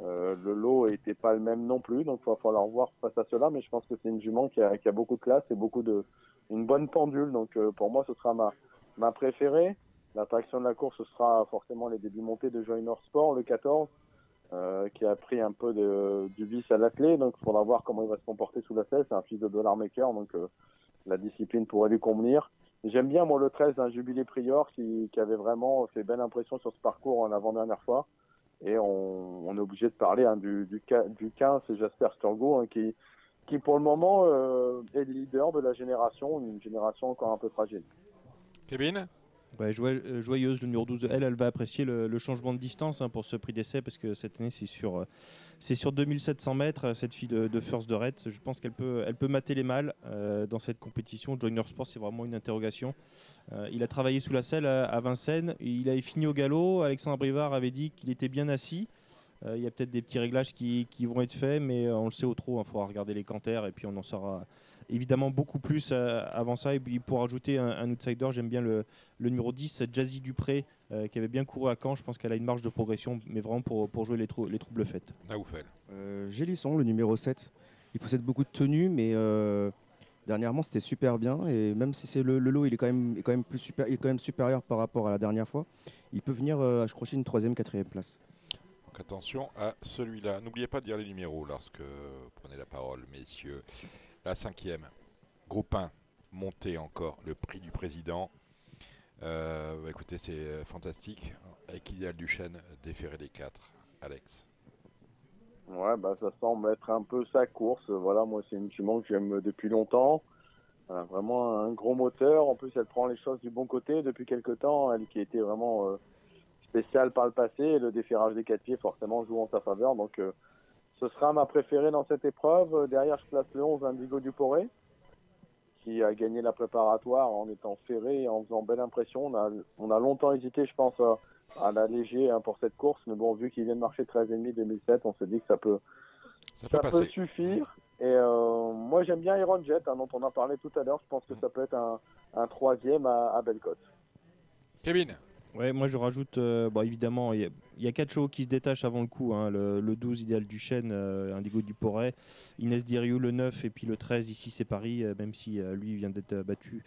Euh, le lot n'était pas le même non plus, donc il va falloir voir face à cela. Mais je pense que c'est une jument qui a, beaucoup de classe et beaucoup de une bonne pendule. Donc pour moi, ce sera ma, ma préférée. L'attraction de la course, ce sera forcément les débuts montés de Joiner Sport, le 14, euh, qui a pris un peu du vice à l'athlé. Donc il faudra voir comment il va se comporter sous la selle. C'est un fils de dollar maker, donc la discipline pourrait lui convenir. J'aime bien, moi, le 13 d'un Jubilé Prior qui, avait vraiment fait belle impression sur ce parcours en avant-dernière fois. Et on, est obligé de parler hein, du, du, ca- du 15, c'est Jasper Sturgo, hein, qui, qui pour le moment euh, est le leader de la génération, une génération encore un peu fragile. Kevin? Joie- euh, joyeuse, le numéro 12 de elle, va apprécier le, changement de distance hein, pour ce prix d'essai parce que cette année c'est sur, euh, c'est sur 2700 mètres. euh, Cette fille de, First de Red, je pense qu'elle peut, mater les mâles euh, dans cette compétition. Joiner Sport, c'est vraiment une interrogation. Euh, il a travaillé sous la selle à, Vincennes. Il avait fini au galop. Alexandre Brivard avait dit qu'il était bien assis. Euh, Il y a peut-être des petits réglages qui, vont être faits, mais euh, on le sait au trop. Il faudra regarder les cantaires et puis on en saura évidemment beaucoup plus euh, avant ça. Et puis pour ajouter un, un outsider, j'aime bien le, le numéro 10, Jazzy Dupré, euh, qui avait bien couru à Caen. Je pense qu'elle a une marge de progression, mais vraiment pour, pour jouer les, trou- les troubles faits. Naoufel. Euh, Gélisson, le numéro 7. Il possède beaucoup de tenues, mais euh, dernièrement c'était super bien. Et même si c'est le, le lot, il est quand même, est quand même plus super, il est quand même supérieur par rapport à la dernière fois. Il peut venir euh, accrocher une troisième, quatrième place. Donc attention à celui-là. N'oubliez pas de dire les numéros lorsque vous prenez la parole, messieurs. La cinquième, groupe 1, montée encore, le prix du président. Euh, bah, écoutez, c'est euh, fantastique. Avec Ideal Duchesne, déféré des 4. Alex. Ouais, bah, ça semble être un peu sa course. Voilà, moi, c'est une jument que j'aime depuis longtemps. A vraiment un gros moteur. En plus, elle prend les choses du bon côté depuis quelques temps. Elle qui été vraiment euh, spéciale par le passé. Le déferrage des quatre pieds, forcément, joue en sa faveur. Donc, euh, ce sera ma préférée dans cette épreuve. Derrière, je place le 11 Indigo Duporé, qui a gagné la préparatoire en étant ferré et en faisant belle impression. On a, on a longtemps hésité, je pense, à, à l'alléger hein, pour cette course. Mais bon, vu qu'il vient de marcher 13,5 2007, on s'est dit que ça peut, Ça peut suffire. Et euh, moi, j'aime bien Iron Jet, hein, dont on a parlé tout à l'heure. Je pense que ça peut être un, un troisième à, à Bellecote. Kevin? Ouais, moi je rajoute, euh, bon, évidemment, il y, a- il y a quatre chevaux qui se détachent avant le coup. hein. le, le 12, Idéal Duchesne, euh, Indigo Duporé, Inès Diriou, le 9, et puis le 13, ici c'est Paris, euh, même si euh, lui vient d'être euh, battu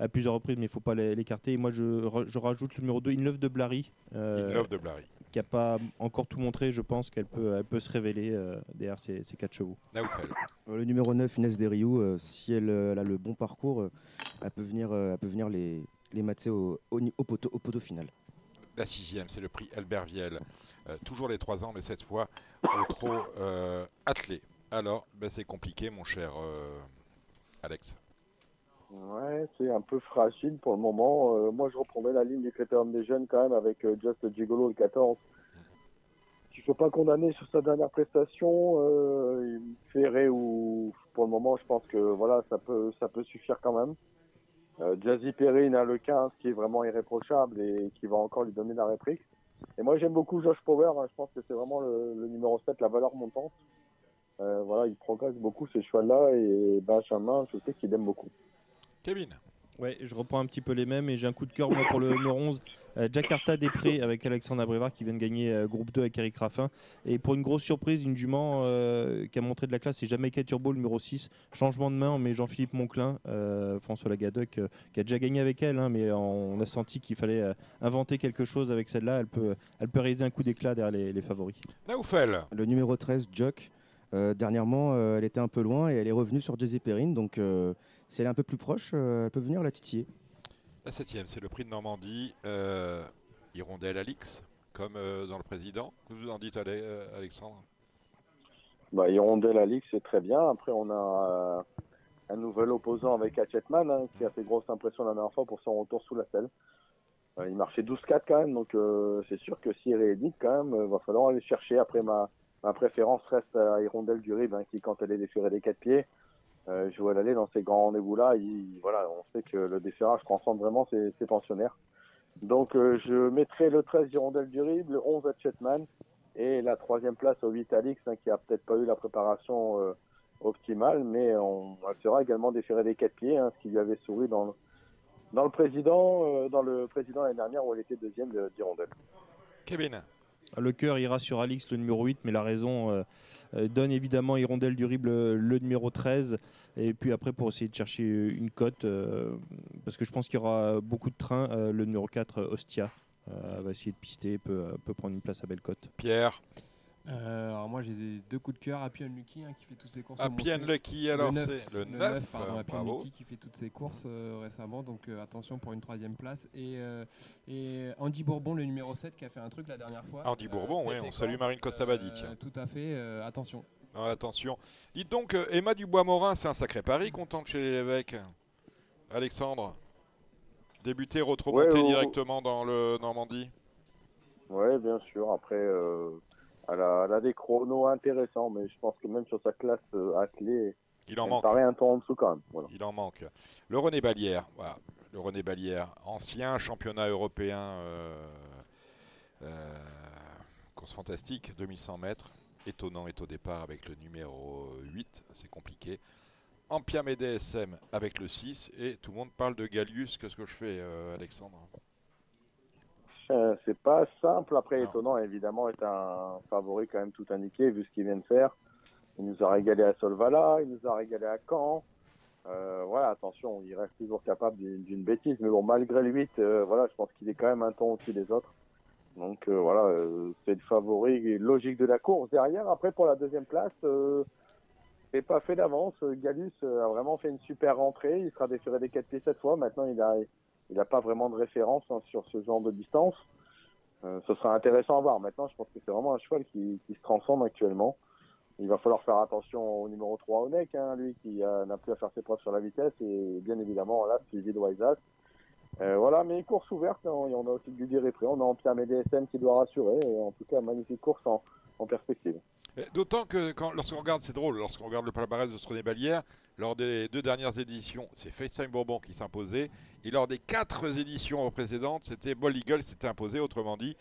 à plusieurs reprises, mais il ne faut pas l'é- l'écarter. Et moi je, ra- je rajoute le numéro 2, Inlove de Blary. euh, Inlove de Blary. Qui n'a pas encore tout montré, je pense qu'elle peut, elle peut se révéler euh, derrière ces, ces quatre chevaux. Naoufel. Le numéro 9, Inès Desriou, euh, si elle, elle a le bon parcours, euh, elle peut venir, euh, elle peut venir les, les mater au, au, ni- au poteau, au poteau final. La sixième, c'est le prix Albert Viel. Euh, toujours les 3 ans, mais cette fois au trot euh, attelé. Alors, ben, c'est compliqué, mon cher euh, Alex. Ouais, c'est un peu fragile pour le moment. Euh, moi, je reprendrais la ligne du critérium des jeunes quand même avec euh, Just Gigolo le 14. Il faut pas condamner sur sa dernière prestation. Euh, Ferré ou pour le moment, je pense que voilà, ça peut ça peut suffire quand même. Euh, Jazzy Perrine a le 15 qui est vraiment irréprochable et qui va encore lui donner la réplique. Et moi, j'aime beaucoup Josh Power. hein. Je pense que c'est vraiment le, numéro 7, la valeur montante. Euh, voilà, il progresse beaucoup ce cheval-là et Benjamin, je sais qu'il aime beaucoup. Kevin. Ouais, je reprends un petit peu les mêmes et j'ai un coup de cœur moi pour le numéro 11, euh, Jakarta Després avec Alexandre Abrivard qui vient de gagner euh, groupe 2 avec Eric Raffin. Et pour une grosse surprise, une jument euh, qui a montré de la classe, c'est Jamaica Turbo, le numéro 6. Changement de main, on met Jean-Philippe Monclin, euh, François Lagadec, euh, qui a déjà gagné avec elle, hein, mais on a senti qu'il fallait euh, inventer quelque chose avec celle-là. Elle peut, elle peut réaliser un coup d'éclat derrière les, les favoris. Naoufel. Le numéro 13, Jock, Euh, dernièrement, euh, elle était un peu loin et elle est revenue sur Jesse Perrine. Donc, euh, si elle est un peu plus proche, euh, elle peut venir la titiller. La septième, c'est le prix de Normandie. Euh, Hirondelle Alix, comme euh, dans le président. Que vous en dites, Ale- euh, Alexandre? Bah, Hirondelle Alix, c'est très bien. Après, on a euh, un nouvel opposant avec Hatchetman, hein, qui a fait grosse impression la dernière fois pour son retour sous la selle. Euh, il marchait 12-4 quand même, donc euh, c'est sûr que s'il réédite quand même, il va falloir aller chercher. Après, ma, ma préférence reste à Hirondelle du Rib, hein, qui quand elle est déférée des quatre pieds, euh, je vois l'aller dans ces grands rendez-vous-là. il- Voilà, on sait que le déferrage transforme vraiment ses, pensionnaires. Donc euh, je mettrai le 13 Hirondelle du Rib, le 11 Hatchetman, et la troisième place au 8 Alix, hein, qui a peut-être pas eu la préparation euh, optimale, mais on, elle sera également déférée des quatre pieds, hein, ce qui lui avait souri dans le, dans le président, euh, dans le président l'année dernière où elle était deuxième de-. Kevin Le cœur ira sur Alix, le numéro 8, mais la raison euh, euh, donne évidemment Hirondelle du Rib, le, le numéro 13. Et puis après, pour essayer de chercher une cote, euh, parce que je pense qu'il y aura beaucoup de trains, euh, le numéro 4, euh, Ostia, euh, va essayer de pister, peut, peut prendre une place à belle cote. Pierre Euh, alors moi j'ai deux coups de cœur. Happy Unlucky hein, qui fait toutes ses courses. Happy. Unlucky, alors, c'est le neuf, neuf, pardon, Happy bravo. Unlucky qui fait toutes ses courses euh, récemment. Donc euh, attention pour une troisième place. Et, euh, et Andy Bourbon, le numéro 7 qui a fait un truc la dernière fois. Andy Bourbon, oui, on salue. Marine Costabadi, Euh. Tout à fait, euh, attention. Ah, attention. Dites donc, Emma Dubois-Morin, c'est un sacré pari qu'on tente chez l'évêque. Alexandre Débuter, retromonter Ouais, oh. directement dans le Normandie? Oui, bien sûr. Après, euh, elle, a, elle a des chronos intéressants, mais je pense que même sur sa classe euh, attelée, Il en elle manque. paraît un temps en dessous quand même. Voilà. Il en manque. Le René Balière, voilà. Le René Balière, ancien championnat européen euh, euh, course fantastique, 2100 mètres. Étonnant est au départ avec le numéro 8, c'est compliqué. Ampiam et DSM avec le 6 et tout le monde parle de Gallius. Qu'est-ce que je fais, euh, Alexandre? C'est pas simple. Après, étonnant, évidemment, est un favori quand même tout indiqué vu ce qu'il vient de faire. Il nous a régalé à Solvala, il nous a régalé à Caen. Euh, voilà, attention, il reste toujours capable d'une bêtise. Mais bon, malgré le 8, euh, voilà, je pense qu'il est quand même un ton au-dessus des autres. Donc euh, voilà, euh, c'est le favori logique de la course. Derrière, après, pour la deuxième place, euh, c'est pas fait d'avance. Euh, Gallus euh, a vraiment fait une super rentrée. Il sera déféré des 4 pieds cette fois. Maintenant, il a, il n'a pas vraiment de référence hein, sur ce genre de distance. Euh, ce sera intéressant à voir. Maintenant, je pense que c'est vraiment un cheval qui, se transforme actuellement. Il va falloir faire attention au numéro 3 Onek, hein, lui qui euh, n'a plus à faire ses preuves sur la vitesse et bien évidemment là suivi de Wiseas. Euh, voilà, mais course ouverte, hein, on a aussi Gulli Répré, on a Ampiam et DSM qui doit rassurer, en tout cas magnifique course en, en perspective. Euh, D'autant que lorsqu'on regarde, c'est drôle, lorsqu'on regarde le palmarès de ce René Balière, lors des deux dernières éditions, c'est FaceTime Bourbon qui s'imposait. Et lors des quatre éditions précédentes, c'était Ball Eagle qui s'était imposé. Autrement dit,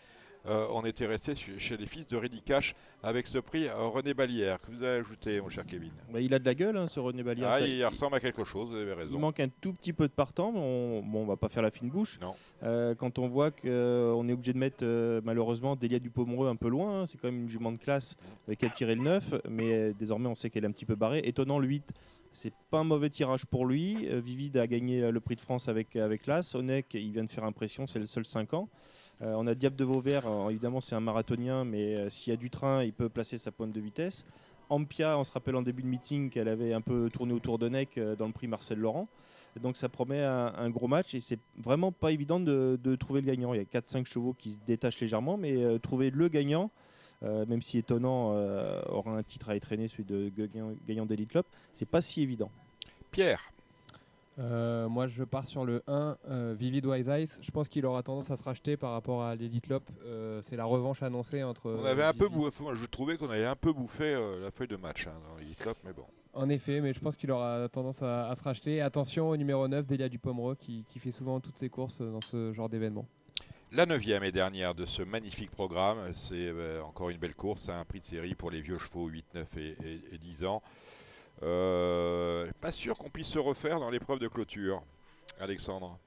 euh, on était resté chez les fils de Cash avec ce prix euh, René Balière. Que vous avez ajouté, mon cher Kevin? Bah, il a de la gueule, hein, ce René Balière. Ah, Ça- il ressemble à quelque chose, vous avez raison. Il manque un tout petit peu de partant, mais on, bon, on va pas faire la fine bouche. Euh, quand on voit qu'on est obligé de mettre euh, malheureusement Delia Dupomereux un peu loin, hein, c'est quand même une jument de classe qui a tiré le 9, mais désormais on sait qu'elle est un petit peu barrée. Étonnant le 8, c'est pas un mauvais tirage pour lui. Vivid a gagné le prix de France avec, avec l'As. Onek, il vient de faire impression, c'est le seul 5 ans. Euh, on a Diable de Vauvert, euh, évidemment c'est un marathonien, mais euh, s'il y a du train, il peut placer sa pointe de vitesse. Ampia, on se rappelle en début de meeting qu'elle avait un peu tourné autour de Neck dans le prix Marcel Laurent. Donc ça promet un, gros match et c'est vraiment pas évident de, trouver le gagnant. Il y a 4-5 chevaux qui se détachent légèrement, mais trouver le gagnant, même si étonnant, aura un titre à étraîner, celui de gagnant, gagnant d'Elite Club, c'est pas si évident. Pierre Euh, moi, je pars sur le 1, euh, Vivid Wise Eyes. Je pense qu'il aura tendance à se racheter par rapport à l'Elite Lop. Euh, c'est la revanche annoncée entre. On avait un peu bouffé, je trouvais qu'on avait un peu bouffé la feuille de match hein, dans les Cup, mais bon. En effet, mais je pense qu'il aura tendance à, à se racheter. Attention au numéro 9, Delia Dupomereux, qui, qui fait souvent toutes ses courses dans ce genre d'événement. La neuvième et dernière de ce magnifique programme, c'est encore une belle course, un prix de série pour les vieux chevaux 8, 9 et, et- et 10 ans. Euh, pas sûr qu'on puisse se refaire dans l'épreuve de clôture, Alexandre.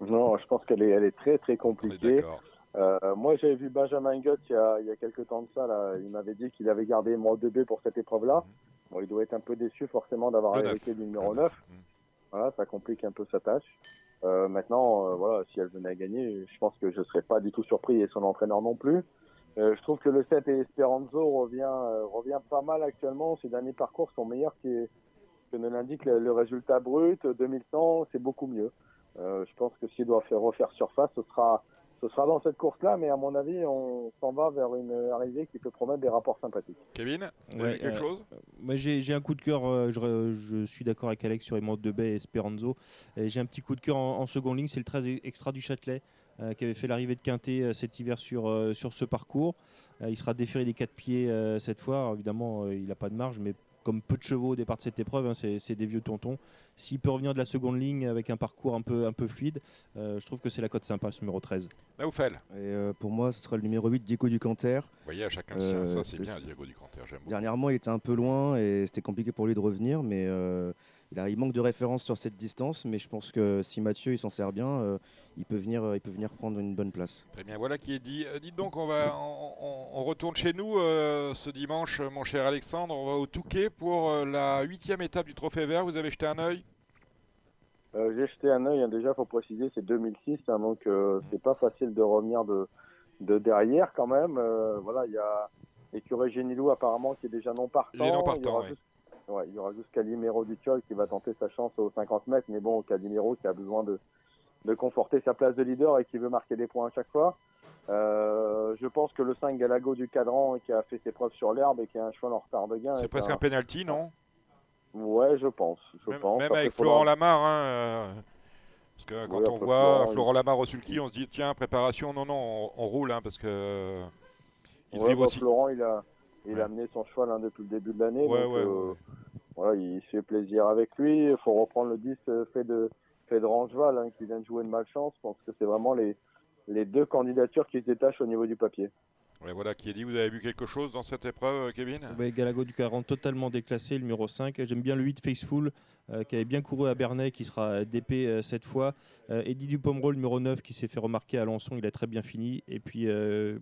Non, je pense qu'elle est, elle est très très compliquée. Euh, moi, j'avais vu Benjamin Gutt il y a, il y a quelques temps de ça. Là. Il m'avait dit qu'il avait gardé mon 2B pour cette épreuve-là. Bon, il doit être un peu déçu forcément d'avoir Le hérité du numéro 9. Voilà, ça complique un peu sa tâche. Euh, maintenant, euh, voilà, si elle venait à gagner, je pense que je ne serais pas du tout surpris et son entraîneur non plus. Euh, je trouve que le 7 et Esperanzo revient, euh, revient pas mal actuellement. Ces derniers parcours sont meilleurs que, que ne l'indique le, le résultat brut. 2100, c'est beaucoup mieux. Euh, je pense que s'il doit faire refaire surface, ce sera, ce sera dans cette course-là, mais à mon avis, on s'en va vers une arrivée qui peut promettre des rapports sympathiques. Kevin, vous Ouais, quelque euh, chose? Moi, j'ai j'ai un coup de cœur. euh, je, suis d'accord avec Alex sur Emmanuel Debay et Esperanzo. Et J'ai un petit coup de cœur en, en seconde ligne. C'est le 13 extra du Châtelet qui avait fait l'arrivée de Quintet euh, cet hiver sur, euh, sur ce parcours. Euh, il sera déféré des quatre pieds euh, cette fois. Alors, évidemment, euh, il n'a pas de marge, mais comme peu de chevaux au départ de cette épreuve, hein, c'est des vieux tontons. S'il peut revenir de la seconde ligne avec un parcours un peu, un peu fluide, euh, je trouve que c'est la cote sympa, ce numéro 13. Naoufel. Et euh, pour moi, ce sera le numéro 8, Diego Ducanter. Vous voyez, à chacun. Euh, Ça, c'est bien, Diego Ducanter. J'aime beaucoup. Dernièrement, il était un peu loin et c'était compliqué pour lui de revenir, mais euh, il, a- il manque de référence sur cette distance. Mais je pense que si Mathieu il s'en sert bien, euh, il, peut venir, il peut venir prendre une bonne place. Très bien, voilà qui est dit. Euh, dites donc, on, va, on, on- on retourne chez nous euh, ce dimanche, euh, mon cher Alexandre. On va au Touquet pour euh, la huitième étape du Trophée Vert. Vous avez jeté un œil? Euh, J'ai jeté un œil, hein, déjà, faut préciser, c'est 2006, hein, donc euh, c'est pas facile de revenir de, de derrière quand même. Euh, voilà, il y a l'écureuil Génilou apparemment qui est déjà non partant. Il est non y partant, aura oui. juste, ouais, il y aura juste Calimero du Tiol qui va tenter sa chance aux 50 mètres, mais bon, Calimero qui a besoin de, de conforter sa place de leader et qui veut marquer des points à chaque fois. Euh, je pense que le 5 Galago du cadran qui a fait ses preuves sur l'herbe et qui est un cheval en retard de gain. C'est est presque un penalty, non? Ouais, je pense. Je Même, pense. même Après, avec faudra- Florent Lamar, hein, euh, parce que quand Oui, on voit Florent, Florent, Lamar au sulky, on se dit tiens, préparation, non, non, on, on roule, hein, parce que euh, il Ouais, bah, aussi. Florent, il a, il Ouais. a amené son cheval hein, depuis le début de l'année. Ouais, donc, ouais, euh, voilà, il se fait plaisir avec lui. Il faut reprendre le 10 euh, fait de, fait de Rangeval, hein, qui vient de jouer une malchance. Je pense que c'est vraiment les, les deux candidatures qui se détachent au niveau du papier. Ouais, voilà qui est dit. Vous avez vu quelque chose dans cette épreuve, euh, Kevin Ouais, Galago du 40 totalement déclassé, le numéro 5. J'aime bien le 8 Faceful euh, qui avait bien couru à Bernay, qui sera DP euh, cette fois. Euh, Eddie le numéro 9, qui s'est fait remarquer à Lançon, il a très bien fini. Et puis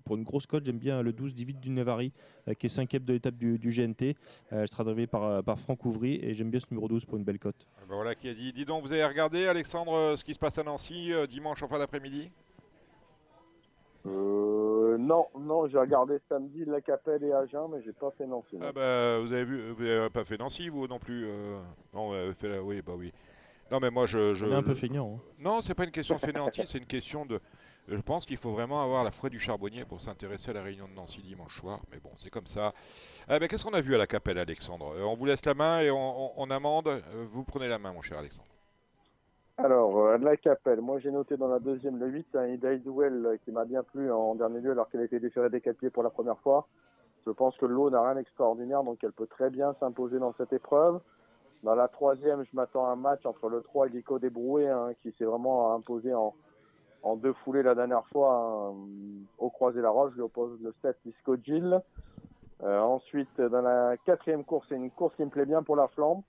pour une grosse cote, j'aime bien le 12 David du Nevari, euh, qui est cinquième de l'étape du, du GNT. Elle sera drivée par, par Franck Ouvry et j'aime bien ce numéro 12 pour une belle cote. Ah ben voilà qui a dit. Dis donc, vous avez regardé, Alexandre, ce qui se passe à Nancy dimanche en fin d'après-midi? Euh, non, non, j'ai regardé samedi La Capelle et Agen, mais j'ai pas fait Nancy. non. Ah bah, vous avez vu, vous avez pas fait Nancy, vous non plus euh, Non, vous avez fait la- oui, bah oui. Non, mais moi, je. je On est un peu feignant. hein. Non, c'est pas une question de fainéantise, c'est une question de. Je pense qu'il faut vraiment avoir la foi du charbonnier pour s'intéresser à la réunion de Nancy dimanche soir. Mais bon, c'est comme ça. Ah, Qu'est-ce qu'on a vu à la Capelle, Alexandre? Euh, On vous laisse la main et on, on- on amende. Euh, Vous prenez la main, mon cher Alexandre. Alors, euh, La Capelle, moi j'ai noté dans la deuxième le 8, un Ida Duel euh, qui m'a bien plu en dernier lieu alors qu'elle a été déférée des quatre pieds pour la première fois. Je pense que l'eau n'a rien d'extraordinaire, donc elle peut très bien s'imposer dans cette épreuve. Dans la troisième, je m'attends à un match entre le 3 Illico Débroué, hein, qui s'est vraiment imposé en, deux foulées la dernière fois hein, au Croisé la Roche. Je lui le 7 Disco Gilles. Euh, ensuite, dans la quatrième course, c'est une course qui me plaît bien pour la flambe.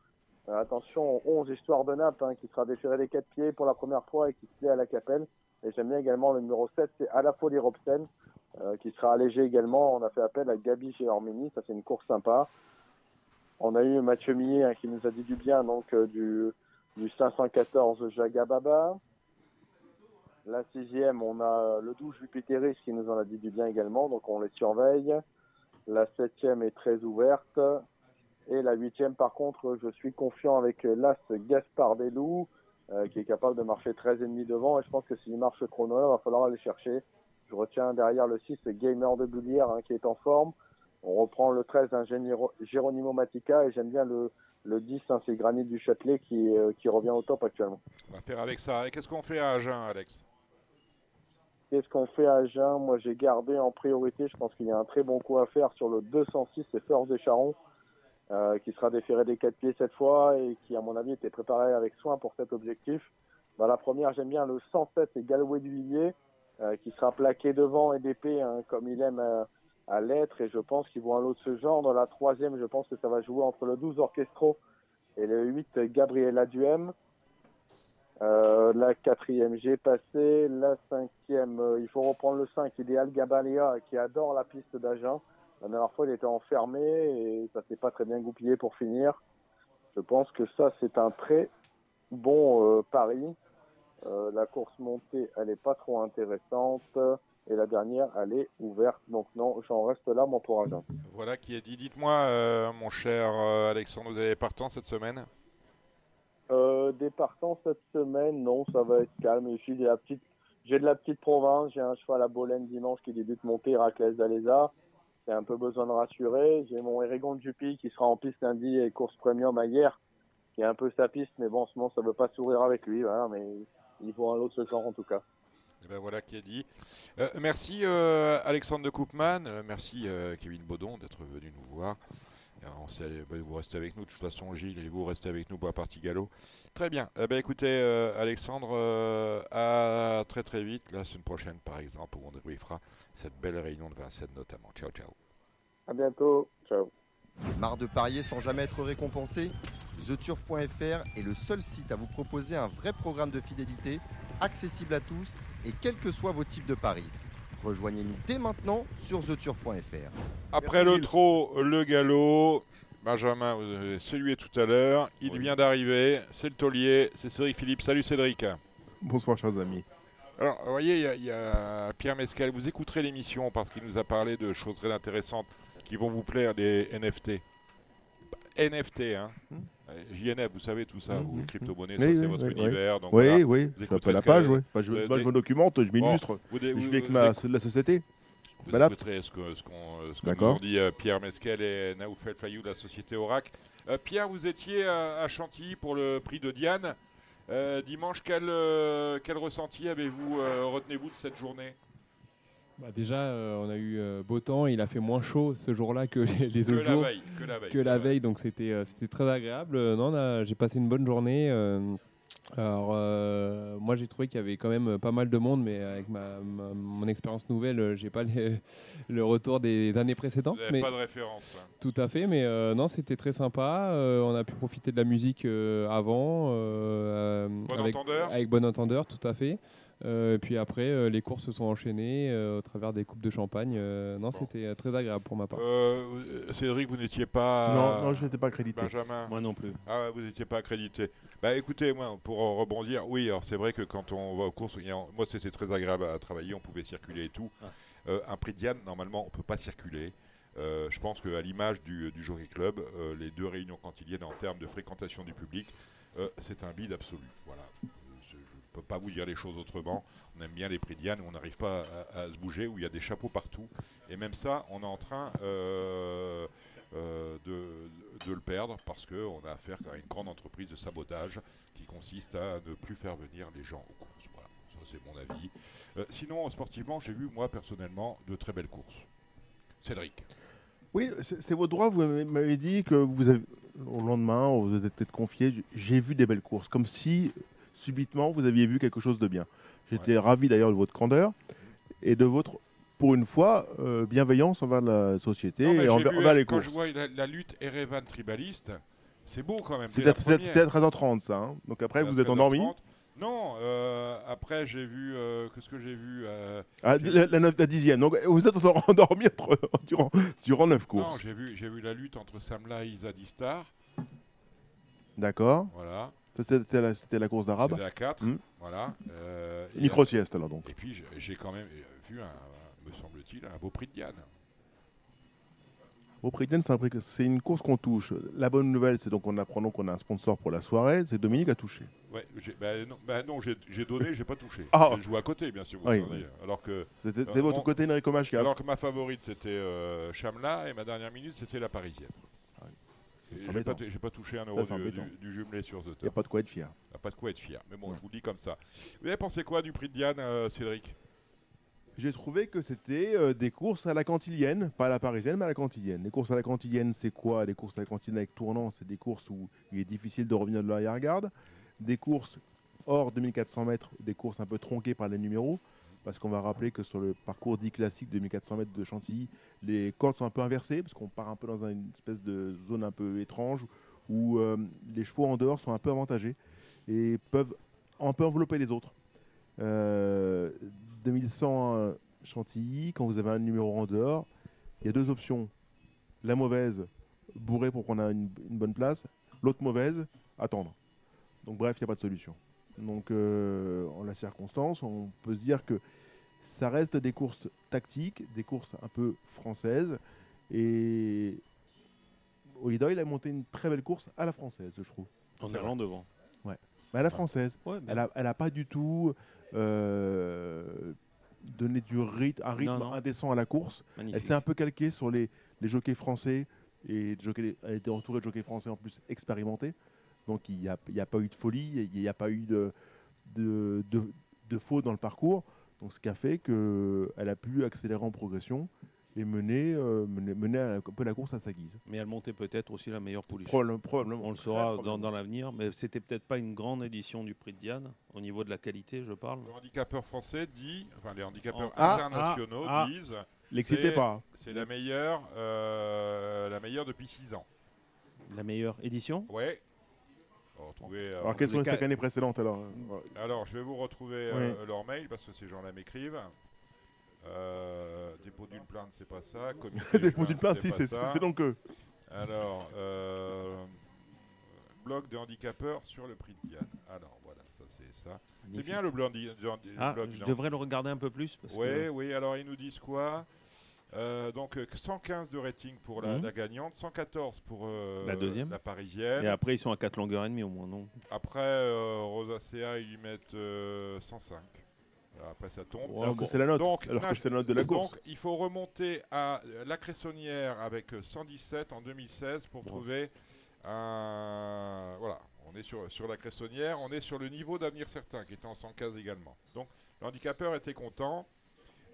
Euh, attention, 11 Histoire de Naples, hein, qui sera déféré des quatre pieds pour la première fois et qui se plaît à la Capelle. Et j'aime bien également le numéro 7, c'est à la folie Robson, euh, qui sera allégé également. On a fait appel à Gabi chez ça c'est une course sympa. On a eu Mathieu Millet hein, qui nous a dit du bien, donc euh, du, du 514 Jaga Baba. La sixième, on a le 12 Jupiteris qui nous en a dit du bien également, donc on les surveille. La septième est très ouverte. Et la huitième, par contre, je suis confiant avec l'As Gaspard Delou, euh, qui est capable de marcher 13,5 devant. Et je pense que s'il marche chrono, il va falloir aller chercher. Je retiens derrière le 6, Gamer de Bullière, hein, qui est en forme. On reprend le 13, un Géniro- Geronimo Matica. Et j'aime bien le, le 10, hein, c'est Granit du Châtelet, qui, euh, qui revient au top actuellement. On va faire avec ça. Et qu'est-ce qu'on fait à Agen, Alex? Qu'est-ce qu'on fait à Agen? Moi, j'ai gardé en priorité, je pense qu'il y a un très bon coup à faire sur le 206, c'est Force des Charons, euh, qui sera déféré des quatre pieds cette fois et qui, à mon avis, était préparé avec soin pour cet objectif. Dans la première, j'aime bien le 107 et Galway du Villiers, euh, qui sera plaqué devant et d'épée, hein, comme il aime euh, à l'être, et je pense qu'ils vont à l'autre de ce genre. Dans la troisième, je pense que ça va jouer entre le 12 Orchestro et le 8 Gabriela Duhem. Euh, la quatrième, j'ai passé. La cinquième, il faut reprendre le 5, Idéal Gabaléa, qui adore la piste d'Agen. La dernière fois, il était enfermé et ça s'est pas très bien goupillé pour finir. Je pense que ça, c'est un très bon euh, pari. Euh, la course montée, elle est pas trop intéressante. Et la dernière, elle est ouverte. Donc non, j'en reste là, mon tour à jeun. Voilà qui est dit. Dites-moi, euh, mon cher Alexandre, vous avez partant cette semaine? Des partants cette semaine, non, ça va être calme. J'ai la petite, j'ai de la petite province. J'ai un cheval à Bolène dimanche qui débute monter Héraclès d'Alésa. J'ai un peu besoin de rassurer. J'ai mon Erigon de Juppy qui sera en piste lundi et course premium à hier, qui est un peu sa piste, mais bon, en ce moment, ça veut pas sourire avec lui, voilà, mais il vaut un ce genre en tout cas. Eh ben voilà qui est dit. Euh, merci euh, Alexandre de Koopman, Euh, merci Kevin Baudon d'être venu nous voir. Euh, on sait, bah, vous restez avec nous, de toute façon Gilles et vous restez avec nous pour la partie galop. Très bien. Eh ben, écoutez euh, Alexandre, euh, à très très vite, la semaine prochaine par exemple, où on débriefera cette belle réunion de Vincennes notamment. Ciao ciao. À bientôt. Ciao. Marre de parier sans jamais être récompensé? TheTurf.fr est le seul site à vous proposer un vrai programme de fidélité, accessible à tous et quels que soient vos types de paris. Rejoignez-nous dès maintenant sur TheTurf.fr. Après le trot, le galop. Benjamin, vous avez salué tout à l'heure. Il vient d'arriver. C'est le taulier. C'est Cédric Philippe. Salut Cédric. Bonsoir, chers amis. Alors, vous voyez, il y y, a Pierre Mescal. Vous écouterez l'émission parce qu'il nous a parlé de choses très intéressantes qui vont vous plaire, les NFT. NFT, hein. Euh, JNF, vous savez tout ça, ou les crypto-monnaies, ça Oui, c'est oui, votre oui, univers. oui. donc oui, voilà. oui, Vous je suis un peu écouterez la page, oui. Enfin, je, vous- moi, je vous- me documente, je Bon, m'illustre. vous- je vous- vis avec vous- ma, vous- la société. Vous Voilà. écouterez ce que, ce qu'on, dit euh, Pierre Mesquel et Naoufel Fayou de la société Orac. Euh, Pierre, vous étiez à, Chantilly pour le prix de Diane. Dimanche, quel, quel ressenti avez-vous, retenez-vous de cette journée? Bah déjà, euh, on a eu euh, beau temps, il a fait moins chaud ce jour-là que <laughs> les, les Que autres la jours. veille, que la veille, Que c'est la vrai. veille, donc c'était euh, c'était très agréable. Non, j'ai passé une bonne journée. alors, moi, j'ai trouvé qu'il y avait quand même pas mal de monde, mais avec ma, ma- mon expérience nouvelle, j'ai pas <laughs> les- le retour des années précédentes. Vous n'avez mais- pas de référence. hein. tout à fait, mais non, c'était très sympa. On a pu profiter de la musique avant. Bon avec, entendeur Avec bon entendeur, tout à fait. Euh, et puis après, euh, les courses se sont enchaînées euh, au travers des coupes de champagne. Euh, non, c'était très agréable pour ma part. Cédric, vous n'étiez pas. Non, non, je n'étais pas accrédité. Benjamin Moi non plus. Ah, ouais, vous n'étiez pas accrédité. Bah écoutez, moi, pour rebondir, oui, alors c'est vrai que quand on va aux courses, moi c'était très agréable à travailler, on pouvait circuler et tout. Euh, un prix de Diane, normalement, on ne peut pas circuler. Euh, je pense qu'à l'image du, du Jockey Club, euh, les deux réunions quantiliennes en termes de fréquentation du public, euh, c'est un bide absolu. Voilà. Je ne peux pas vous dire les choses autrement. On aime bien les prix de Diane où on n'arrive pas à, se bouger, où il y a des chapeaux partout. Et même ça, on est en train euh, euh, de, de le perdre parce qu'on a affaire à une grande entreprise de sabotage qui consiste à ne plus faire venir les gens aux courses. Voilà, ça c'est mon avis. Euh, sinon, sportivement, j'ai vu, moi, personnellement, de très belles courses. Cédric. Oui, c'est c'est votre droit. Vous m'avez- dit que vous avez, au lendemain, vous êtes peut-être confié. J'ai vu des belles courses, comme si subitement vous aviez vu quelque chose de bien. J'étais ravi d'ailleurs de votre candeur et de votre, pour une fois, euh, bienveillance envers la société Non, et envers, les quand courses. je vois la, la lutte Erevan tribaliste, c'est beau quand même. C'était à- c'était- première. c'était à 13h30 ça. hein. Donc après, vous êtes endormi. 13h30. Non, euh, après j'ai vu. euh, Qu'est-ce que j'ai vu euh, Ah, la, la, la dixième. Donc vous êtes <laughs> endormi entre- durant, durant 9 Non, courses. j'ai vu, j'ai vu la lutte entre Samla et Isadistar. D'accord. Voilà. C'était la, course d'arabe. C'était la 4. Hmm. Voilà. euh, Micro-sieste, alors, donc. Et puis j'ai- quand même euh, vu, un, me semble-t-il, un beau prix de Diane. Au prix de Diane, c'est un prix une course qu'on touche. La bonne nouvelle, c'est donc en apprenant qu'on a un sponsor pour la soirée, c'est Dominique a touché. Ouais, bah non, bah non, j'ai donné, j'ai pas touché. Ah. J'ai joué à côté, bien sûr. vous Oui, savez. Alors que. C'était- euh, c'est votre côté Enrico Machias. Alors que ma favorite c'était euh, Chamla et ma dernière minute c'était la Parisienne. J'ai pas, touché un euro du jumelé sur The Il n'y a pas de quoi être fier. Il a pas de quoi être fier. Mais bon, je vous le dis comme ça. Vous avez pensé quoi du prix de Diane, euh, Cédric? J'ai trouvé que c'était euh, des courses à la cantilienne, pas à la parisienne, mais à la cantilienne. Les courses à la cantilienne, c'est quoi? Les courses à la cantilienne avec tournant, c'est des courses où il est difficile de revenir de l'arrière-garde. Des courses hors 2400 mètres, des courses un peu tronquées par les numéros. Parce qu'on va rappeler que sur le parcours dit classique de 1400 mètres de Chantilly, les cordes sont un peu inversées, parce qu'on part un peu dans une espèce de zone un peu étrange, où euh, les chevaux en dehors sont un peu avantagés et peuvent un peu envelopper les autres. Euh, 2100 euh, Chantilly, quand vous avez un numéro en dehors, il y a deux options. La mauvaise, bourrée pour qu'on ait une, une bonne place. L'autre mauvaise, attendre. Donc bref, il n'y a pas de solution. Donc euh, en la circonstance, on peut se dire que ça reste des courses tactiques, des courses un peu françaises. Et Holiday, il a monté une très belle course à la française, je trouve. En allant vrai. devant. Ouais. Mais à la française. Ouais, mais- elle, a, elle a pas du tout euh, donné du rythme, un rythme Non, non. indécent à la course. Magnifique. Elle s'est un peu calquée sur les, les jockeys français. Et jockeys- elle était entourée de jockeys français en plus expérimentés. Donc il n'y a, il y a pas eu de folie, il n'y a pas eu de, de, de, de faute dans le parcours. Donc ce qui a fait qu'elle a pu accélérer en progression et mener, euh, mener, mener un peu la course à sa guise. Mais elle montait peut-être aussi la meilleure pouliche. Probable- probablement. On le saura dans, dans l'avenir, mais c'était peut-être pas une grande édition du prix de Diane, au niveau de la qualité, je parle. Le handicapeur français dit, enfin les handicapeurs Ah, internationaux ah, ah. disent, L'excitez c'est- pas. C'est la meilleure, euh, la meilleure depuis 6 ans. La meilleure édition? Ouais. On va retrouver, euh, Alors quelles sont les cinq années précédentes alors Alors, je vais vous retrouver euh, leur mail parce que ces gens-là m'écrivent. Euh, dépôt d'une plainte, c'est pas ça. <laughs> Dépôt d'une plainte, si, c'est- donc eux. Alors, euh, blog de handicapeurs sur le prix de Diane. Alors, voilà, ça c'est ça. C'est bien le blog, Ah, blog je devrais le regarder un peu plus. Parce Oui, que... oui, alors ils nous disent quoi? Euh, donc euh, 115 de rating pour la, Mhm. la gagnante, 114 pour euh, La deuxième. la parisienne. Et après, ils sont à 4 longueurs et demie au moins, non? Après, euh, Rosa CA, ils lui mettent euh, 105. Alors Après, ça tombe. Alors que c'est la note, alors que nage- c'est la note de la course. Donc, il faut remonter à euh, la Cressonnière avec euh, 117 en 2016 pour trouver un. Voilà, on est sur, sur la Cressonnière. On est sur le niveau d'avenir certain qui était en 115 également. Donc, le handicapeur était content.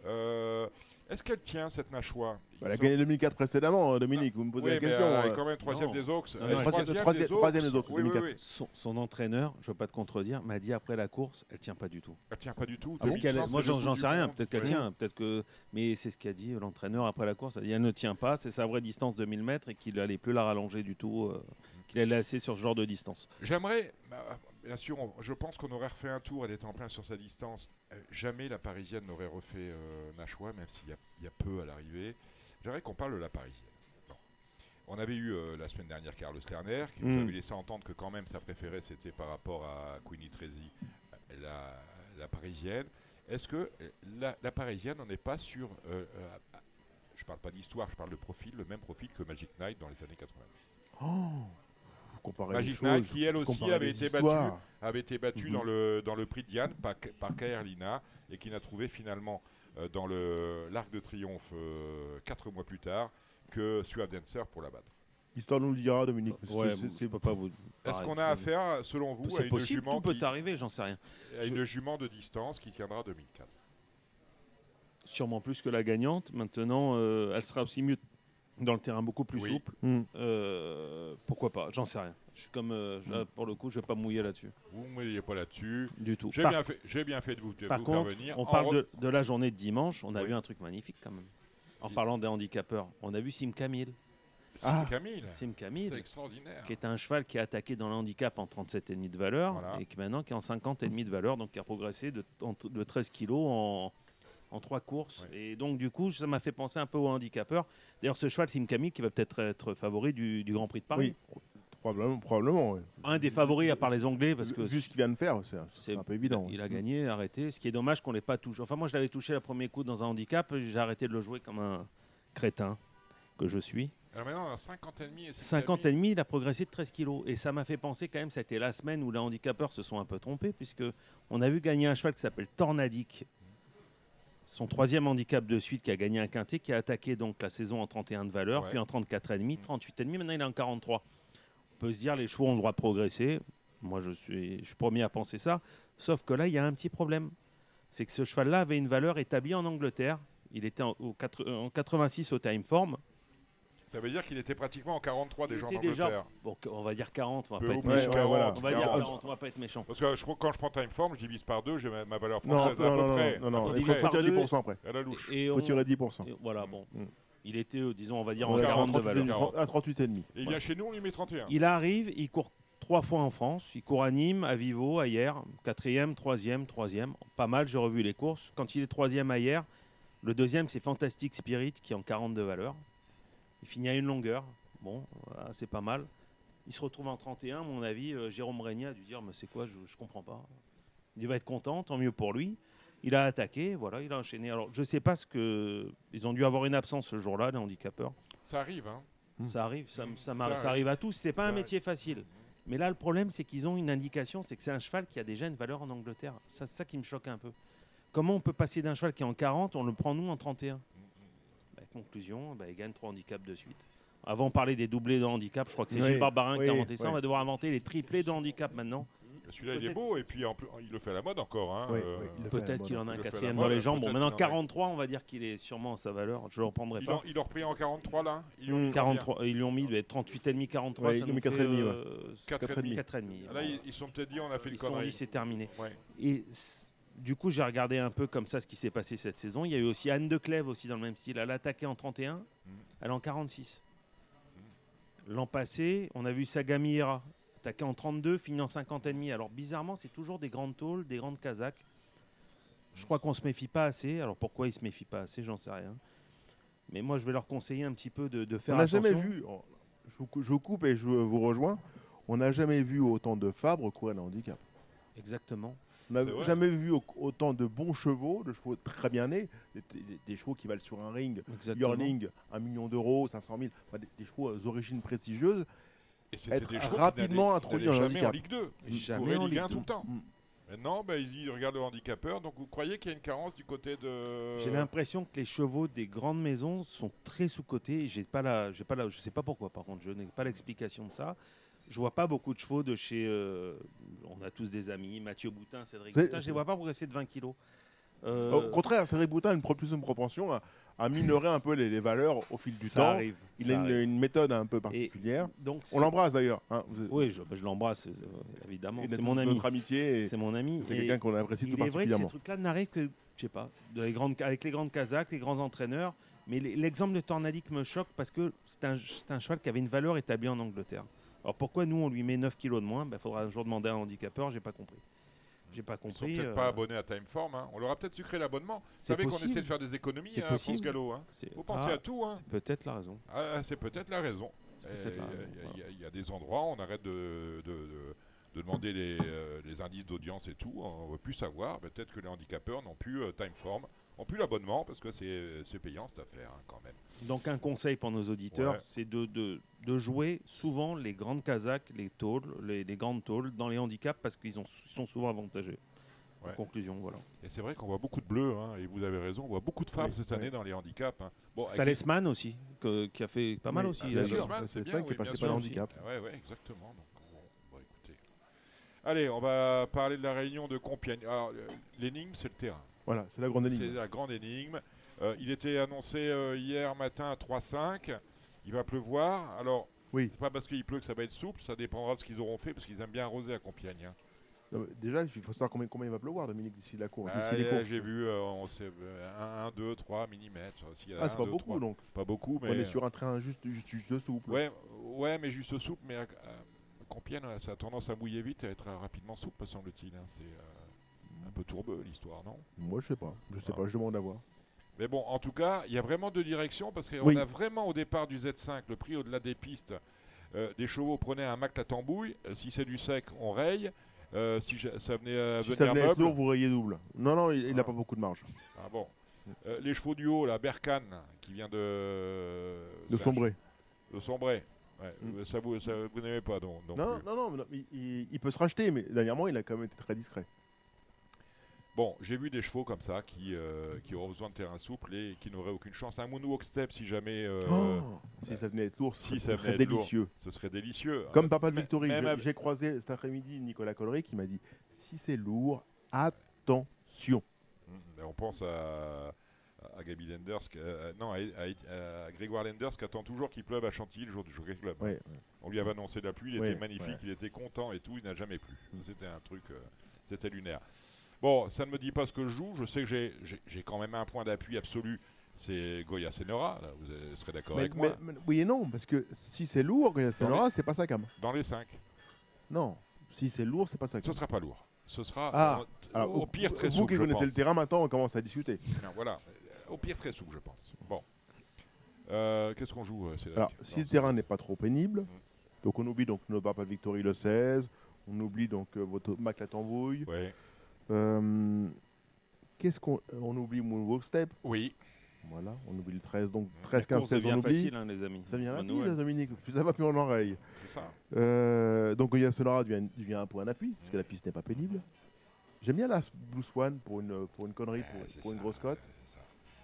Euh, Est-ce qu'elle tient cette Nachois Bah, Elle a gagné 2004 précédemment, euh, Dominique, vous me posez Oui, la question. elle est euh. quand même troisième des Oaks. Troisième des Oaks. troisième des Oaks, Oui, oui, 2004. oui. Son, son entraîneur, je ne veux pas te contredire, m'a dit après la course, elle tient pas du tout. Elle tient pas du tout. C'est Ah ce bon qu'elle- Ça, moi, j'en sais rien. Peut-être qu'elle Oui. tient, peut-être que. Mais c'est ce qu'a dit euh, l'entraîneur après la course. Elle a dit elle ne tient pas, c'est sa vraie distance de 1000 mètres et qu'il n'allait plus la rallonger du tout, euh, qu'il allait assez sur ce genre de distance. J'aimerais, bah, bien sûr, on- je pense qu'on aurait refait un tour, elle était en plein sur sa distance. Euh, jamais la parisienne n'aurait refait euh, Nashua, même s'il y a, il y a peu à l'arrivée. J'aimerais qu'on parle de la parisienne. On avait eu euh, la semaine dernière Carlos Lerner, qui nous Mm. avait laissé entendre que quand même sa préférée c'était par rapport à Queenie Trezi, la, la parisienne. Est-ce que euh, la, la parisienne, on n'est pas sur. euh, euh, je parle pas d'histoire, je parle de profil, le même profil que Magic Knight dans les années 90. Oh, vous comparez les Magic choses, qui elle aussi avait été battue, avait été battue Mhm. dans, le, dans le prix de Diane par, par Kaerlina et qui n'a trouvé finalement euh, dans le l'Arc de Triomphe euh, quatre mois plus tard que Stuart Dancer pour la battre. L'histoire nous le dira, Dominique. Ouais. Est-ce qu'on a affaire, selon vous, à C'est une possible, jument tout peut qui- arriver, j'en sais rien. à Je- une jument de distance qui tiendra 2004 Sûrement plus que la gagnante. Maintenant, euh, elle sera aussi mieux dans le terrain, beaucoup plus Oui. souple. Mm. Euh, pourquoi pas J'en sais rien. Je suis comme euh, je- pour le coup, je vais pas mouiller là-dessus. Vous ne mouillez pas là-dessus. Du tout. J'ai Par- bien, fait- j'ai bien fait de vous, de Par vous contre, faire venir. on parle re- de, de la journée de dimanche. On a Oui. vu un truc magnifique quand même. En parlant des handicapeurs, on a vu Sim Camille. Sim Ah. Camille. Sim Camille, C'est extraordinaire. qui est un cheval qui a attaqué dans le handicap en 37,5 de valeur Voilà. et qui maintenant qui est en 50,5 de valeur, donc qui a progressé de, de 13 kilos en, en trois courses. Et donc du coup, ça m'a fait penser un peu aux handicapeurs. D'ailleurs, ce cheval Sim Camille qui va peut-être être favori du, du Grand Prix de Paris. Oui, probablement. probablement. Un des favoris à part les Anglais parce que Vu ce qu'il vient de faire, c'est un peu évident. il a gagné, arrêté. Ce qui est dommage qu'on l'ait pas touché. Enfin, moi, je l'avais touché le premier coup dans un handicap. J'ai arrêté de le jouer comme un crétin que je suis. Alors maintenant, on a 50 et demi. et Sim 50 Camille- et demi, il a progressé de 13 kilos. Et ça m'a fait penser quand même, c'était la semaine où les handicapeurs se sont un peu trompés, puisque on a vu gagner un cheval qui s'appelle Tornadic. Son troisième handicap de suite qui a gagné un quintet, qui a attaqué donc la saison en 31 de valeur, Ouais. puis en 34,5, 38,5, maintenant il est en 43. On peut se dire les chevaux ont le droit de progresser. Moi je suis, je suis premier à penser ça. Sauf que là, il y a un petit problème. C'est que ce cheval-là avait une valeur établie en Angleterre. Il était en, au quatre- en 86 au time form. Ça veut dire qu'il était pratiquement en 43 Il déjà en était déjà- Angleterre. bon, on va dire 40, on va Peu pas être méchant. 40, on va dire 40. 40, on va pas être méchant. Parce que je quand je prends Timeform, je divise par deux, j'ai ma, ma valeur Non, française à non, peu non, près. non, non, peu il faut tirer 10% après. À la louche. Et Faut on- tirer 10%. et voilà, bon. Mm. Il était, euh, disons, on va dire en est à 40 de 38 valeur. à 38,5. Et il vient chez nous, on lui met 31. Il arrive, il court trois fois en France. Il court à Nîmes, à Vivo, à hier. Quatrième, troisième, troisième. Pas mal, j'ai revu les courses. Quand il est troisième à hier, le deuxième, c'est Fantastic Spirit, qui est en 40 de valeur. Il finit à une longueur. Bon, voilà, c'est pas mal. Il se retrouve en 31, à mon avis. euh, Jérôme Régnier a dû dire Mais c'est quoi Je, je comprends pas. Il va être content, tant mieux pour lui. Il a attaqué, voilà, il a enchaîné. Alors, je sais pas ce que. Ils ont dû avoir une absence ce jour-là, les handicapeurs. Ça arrive, hein. Ça arrive, ça, ça, m'arrive- Ça ça arrive. à tous. C'est pas Ça un arrive. métier facile. Mais là, le problème, c'est qu'ils ont une indication, c'est que c'est un cheval qui a déjà une valeur en Angleterre. Ça, C'est ça qui me choque un peu. Comment on peut passer d'un cheval qui est en 40, on le prend nous en 31 Bah, Conclusion, bah, il gagne trois handicaps de suite. Avant, on parlait des doublés de handicap. Je crois que c'est Oui, Gilles Barbarin qui a oui, inventé ça. oui. On va devoir inventer les triplés de handicap maintenant. Celui-là, il est Peut-être- beau, et puis en plus, il le fait à la mode encore. Hein, Oui, euh, oui, le Peut-être qu'il en a un le quatrième dans les jambes. Bon, maintenant, qu'il en a- 43, on va dire qu'il est sûrement à sa valeur. Je ne le reprendrai Il pas. en- il l'a repris en 43 là? Ils lui ont Mm. mis combien? 43, ils lui ont mis bah, 38,5, 43. Ouais, ça ils lui ont nous mis fait, 4,5, ouais. euh, 4,5. 4,5. Là, ils, ils sont peut-être dit, on a fait Ils une se sont dit c'est terminé. Ouais. Et du coup, j'ai regardé un peu comme ça ce qui s'est passé cette saison. Il y a eu aussi Anne de Clèves aussi dans le même style. Elle a attaqué en 31, Mm. elle est en 46. L'an passé, on a vu Sagamira attaquer en 32, finir en 50 et demi. Alors bizarrement, c'est toujours des grandes tôles, des grandes kazakhs. Je crois qu'on se méfie pas assez. Alors pourquoi ils se méfient pas assez, j'en sais rien. Mais moi, je vais leur conseiller un petit peu de, de faire On n'a attention. jamais vu, oh, je vous, cou- je vous coupe et je vous rejoins, on n'a jamais vu autant de Fabre courir le handicap. Exactement. On n'a jamais vu au- autant de bons chevaux, de chevaux très bien nés, des, des- des chevaux qui valent sur un ring, yearling, 1 million d'euros, 500 000, enfin, des, des chevaux d'origine prestigieuse, Et c'était des chevaux qui rapidement introduits dans en handicap. Ligue 2. Ils Jamais en Ligue 1 Ligue tout le temps. Mm. Maintenant, bah, ils regardent le handicapeur. Donc vous croyez qu'il y a une carence du côté de. J'ai l'impression que les chevaux des grandes maisons sont très sous-cotés. J'ai pas la, j'ai pas la, je sais pas pourquoi. Par contre, je n'ai pas l'explication de ça. Je vois pas beaucoup de chevaux de chez. euh, on a tous des amis, Mathieu Boutin, Cédric C'est- Boutin. Je les vois pas progresser de 20 kilos. Euh, Au contraire, Cédric Boutin a une, pro- plus une propension à, à minorer un peu les, les valeurs au fil du Ça temps. arrive, Il ça a une, arrive. une méthode un peu particulière. donc On l'embrasse d'ailleurs. hein. Vous- Oui, je, bah, je l'embrasse euh, évidemment. Il a C'est toute mon ami. notre amitié et C'est mon ami. c'est Et quelqu'un qu'on apprécie il tout est vrai que ces particulièrement. trucs-là n'arrivent que, je sais pas, de les grandes, avec les grandes Kazakhs, les grands entraîneurs. Mais les- l'exemple de Tornadic me choque parce que c'est un, c'est un cheval qui avait une valeur établie en Angleterre. Alors pourquoi nous on lui met 9 kilos de moins? Il faudra un jour demander à un handicapeur, j'ai pas compris. J'ai pas Ils sont compris. peut-être euh, pas abonnés à Timeform. Hein. On leur a peut-être sucré l'abonnement. Vous savez qu'on essaie de faire des économies à France. Gallo. Hein. Faut penser Ah, à tout. Hein. C'est peut-être la raison. Ah, c'est peut-être la raison. Il y a- voilà. il y, a- il y a des endroits où on arrête de, de- de- de demander les, euh, les indices d'audience et tout. On veut plus savoir. Peut-être que les handicapeurs n'ont plus euh, Timeform, n'ont plus l'abonnement parce que c'est payant cette affaire hein, quand même. Donc un conseil pour nos auditeurs, Ouais. c'est de, de, de jouer souvent les grandes Kazakhs, les tôles, les, les grandes tôles dans les handicaps parce qu'ils ont- ils sont souvent avantagés. En conclusion, voilà. Et c'est vrai qu'on voit beaucoup de bleus, hein, et vous avez raison, on voit beaucoup de femmes Oui, cette oui. année dans les handicaps. hein. Bon, Salesman aussi, que- qui a fait pas mal Oui, aussi. ah, sûr. Salesman, c'est bien, qui est passé par le handicap. Ah Ouais, ouais, exactement. Donc, bon, bon, écoutez. Allez, on va parler de la réunion de Compiègne. Alors, euh, l'énigme, c'est le terrain. Voilà, c'est la grande C'est énigme. la grande énigme. Euh, il était annoncé euh, hier matin à 3-5. Il va pleuvoir. Alors, Oui. c'est pas parce qu'il pleut que ça va être souple. Ça dépendra de ce qu'ils auront fait, parce qu'ils aiment bien arroser à Compiègne. hein. Non, mais Déjà, il faut savoir combien, combien il va pleuvoir, Dominique, d'ici la course. Ah, d'ici les yeah, courses. J'ai vu, euh, on sait, euh, 1, 2, 3 mm. Ah, c'est pas beaucoup donc. Pas beaucoup, mais. On est sur un train juste, juste, juste souple. Ouais, ouais, mais juste souple, mais à, à Compiègne, ça a tendance à mouiller vite et à être euh, rapidement souple, me semble-t-il. hein. C'est euh, un peu tourbeux l'histoire, non? Moi, je sais pas. Je sais Ah. pas, je demande à voir. Mais bon, en tout cas, il y a vraiment deux directions parce qu'on Oui. a vraiment au départ du Z5 le prix au-delà des pistes. euh, des chevaux prenaient un Mac la tambouille. Euh, si c'est du sec, on raye. Euh, si je- ça venait à Si venir ça venait être lourd, vous rayez double. Non, non, il n'a Ah. pas beaucoup de marge. Ah bon. Les chevaux du haut, la Berkane, qui vient de. De sombrer. De sombrer. Ouais, Mm. Ça vous, ça, vous n'aimez pas donc. non Non, non, non, non, il, il- il peut se racheter, mais dernièrement, il a quand même été très discret. Bon, j'ai vu des chevaux comme ça qui, euh, qui auraient besoin de terrain souple et qui n'auraient aucune chance. Un moonwalk step, si jamais. euh, Oh, si ça venait être lourd, ce si serait, ça ce serait être lourd, délicieux. ce serait délicieux. Comme Euh, Papa de Victory. J'ai- croisé cet après-midi Nicolas Collery qui m'a dit si c'est lourd, attention. Mm, mais on pense à, à Gaby Lenders, euh, non, à, à- à Grégoire Lenders qui attend toujours qu'il pleuve à Chantilly le jour du Jockey Club. Ouais, ouais. On lui avait annoncé la pluie, il Ouais, était magnifique, il était content et tout, il n'a jamais plu. C'était un truc, euh, c'était lunaire. Bon, ça ne me dit pas ce que je joue, je sais que j'ai- quand même un point d'appui absolu, c'est Goya Senora, là, vous serez d'accord Mais- avec moi. mais- oui et non, parce que si c'est lourd, Goya Senora, c'est pas sa cam. Dans les 5. Non, si c'est lourd, c'est pas sa Ce sera pas lourd. Ce sera Ah, euh, alors, au pire très vous souple. qui je connaissez pense. le terrain maintenant, on commence à discuter. Non, voilà, au pire très souple, je pense. Bon. Euh, Qu'est-ce qu'on joue, euh, Cédric Alors, Non, si le terrain n'est pas trop pénible, Mm. donc on oublie donc de Victory le 16, on oublie donc euh, votre Mac la tambouille. Ouais. Euh, Qu'est-ce qu'on on oublie Moonwalk Step? Oui. Voilà, on oublie le 13, donc 13, La 15, course 16, on oublie. facile, hein, les amis. Ça vient rapide, nouvelle. Dominique. Plus ça va, plus on enraye. C'est ça. Euh, donc Goya Sonora devient, devient un point d'appui, parce que la piste n'est pas pénible. J'aime bien la Blue Swan pour une, pour une connerie, pour, pour une grosse cote.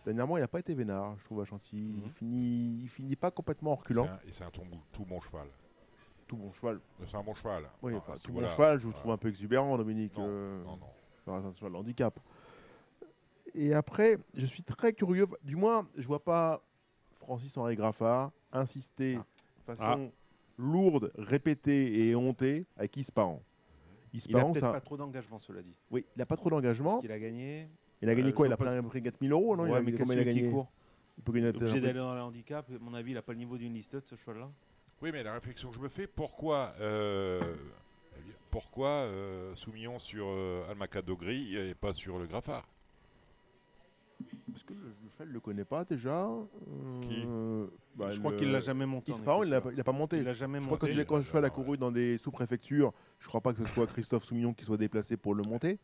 Dernièrement, il n'a pas été vénard, je trouve, à Chantilly. Il, finit, il finit pas complètement en reculant. C'est un- Et c'est un tout, bon- tout bon cheval. Tout bon cheval. C'est un bon cheval. Oui, enfin, tout bon cheval, je vous trouve un peu exubérant, Dominique. Non, euh, non, non. Cheval de handicap. Et après, je suis très curieux. Du moins, je vois pas Francis-Henri Graffard insister Ah. de façon lourde, répétée et hontée avec Ispahan. Il a Ispahan, peut-être ça- pas trop d'engagement, cela dit. Oui, il n'a pas trop d'engagement. Parce qu'il a gagné. Il a gagné Euh, quoi Il a pris pas- un prix 4000 euros, non? Il Ouais, a- mais Comment il a gagné court? Il peut gagner Obligé d'aller dans le handicap. À mon avis, il n'a pas le niveau d'une liste ce cheval-là. Oui, mais la réflexion que je me fais, pourquoi, euh, pourquoi euh, Soumillon sur euh, Almacadogri et pas sur le Graffard? Parce que cheval, ne le connaît pas déjà. Qui? Euh, bah, Je crois le- qu'il l'a jamais monté, il l'a celui-là. pas- n'a pas monté. Il l'a jamais je crois que monté. quand, il est- quand le cheval a couru dans des sous-préfectures, je crois pas que ce soit Christophe Soumillon qui soit déplacé pour le monter.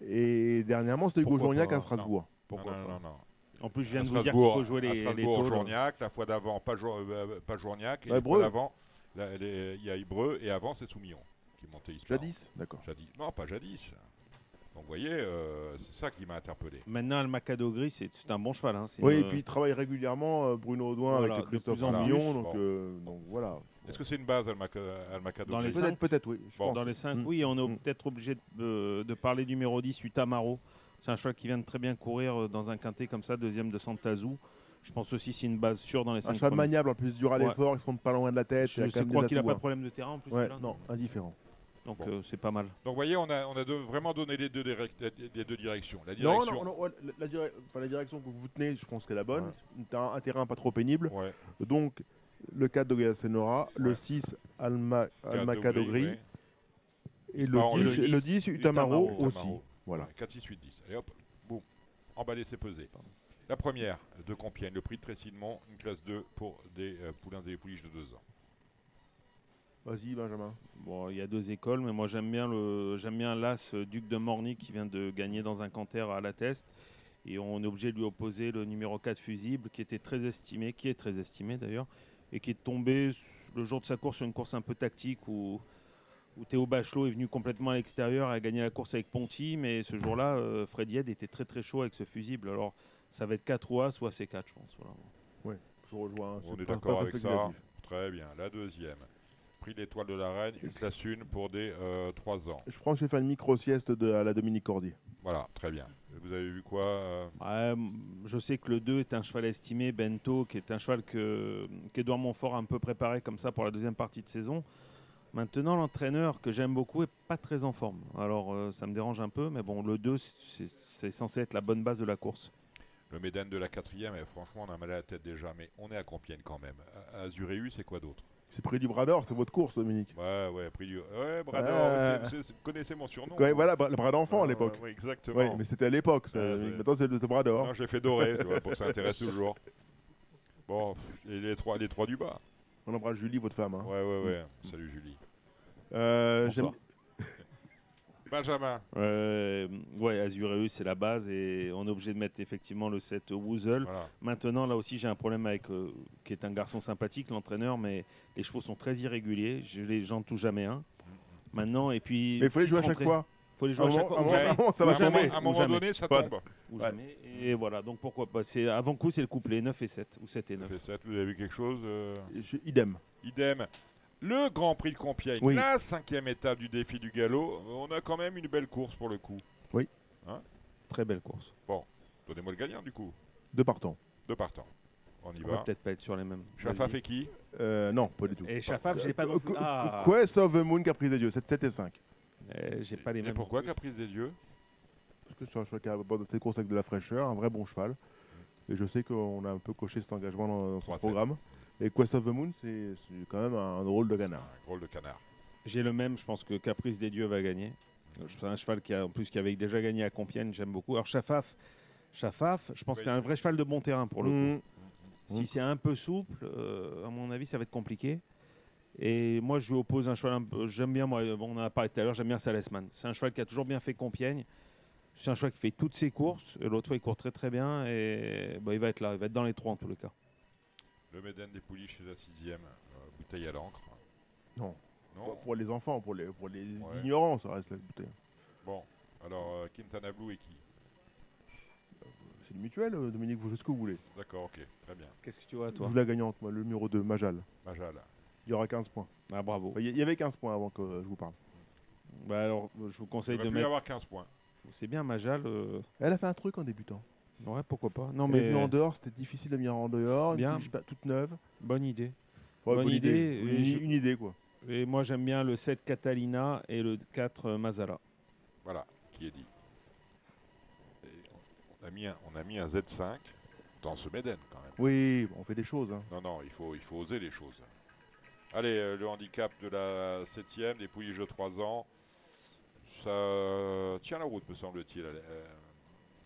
Et dernièrement, c'était Hugo Journiac à Strasbourg. Non. Pourquoi non, pas non, non. En plus, je viens À de vous dire qu'il faut jouer les- à les Strasbourg, taules. Journiac, la fois d'avant, pas, euh, pas Journiac, et Ouais, la fois d'avant, il y a Ibreu, et avant, c'est Soumillon qui montait Ispahan. Jadis, d'accord. Jadis. Non, pas jadis. Donc, vous voyez, euh, c'est ça qui m'a interpellé. Maintenant, le Macado Gris, c'est c'est un bon cheval. Hein. c'est Oui, une- et puis il travaille régulièrement, euh, Bruno Audouin, Voilà, avec de Christophe plus en. Donc, Bon. euh, donc voilà. Est-ce que c'est une base, Almaca- Almacadogri Dans les Peut-être, cinq, peut-être, oui. je Bon, pense. dans les 5, Mm. oui, on est peut-être obligé de, de parler du numéro 10, Utamaro. C'est un cheval qui vient de très bien courir euh, dans un quintet comme ça, deuxième de Santazou. Je pense aussi que c'est une base sûre dans les 5 Un cheval maniable, en plus, dur à Ouais. l'effort, il se monte pas loin de la tête. il a Je même crois qu'il n'a atouts, pas hein. de problème de terrain en plus. Ouais, celui-là. non, indifférent. Donc Bon. euh, c'est pas mal. Donc, vous voyez, on a, on a de- vraiment donné les deux, direct- les deux directions. La direction, non, non, ouais, la, la dire- enfin, la direction que vous tenez, je pense qu'elle est la bonne. T'as un, un terrain pas trop pénible. Ouais. Donc, le 4 de Senora, le 6 Alma, Alma Kadogri, ouais. et le Ispahan, 10, le 10 Utamaro aussi. Voilà. 4, 6, 8, 10. Allez hop, boum. Emballer, c'est pesé. La première de Compiègne, le prix de Trécidemont, une classe 2 pour des euh, poulains et des pouliches de 2 ans. Vas-y, Benjamin. Bon, il y a deux écoles, mais moi j'aime bien le j'aime bien l'As euh, Duc de Morny qui vient de gagner dans un canter à la test. Et on est obligé de lui opposer le numéro 4 fusible qui était très estimé, qui est très estimé d'ailleurs, et qui est tombé le jour de sa course sur une course un peu tactique où, où Théo Bachelot est venu complètement à l'extérieur et a gagné la course avec Ponty. Mais ce jour-là, euh, Freddy Head était très très chaud avec ce fusible. Alors ça va être 4 ou A, soit C4, je pense. Voilà. Ouais, je rejoins. On c'est est d'accord avec ça. Très bien. La deuxième. Prix l'étoile de la reine, une classe 1 pour des 3 ans. Je pense que je vais faire une micro-sieste de, à la Dominique Cordier. Voilà, très bien. Vous avez vu quoi euh, Ouais, je sais que le 2 est un cheval estimé, Bento, qui est un cheval que qu'Edouard Montfort a un peu préparé comme ça pour la deuxième partie de saison. Maintenant, l'entraîneur que j'aime beaucoup est pas très en forme. Alors, euh, ça me dérange un peu, mais bon, le 2, c'est censé être la bonne base de la course. Le Médène de la quatrième, et franchement, on a mal à la tête déjà, mais on est à Compiègne quand même. Azuréus, c'est quoi d'autre? C'est prix du bras d'or, c'est votre course, Dominique. Ouais, ouais, prix du. Ouais, Brador, c'est- c'est- c'est- vous connaissez mon surnom Ouais, vous voilà, le bras d'enfant à Ah, l'époque. ouais, exactement. Mais c'était à l'époque. ça. Ouais, c'est- Maintenant, c'est le bras d'or. Non, fait doré, tu vois, pour que ça intéresse toujours. Bon, et les trois, les trois du bas. On embrasse Julie, votre femme. hein. Ouais, ouais, ouais. Salut Julie. Euh, Bonsoir. Benjamin. Euh, ouais, Azureus, c'est la base et on est obligé de mettre effectivement le 7 Woozle. Voilà. Maintenant, là aussi, j'ai un problème avec, euh, qui est un garçon sympathique, l'entraîneur, mais les chevaux sont très irréguliers. Je les j'en touche jamais un. Maintenant, et puis. Mais il faut les jouer à chaque rentrée. fois. faut les jouer À à un chaque moment- fois. à ou moment- un moment, ça va Ou jamais. À un Ou moment donné, ça Pas- tombe. Ou Ouais. jamais. Et voilà, donc pourquoi pas. Avant coup, c'est le couplet 9 et 7, ou 7 et 9. Fait sept, vous avez vu quelque chose euh, Je- Idem. Idem. Le Grand Prix de Compiègne, Oui. la cinquième étape du défi du galop. On a quand même une belle course pour le coup. Oui. Hein Très belle course. bon, donnez-moi le gagnant du coup. Deux partants. Deux partants. On y On va va. peut-être pas être sur les mêmes. Chafa Vas-y. fait qui? Euh, non, pas du tout. Et Chafaf, je l'ai pas non plus. Qu- Ah. Quest of the Moon, Caprice des Dieux, 7, 7 et 5. Eh, J'ai pas les Et mêmes. pourquoi Caprice des dieux? Parce que c'est un cheval qui a abordé ses courses avec de la fraîcheur, un vrai bon cheval. Et je sais qu'on a un peu coché cet engagement dans, dans son 3-7. programme. Et Quest of the Moon, c'est quand même un drôle de canard. Un drôle de canard. J'ai le même, je pense que Caprice des Dieux va gagner. C'est un cheval qui a, en plus qui avait déjà gagné à Compiègne, j'aime beaucoup. Alors Chafaf, Chafaf, je pense Oui. qu'il a un vrai cheval de bon terrain pour le coup. Mmh. Si c'est un peu souple, euh, à mon avis, ça va être compliqué. Et moi, je lui oppose un cheval un peu. J'aime bien, moi, bon, on en a parlé tout à l'heure, j'aime bien Salesman. C'est un cheval qui a toujours bien fait Compiègne. C'est un cheval qui fait toutes ses courses. L'autre fois, il court très très bien. Et bah, il va être là. Il va être dans les trois en tous les cas. Le Méden des Pouliches, c'est la sixième. euh, bouteille à l'encre. Non. Non. Pour- les enfants, pour les, pour les Ouais. ignorants, ça reste la bouteille. Bon, alors euh, Quintana Blue et qui C'est le mutuel, euh, Dominique, vous faites ce que vous voulez. D'accord, ok, très bien. Qu'est-ce que tu vois, Je toi joue la gagnante, moi, le numéro 2, Majal. Majal. Il y aura 15 points. Ah, bravo. Il y- il avait 15 points avant que euh, je vous parle. Bah, alors, je vous conseille Il de mettre. avoir 15 points. C'est bien, Majal. euh, Elle a fait un truc en débutant. Ouais, pourquoi pas. Non, Elle est mais. venue en dehors, c'était difficile de venir en dehors. Une Bien. pouliche pas- toute neuve. Bonne idée. Ouais, bonne, bonne idée. Une- je- une idée, quoi. Et moi, j'aime bien le 7 Catalina et le 4 euh, Mazala. Voilà, qui est dit. Et on, a mis un, on a mis un Z5 dans ce Méden quand même. Oui, on fait des choses. hein. Non, non, il faut, il faut oser les choses. Allez, euh, le handicap de la septième, des pouliches de 3 ans. Ça tient la route, me semble-t-il, euh,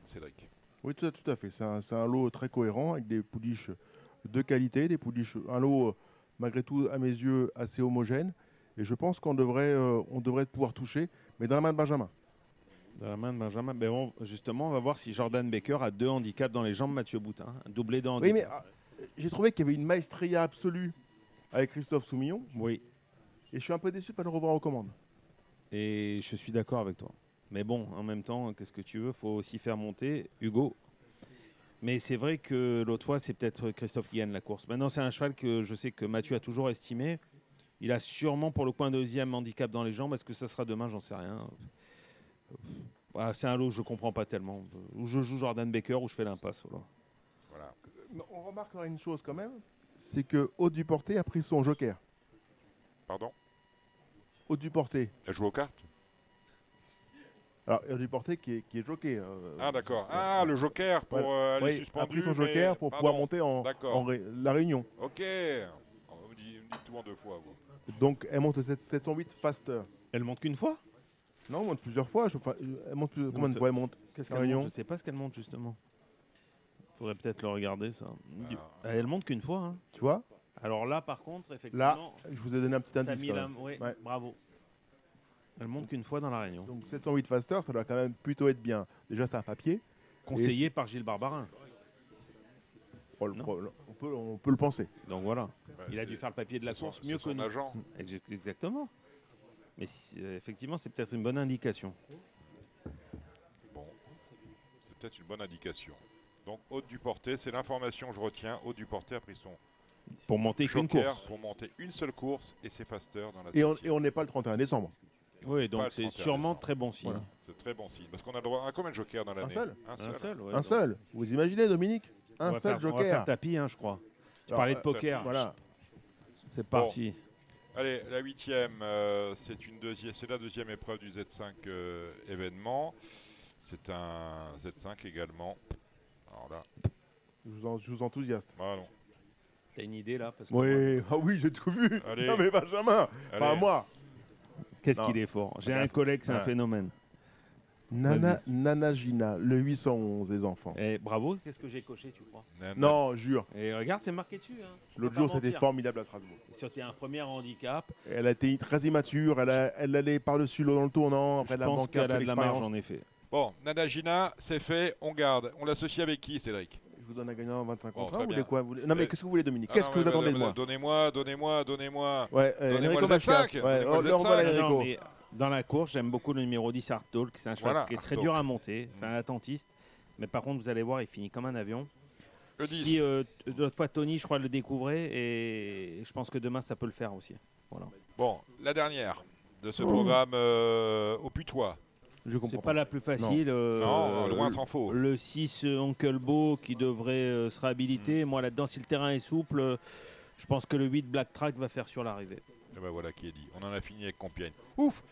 Cédric. Oui, tout à, tout à fait. C'est un, lot très cohérent avec des pouliches de qualité, des pouliches, un lot euh, malgré tout à mes yeux assez homogène. Et je pense qu'on devrait, euh, on devrait pouvoir toucher, mais dans la main de Benjamin. Dans la main de Benjamin. Ben bon, justement, on va voir si Jordan Baker a deux handicaps dans les jambes, Mathieu Boutin. Un doublé de handicap. Oui, mais ah, j'ai trouvé qu'il y avait une maestria absolue avec Christophe Soumillon. Oui. Et je suis un peu déçu de ne pas le revoir aux commandes. Et je suis d'accord avec toi. Mais bon, en même temps, qu'est-ce que tu veux? Faut aussi faire monter Hugo. Mais c'est vrai que l'autre fois, c'est peut-être Christophe qui gagne la course. Maintenant, c'est un cheval que je sais que Mathieu a toujours estimé. Il a sûrement pour le coin deuxième handicap dans les jambes. Est-ce que ça sera demain? J'en sais rien. Voilà, c'est un lot que je comprends pas tellement. Ou je joue Jordan Baker ou je fais l'impasse. Voilà. On remarquera une chose quand même, c'est que Haute du Porté a pris son joker. Pardon? Haute du Porté. Elle joue aux cartes? Alors, Haute du Porté qui est, qui est joker. euh, Ah, d'accord. Ah, le joker pour euh, aller Oui, suspendu. a pris son mais- joker pour pouvoir monter en, D'accord. en ré- la réunion. Ok. Oh, Vous me me dites tout en deux fois, vous. Donc, elle monte 7- 708 faster. Elle monte qu'une fois? Non, elle monte plusieurs fois. Je- enfin, elle monte plus- combien de ça- fois elle monte Qu'est-ce qu'elle monte? Je sais pas ce qu'elle monte justement. Faudrait peut-être le regarder ça. Du- Ah. Elle monte qu'une fois. hein. Tu vois? Alors là, par contre, Là, effectivement. je vous ai donné un petit indice. mis quand la- même. ouais, Ouais. Bravo. Elle monte qu'une fois dans la réunion. Donc 708 faster, ça doit quand même plutôt être bien. Déjà, c'est un papier. Conseillé Et- par Gilles Barbarin. Oh, le pro- on, peut, on peut le penser. Donc voilà. Il a dû faire le papier de la course mieux que nous. agent. Ex- Exactement. Mais si- euh, effectivement, c'est peut-être une bonne indication. Bon, c'est peut-être une bonne indication. Donc, Haute du Porté, c'est l'information que je retiens. Haute du Porté a pris son Pour monter qu'une joker course. pour monter une seule course et c'est faster dans la Et on septième. et on n'est pas le 31 décembre. Oui, donc c'est 31 sûrement très bon signe. Voilà. C'est très bon signe. Parce qu'on a le droit à combien de jokers dans l'année seul Un Un seul. seul, ouais, un seul. Vous imaginez, Dominique Un seul faire- On va joker. faire tapis, hein, je crois. Tu parlais de euh, poker. Voilà. C'est parti. Allez, la huitième, euh, c'est une deuxième, c'est la deuxième épreuve du Z5 euh, événement. C'est un Z5 également. Alors là, Je vous, en- je vous enthousiaste. voilà. non. T'as une idée là? Parce que Oui, ah oui, j'ai tout vu. Allez. Non mais Benjamin, pas moi. Qu'est-ce qu'il est fort. J'ai un collègue, c'est un phénomène. Nana, Nana Gina, le 811 des enfants. Et bravo, qu'est-ce que j'ai coché, tu crois? Nana- Non, jure. Et regarde, c'est marqué dessus. Hein. L'autre jour, c'était formidable à Strasbourg. C'était un premier handicap. Elle a été très immature, elle, a- elle allait par-dessus l'eau dans le tournant, après Je elle a pense manqué a de la marge en effet. Bon, Nana Gina, c'est fait, on garde. On l'associe avec qui, Cédric? Vous donne un gagnant 25 Bon, contrats, très vous voulez bien. quoi vous voulez- Non mais Euh, qu'est-ce que vous voulez Dominique Ah Qu'est-ce que vous attendez de moi Donnez-moi, donnez-moi, donnez-moi. Ouais, euh, Donnez-moi Enrico le Macias. Z5. Ouais, Donnez-moi le le revoilà, Z5. Enrico. Non, mais dans la course, j'aime beaucoup le numéro 10 Art Talk. C'est un cheval Voilà, qui est très dur à monter. C'est un attentiste. Mais par contre, vous allez voir, il finit comme un avion. Le 10. Si euh, l'autre fois Tony, je crois, le découvrait. Et je pense que demain, ça peut le faire aussi. Voilà. Bon, la dernière de ce programme euh, au putois. Je comprends C'est pas la plus facile. euh, Non, loin le- s'en faut. Le 6 euh, Uncle Beau qui devrait euh, se réhabiliter. Mm. Moi, là-dedans, si le terrain est souple, euh, je pense que le 8 Black Track va faire sur l'arrivée. Et ben voilà qui est dit. On en a fini avec Compiègne. Ouf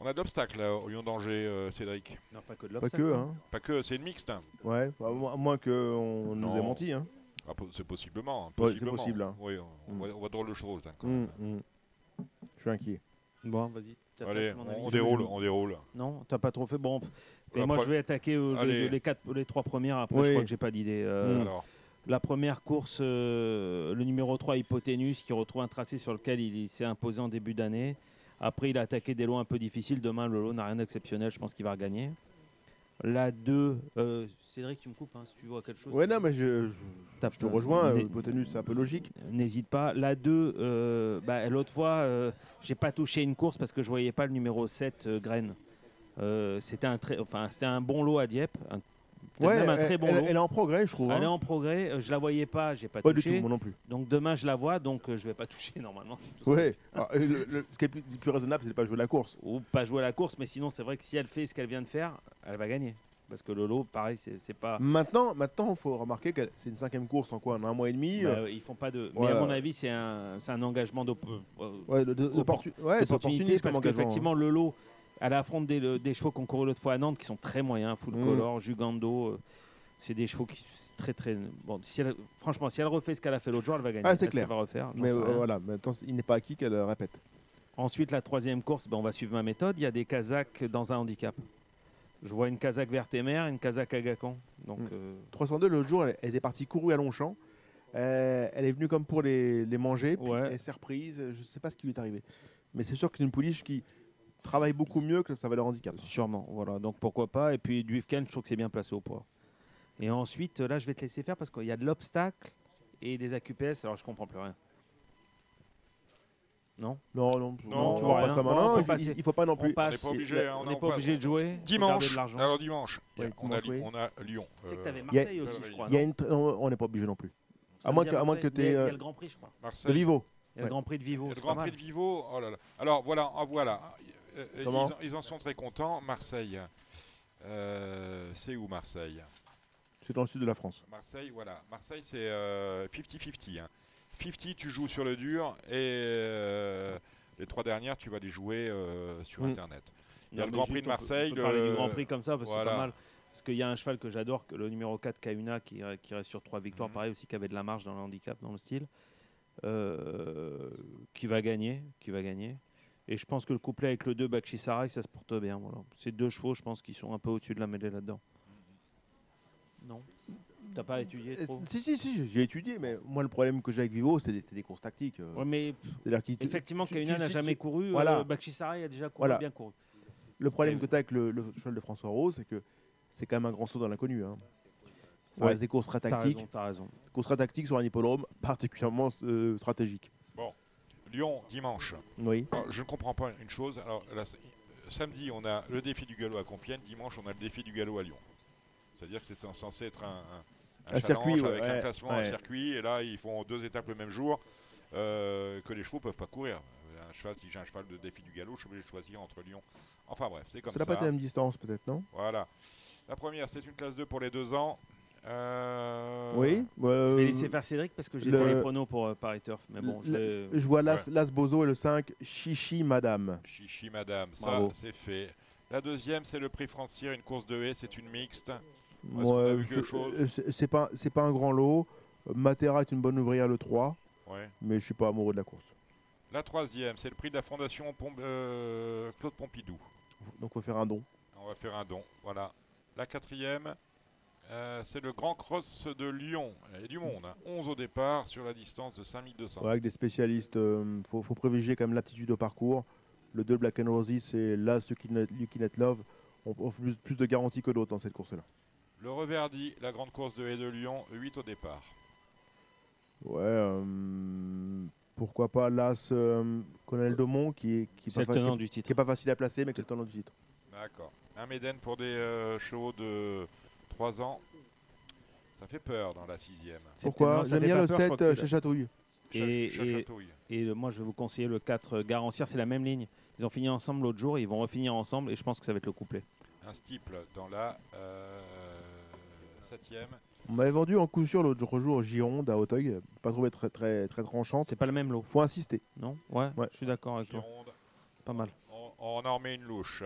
On a de l'obstacle là, au Lyon d'Angers, euh, Cédric. Non, pas que de Pas l'obstacle, que, hein. Pas que, c'est une mixte. hein. Ouais, bah, à moins- à moins qu'on nous ait menti. Hein. Ah, po- c'est possiblement. hein, Ouais, c'est possiblement. possible, hein. Oui, on, on Mm. voit, on voit drôle de choses. hein, quand Hum, même. hum. Je suis inquiet. Bon, vas-y. T'attaques, Allez, mon on, déroule, on déroule. Non, t'as pas trop fait. Bon, et La moi je vais attaquer euh, les, quatre, les trois premières. Après, Oui. je crois que j'ai pas d'idée. Euh, Mm. Alors, La première course, euh, le numéro 3, Hypoténus, qui retrouve un tracé sur lequel il, il s'est imposé en début d'année. Après, il a attaqué des lots un peu difficiles. Demain, le lot n'a rien d'exceptionnel. Je pense qu'il va regagner. La 2, euh, Cédric, tu me coupes hein, si tu vois quelque chose. Ouais, non, mais je, je, te euh, rejoins. euh, c'est un peu logique. N'hésite pas. La 2, euh, bah, l'autre fois, euh, j'ai pas touché une course parce que je voyais pas le numéro 7, euh, Graine. C'était un, très, enfin, c'était un bon lot à Dieppe. Un, Ouais, même un elle, très bon elle- lot. elle est en progrès, je trouve. Elle est hein. en progrès. euh, je la voyais pas, j'ai pas, Pas du touché. tout, moi non plus. Donc demain, je la vois, donc euh, je vais pas toucher <laughs> normalement. tout Ouais. ça. Alors, le- le- ce qui est plus, plus raisonnable, c'est de pas jouer la course. Ou pas jouer à la course, mais sinon, c'est vrai que si elle fait ce qu'elle vient de faire, elle va gagner. Parce que le lot, pareil, c'est pas. Maintenant, maintenant, faut remarquer que c'est une cinquième course en quoi En un mois et demi. Bah, euh, ils font pas de. Mais à mon avis, c'est un, un engagement euh, Ouais, de- de- ouais, d'opportunité comme parce qu'effectivement, le lot, elle affronte des, des chevaux qu'on couru l'autre fois à Nantes qui sont très moyens, Full Mm. Color, Jugando. euh, c'est des chevaux qui sont très très. Bon, si elle- franchement, si elle refait ce qu'elle a fait l'autre jour, elle va gagner. Ah, c'est qu'elle clair. va refaire? Mais euh, voilà, il n'est pas acquis qu'elle euh, répète. Ensuite, la troisième course, ben, on va suivre ma méthode. Il y a des Kazakhs dans un handicap. Je vois une Kazakh Vertemer, une Kazakh Agacan. Donc, Mm. euh, 302, l'autre jour, elle, elle était partie courue à Longchamp. Euh, elle est venue comme pour les, les manger, puis Ouais. elle s'est reprise. Je ne sais pas ce qui lui est arrivé. Mais c'est sûr que c'est une pouliche qui travaille beaucoup mieux que sa valeur handicap. Sûrement, voilà. Donc pourquoi pas. Et puis Duifken, je trouve que c'est bien placé au poids. Et ensuite, là, je vais te laisser faire parce qu'il y a de l'obstacle et des AQPS. Alors je comprends plus rien. Non? Non, non, Non, tu tu vois pas ça il- il, faut pas non plus. On passe. On n'est pas obligé. hein, On pas de jouer. Dimanche. de. Alors dimanche, Ouais, on, a, oui. on a Lyon. Tu sais que Euh, t'avais a- Marseille aussi, je crois. Il y a non? une tr- non, on n'est pas obligé non plus. À moins que, à moins Marseille. que Il y a- tu Il y a aies. le Grand Prix, je crois. De Vivo. Il y a le Grand Prix de Vivo. Le Grand Prix de Vivo, oh là là. Alors voilà, ah, voilà. Euh, euh, Comment ils, en, ils en sont très contents. Marseille. Euh, c'est où Marseille? C'est dans le sud de la France. Marseille, voilà. Marseille, c'est euh, 50-50. hein. 50, tu joues sur le dur et euh, les trois dernières, tu vas les jouer euh, sur Mm. Internet. Il y Non, a le Grand Prix de on peut- Marseille. On peut parler le- du Grand Prix comme ça parce que Voilà. c'est pas mal. Parce qu'il y a un cheval que j'adore, le numéro 4 Kauna, qui, qui reste sur trois victoires, pareil aussi, qui avait de la marge dans le handicap, dans le style, euh, qui va gagner, qui va gagner. Et je pense que le couplet avec le 2 Bakshisarai, ça se porte bien. Voilà. C'est deux chevaux, je pense, qui sont un peu au-dessus de la mêlée là-dedans. Non? T'as pas étudié Euh, trop? Si, si, si, j'ai- étudié, mais moi, le problème que j'ai avec Vivo, c'est des, des courses tactiques. euh. Ouais, mais effectivement, tu- n'a jamais tu- couru. Voilà. euh, Bakshisarai a déjà couru, Voilà. bien couru. Le problème que tu as avec le, le cheval de François Rose, c'est que c'est quand même un grand saut dans l'inconnu. hein. Ça Ouais. reste des courses très tactiques. raison, t'as raison. Courses très tactiques sur un hippodrome particulièrement euh, stratégique. Lyon, dimanche. Oui. Alors, je ne comprends pas une chose. Alors, là, samedi, on a le défi du galop à Compiègne. Dimanche, on a le défi du galop à Lyon. C'est-à-dire que c'est censé être un, un, circuit, ouais, avec un ouais, classement, un circuit. Et là, ils font deux étapes le même jour euh, que les chevaux peuvent pas courir. Un cheval, si j'ai un cheval de défi du galop, je suis obligé de choisir entre Lyon. Enfin bref, c'est comme Ça ça. n'a pas été la même distance, peut-être, non? Voilà. La première, c'est une classe 2 pour les deux ans. Euh, Oui. Je euh, vais laisser faire Cédric parce que j'ai le- fait les pronos pour euh, Paris Turf. Mais bon, je vais- je vois Las, Las Bozo et le 5, Chichi Madame. Chichi Madame, ça c'est fait. La deuxième, c'est le prix Francière, une course de haie, c'est une mixte. Je- chose euh, c'est pas, c'est pas un grand lot. Euh, Matera est une bonne ouvrière le 3, Ouais. mais je suis pas amoureux de la course. La troisième, c'est le prix de la Fondation Pom- euh, Claude Pompidou. Donc faut faire un don. On va faire un don, voilà. La quatrième, euh, c'est le Grand Cross de Lyon. Il y a du monde, hein. 11 au départ sur la distance de 5200. Ouais, avec des spécialistes, il faut, faut privilégier quand même l'aptitude au parcours. Le 2 Black and Roses et l'As Love ont offrent plus, plus de garanties que d'autres dans cette course-là. Le Reverdy, la grande course de haie de Lyon, 8 au départ. Ouais, euh, pourquoi pas l'As euh, Colonel Domont qui est, qui est C'est pas le qui du titre. qui est pas facile à placer, mais qui est le tenant du titre. D'accord. Un Méden pour des euh, chevaux de 3 ans. Ça fait peur dans la sixième. Pourquoi J'aime bien le peur, je 7 crois que euh, chez Chatouille. Cha- Et, cha- et, chatouille. et, moi, je vais vous conseiller le 4 euh, Garancière, c'est la même ligne. Ils ont fini ensemble l'autre jour, et ils vont refinir ensemble, et je pense que ça va être le couplet. Un steeple dans la euh, septième. On m'avait vendu en coup sûr l'autre jour Gironde à Hauteuil, pas trouvé très très très tranchante. C'est pas le même lot. Faut insister. Non? Ouais, Ouais. je suis d'accord avec toi. Pas mal. On, on en remet une louche.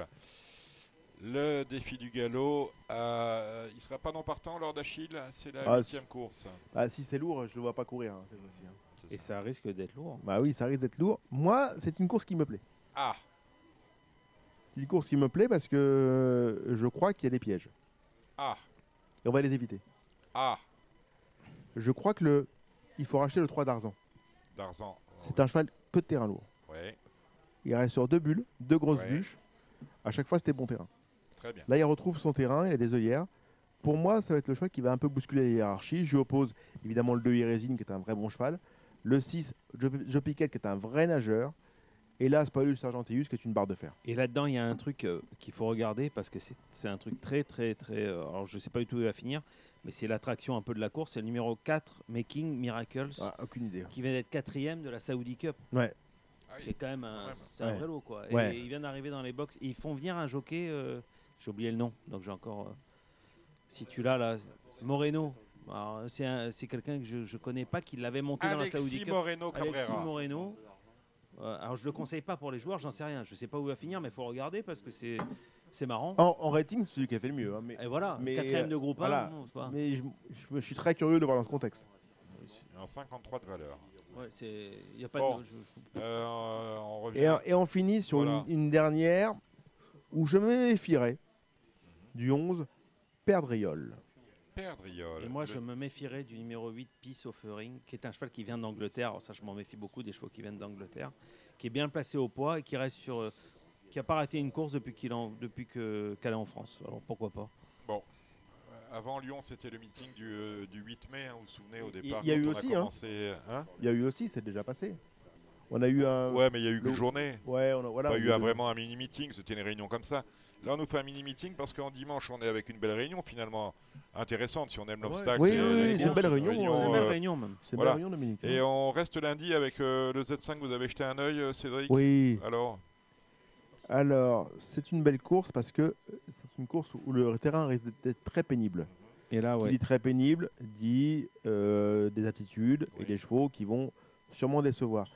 Le défi du galop, euh, il sera pas non partant lors d'Achille, c'est la Ah, huitième course. Ah, si c'est lourd, je le vois pas courir hein, cette fois-ci, hein. Et ça risque d'être lourd. Bah oui, ça risque d'être lourd. Moi, c'est une course qui me plaît. Ah, C'est une course qui me plaît parce que euh, je crois qu'il y a des pièges. ah, Et on va les éviter. ah, Je crois que le, il faut racheter le 3 d'Arzan. Darzan. C'est un cheval peu de terrain lourd. Ouais, Il reste sur deux bulles, deux grosses Ouais. bûches. À chaque fois, c'était bon terrain. Très bien. Là, il retrouve son terrain, il a des œillères. Pour moi, ça va être le choix qui va un peu bousculer les hiérarchies. Je lui oppose évidemment le 2 Irésine, qui est un vrai bon cheval. Le 6, Joe Joe Piquet, qui est un vrai nageur. Et là, Spalus Argentius, qui est une barre de fer. Et là-dedans, il y a un truc euh, qu'il faut regarder parce que c'est c'est un truc très, très, très. euh, alors, je sais pas du tout où il va finir, mais c'est l'attraction un peu de la course. C'est le numéro 4, Making Miracles. Ah, aucune idée. Qui vient d'être quatrième de la Saudi Cup. Ouais. Qui est quand même un, c'est Ouais. un vrai lot, quoi. Ouais. Et il vient d'arriver dans les box. Et ils font venir un jockey. euh, j'ai oublié le nom, donc j'ai encore. euh, si tu l'as là, Moreno. C'est un- c'est quelqu'un que je, ne connais pas, qui l'avait monté dans la Cup. Moreno Alexis Cabrera. Moreno. Euh, alors je le conseille pas pour les joueurs, j'en sais rien. Je sais pas où il va finir, mais il faut regarder parce que c'est c'est marrant. En, en rating, c'est celui qui a fait le mieux. hein, mais, Et voilà, mais, quatrième de groupe un, voilà. non, c'est pas- Mais je, je- je suis très curieux de voir dans ce contexte. En 53 de valeur. Ouais, c'est il y a pas Bon, de je- euh, on revient. Et, et on finit sur Voilà. une, une dernière où je me méfierais du 11, Perdriol. Perdriol. Et moi, Le- je me méfierais du numéro 8, Peace Offering, qui est un cheval qui vient d'Angleterre. Alors ça, je m'en méfie beaucoup des chevaux qui viennent d'Angleterre, qui est bien placé au poids et qui reste sur, euh, qui a pas raté une course depuis qu'il en, depuis que qu'elle est en France. Alors pourquoi pas? Bon. Euh, Avant Lyon, c'était le meeting du, euh, du 8 mai, hein, vous vous souvenez, au départ. il y a eu aussi, hein. commencé, hein? Il y a eu aussi, c'est déjà passé. On a eu un. Ouais, mais il y a eu le- qu'une journée. Ouais, on a, voilà. pas on eu un- vraiment un mini meeting, c'était une réunion comme ça. Là, on nous fait un mini meeting parce qu'en dimanche, on est avec une belle réunion finalement intéressante si on aime l'obstacle. Oui, c'est une belle réunion, C'est une belle euh, réunion même. C'est une voilà. belle réunion, Dominique. Et on reste lundi avec euh, le Z5. Vous avez jeté un œil, euh, Cédric Oui. Alors Alors, c'est une belle course parce que euh, c'est une course où le terrain risque d'être très pénible. Et là, Qui ouais. dit très pénible dit euh, des aptitudes et des chevaux qui vont sûrement décevoir.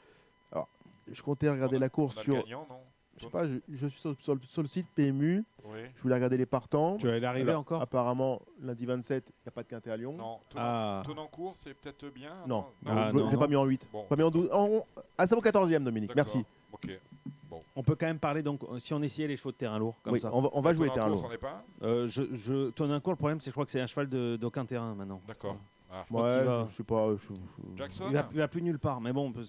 Alors, je comptais regarder la course sur. gagnant, non? Je sais pas, je, je suis sur, sur le- sur le site PMU. Oui. Je voulais regarder les partants. Tu vas y arriver Alors, encore Apparemment, lundi 27, il n'y a pas de quintet à Lyon. Non, Ah. Tonancourt, c'est peut-être bien Non, Ah, je non. l'ai pas mis en 8. Bon. Pas mis en 12. En- Ah, c'est mon 14e, Dominique. Merci. Ok. Bon. On peut quand même parler donc euh, si on essayait les chevaux de terrain lourd comme Oui, ça. on va- on va jouer Tonancourt, terrain lourd. c'en est pas Euh, je, je cours. Le problème, c'est que je crois que c'est un cheval de- d'aucun terrain maintenant. D'accord. Ah. Je Ouais, je sais pas. je- je- Jackson il, va, il va plus nulle part. Mais bon, on peut-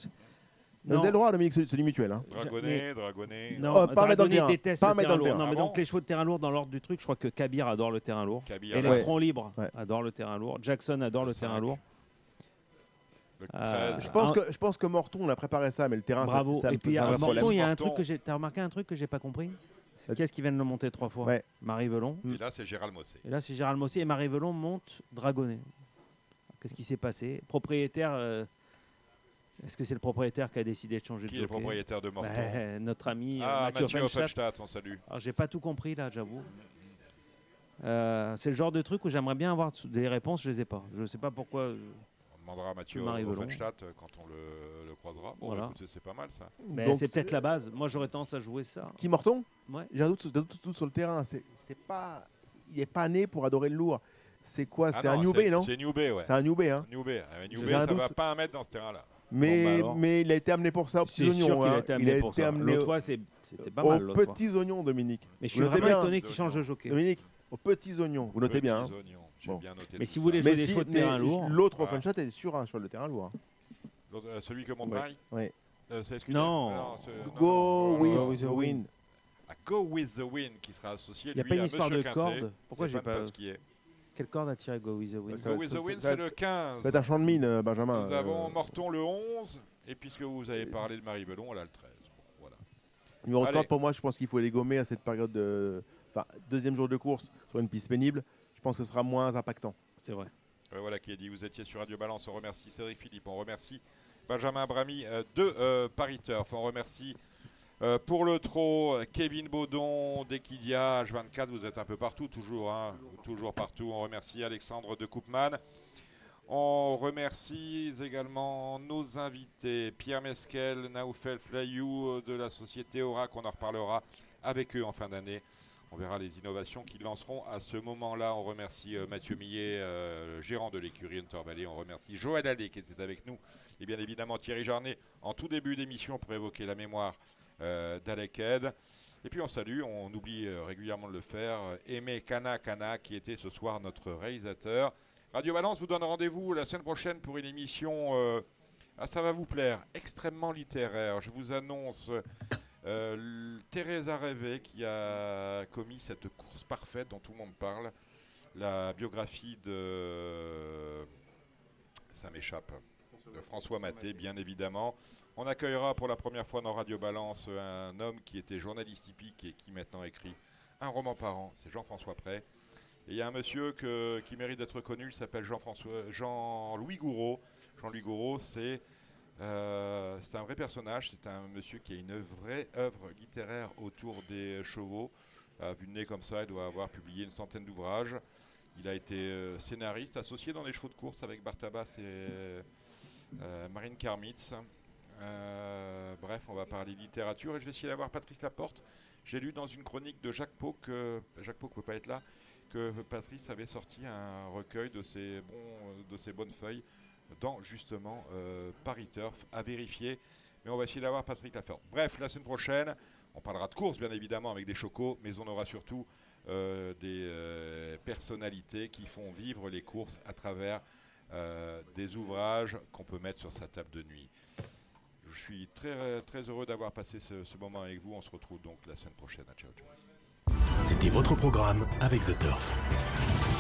Vous avez le droit, Dominique, c'est du mutuel. Hein. Dragonnet, Dragonnet. Non, Oh, pas dans le Dragonnet terrain. déteste Pas le terrain dans le lourd. Non, mais Ah donc bon les chevaux de terrain lourd dans l'ordre du truc, je crois que Kabir adore le terrain lourd. Kabir, et les ouais. Ouais. adore le terrain lourd. Jackson adore le, Le terrain lourd. Le Euh, 13. Je pense, un- que, je pense que Morton, on a préparé ça, mais le terrain, ça- Bravo. ça, et me puis à vrai Morton, il y a un truc que j'ai. T'as remarqué un truc que j'ai pas compris? Ça- Qu'est-ce qui vient de le monter trois fois? Ouais. Marie Velon. Et là, c'est Gérald Mossé. Et là, c'est Gérald Mossé et Marie Velon monte Dragonnet. Qu'est-ce qui s'est passé? Propriétaire. Est-ce que c'est le propriétaire qui a décidé de changer Qui de est le jockey propriétaire de Morton Ouais, Notre ami euh, Ah, Mathieu, Mathieu Offenstadt. On salue. Alors, j'ai pas tout compris là, j'avoue. Euh, c'est le genre de truc où j'aimerais bien avoir des réponses, je les ai pas. Je sais pas pourquoi. euh, On demandera à Mathieu. Offenstadt quand on le, le croisera. Bon, Voilà. écoutez, c'est pas mal ça. Mais Donc, c'est peut-être la base. Moi, j'aurais tendance à jouer ça. Qui Morton Ouais. J'ai un doute, sur- doute- doute sur le terrain. C'est c'est pas, il n'est pas né pour adorer le lourd. C'est quoi? Ah C'est un non, newbie, c'est- non? C'est Newbé, ouais. C'est un newbie, hein Newbé. Ah, un ça doute. va pas un mètre dans ce terrain-là. Mais, Bon, bah alors. mais il a été amené pour ça aux petits oignons. hein. a été amené il a pour été ça. amené L'autre au- fois, c'était pas aux mal. fois. petits oignons, Dominique. Mais je Vous suis notez vraiment bien. étonné qu'il change de jockey. Dominique, aux petits oignons. Vous notez bien. hein. Bon. bien noté Mais si vous voulez jouer Mais des si- chevaux de mais terrain lourd. L'autre Voilà. Offenstadt est sur un cheval de terrain lourd. hein. Euh, Celui que. Euh, c'est- excusez- Non. Go with, Go with the wind. À Go with the Wind qui sera associé Il y a pas une à histoire de corde Pourquoi j'ai pas-. Quelle corde a tiré Go With The Wind Ça- Go with the Wind, c'est le 15. Faites un champ de mine, euh, Benjamin. Nous euh, avons Morton le 11. Et puisque vous avez parlé de Marie Velon, elle a le 13. Bon, voilà. Numéro pour moi, je pense qu'il faut les gommer à cette période de. Enfin, deuxième jour de course sur une piste pénible. Je pense que ce sera moins impactant. C'est vrai. Euh, voilà qui est dit. Vous étiez sur Radio Balance. On remercie Cédric Philippe. On remercie Benjamin Brami euh, de euh, Paris Turf. On remercie euh, pour le trot Kevin Baudon d'Equidia H24. Vous êtes un peu partout, toujours, hein, toujours partout. On remercie Alexandre de Koopman. On remercie également nos invités Pierre Mesquel, Naoufel Flayou euh, de la société Aura, qu'on en reparlera avec eux en fin d'année. On verra les innovations qu'ils lanceront à ce moment-là. On remercie euh, Mathieu Millet, le gérant de l'écurie Hunter Valley. On remercie Joël Allais qui était avec nous. Et bien évidemment Thierry Jarnet en tout début d'émission pour évoquer la mémoire euh, d'Alec Ed. Et puis on salue, on oublie euh, régulièrement de le faire, euh, Aimé Kana Kana qui était ce soir notre réalisateur. Radio Balance vous donne rendez-vous la semaine prochaine pour une émission, ah, ça va vous plaire, extrêmement littéraire. Je vous annonce Teresa Rêvé qui a commis cette course parfaite dont tout le monde parle. La biographie de. Ça m'échappe. De François Maté, bien évidemment. On accueillera pour la première fois dans Radio Balance un homme qui était journaliste hippique et qui maintenant écrit un roman par an. C'est Jean-François Pré. Et il y a un monsieur qui mérite d'être connu, il s'appelle Jean-François, Jean-Louis Gouraud. Jean-Louis Gouraud, c'est euh, c'est un vrai personnage, c'est un monsieur qui a une vraie œuvre littéraire autour des chevaux. À vue de nez comme ça, il doit avoir publié une centaine d'ouvrages. Il a été euh, scénariste, associé dans les chevaux de course avec Bartabas et euh, Marine Karmitz. Euh, bref, on va parler littérature et je vais essayer d'avoir Patrice Laporte. J'ai lu dans une chronique de Jacques Pau que Jacques Pau ne peut pas être là, que Patrice avait sorti un recueil de ses, bonnes feuilles dans justement euh, Paris Turf à vérifier. Mais on va essayer d'avoir Patrick Laporte. Bref, la semaine prochaine, on parlera de course bien évidemment avec des chocos, mais on aura surtout euh, des personnalités qui font vivre les courses à travers des ouvrages qu'on peut mettre sur sa table de nuit. Je suis très, très heureux d'avoir passé ce, ce moment avec vous. On se retrouve donc la semaine prochaine. À ciao, ciao. C'était votre programme avec The Turf.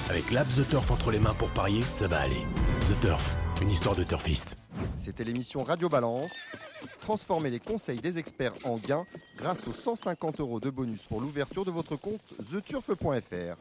Avec l'app The Turf entre les mains pour parier, ça va aller. The Turf, une histoire de turfiste. C'était l'émission Radio Balance. Transformez les conseils des experts en gains grâce aux 150 euros de bonus pour l'ouverture de votre compte theturf.fr.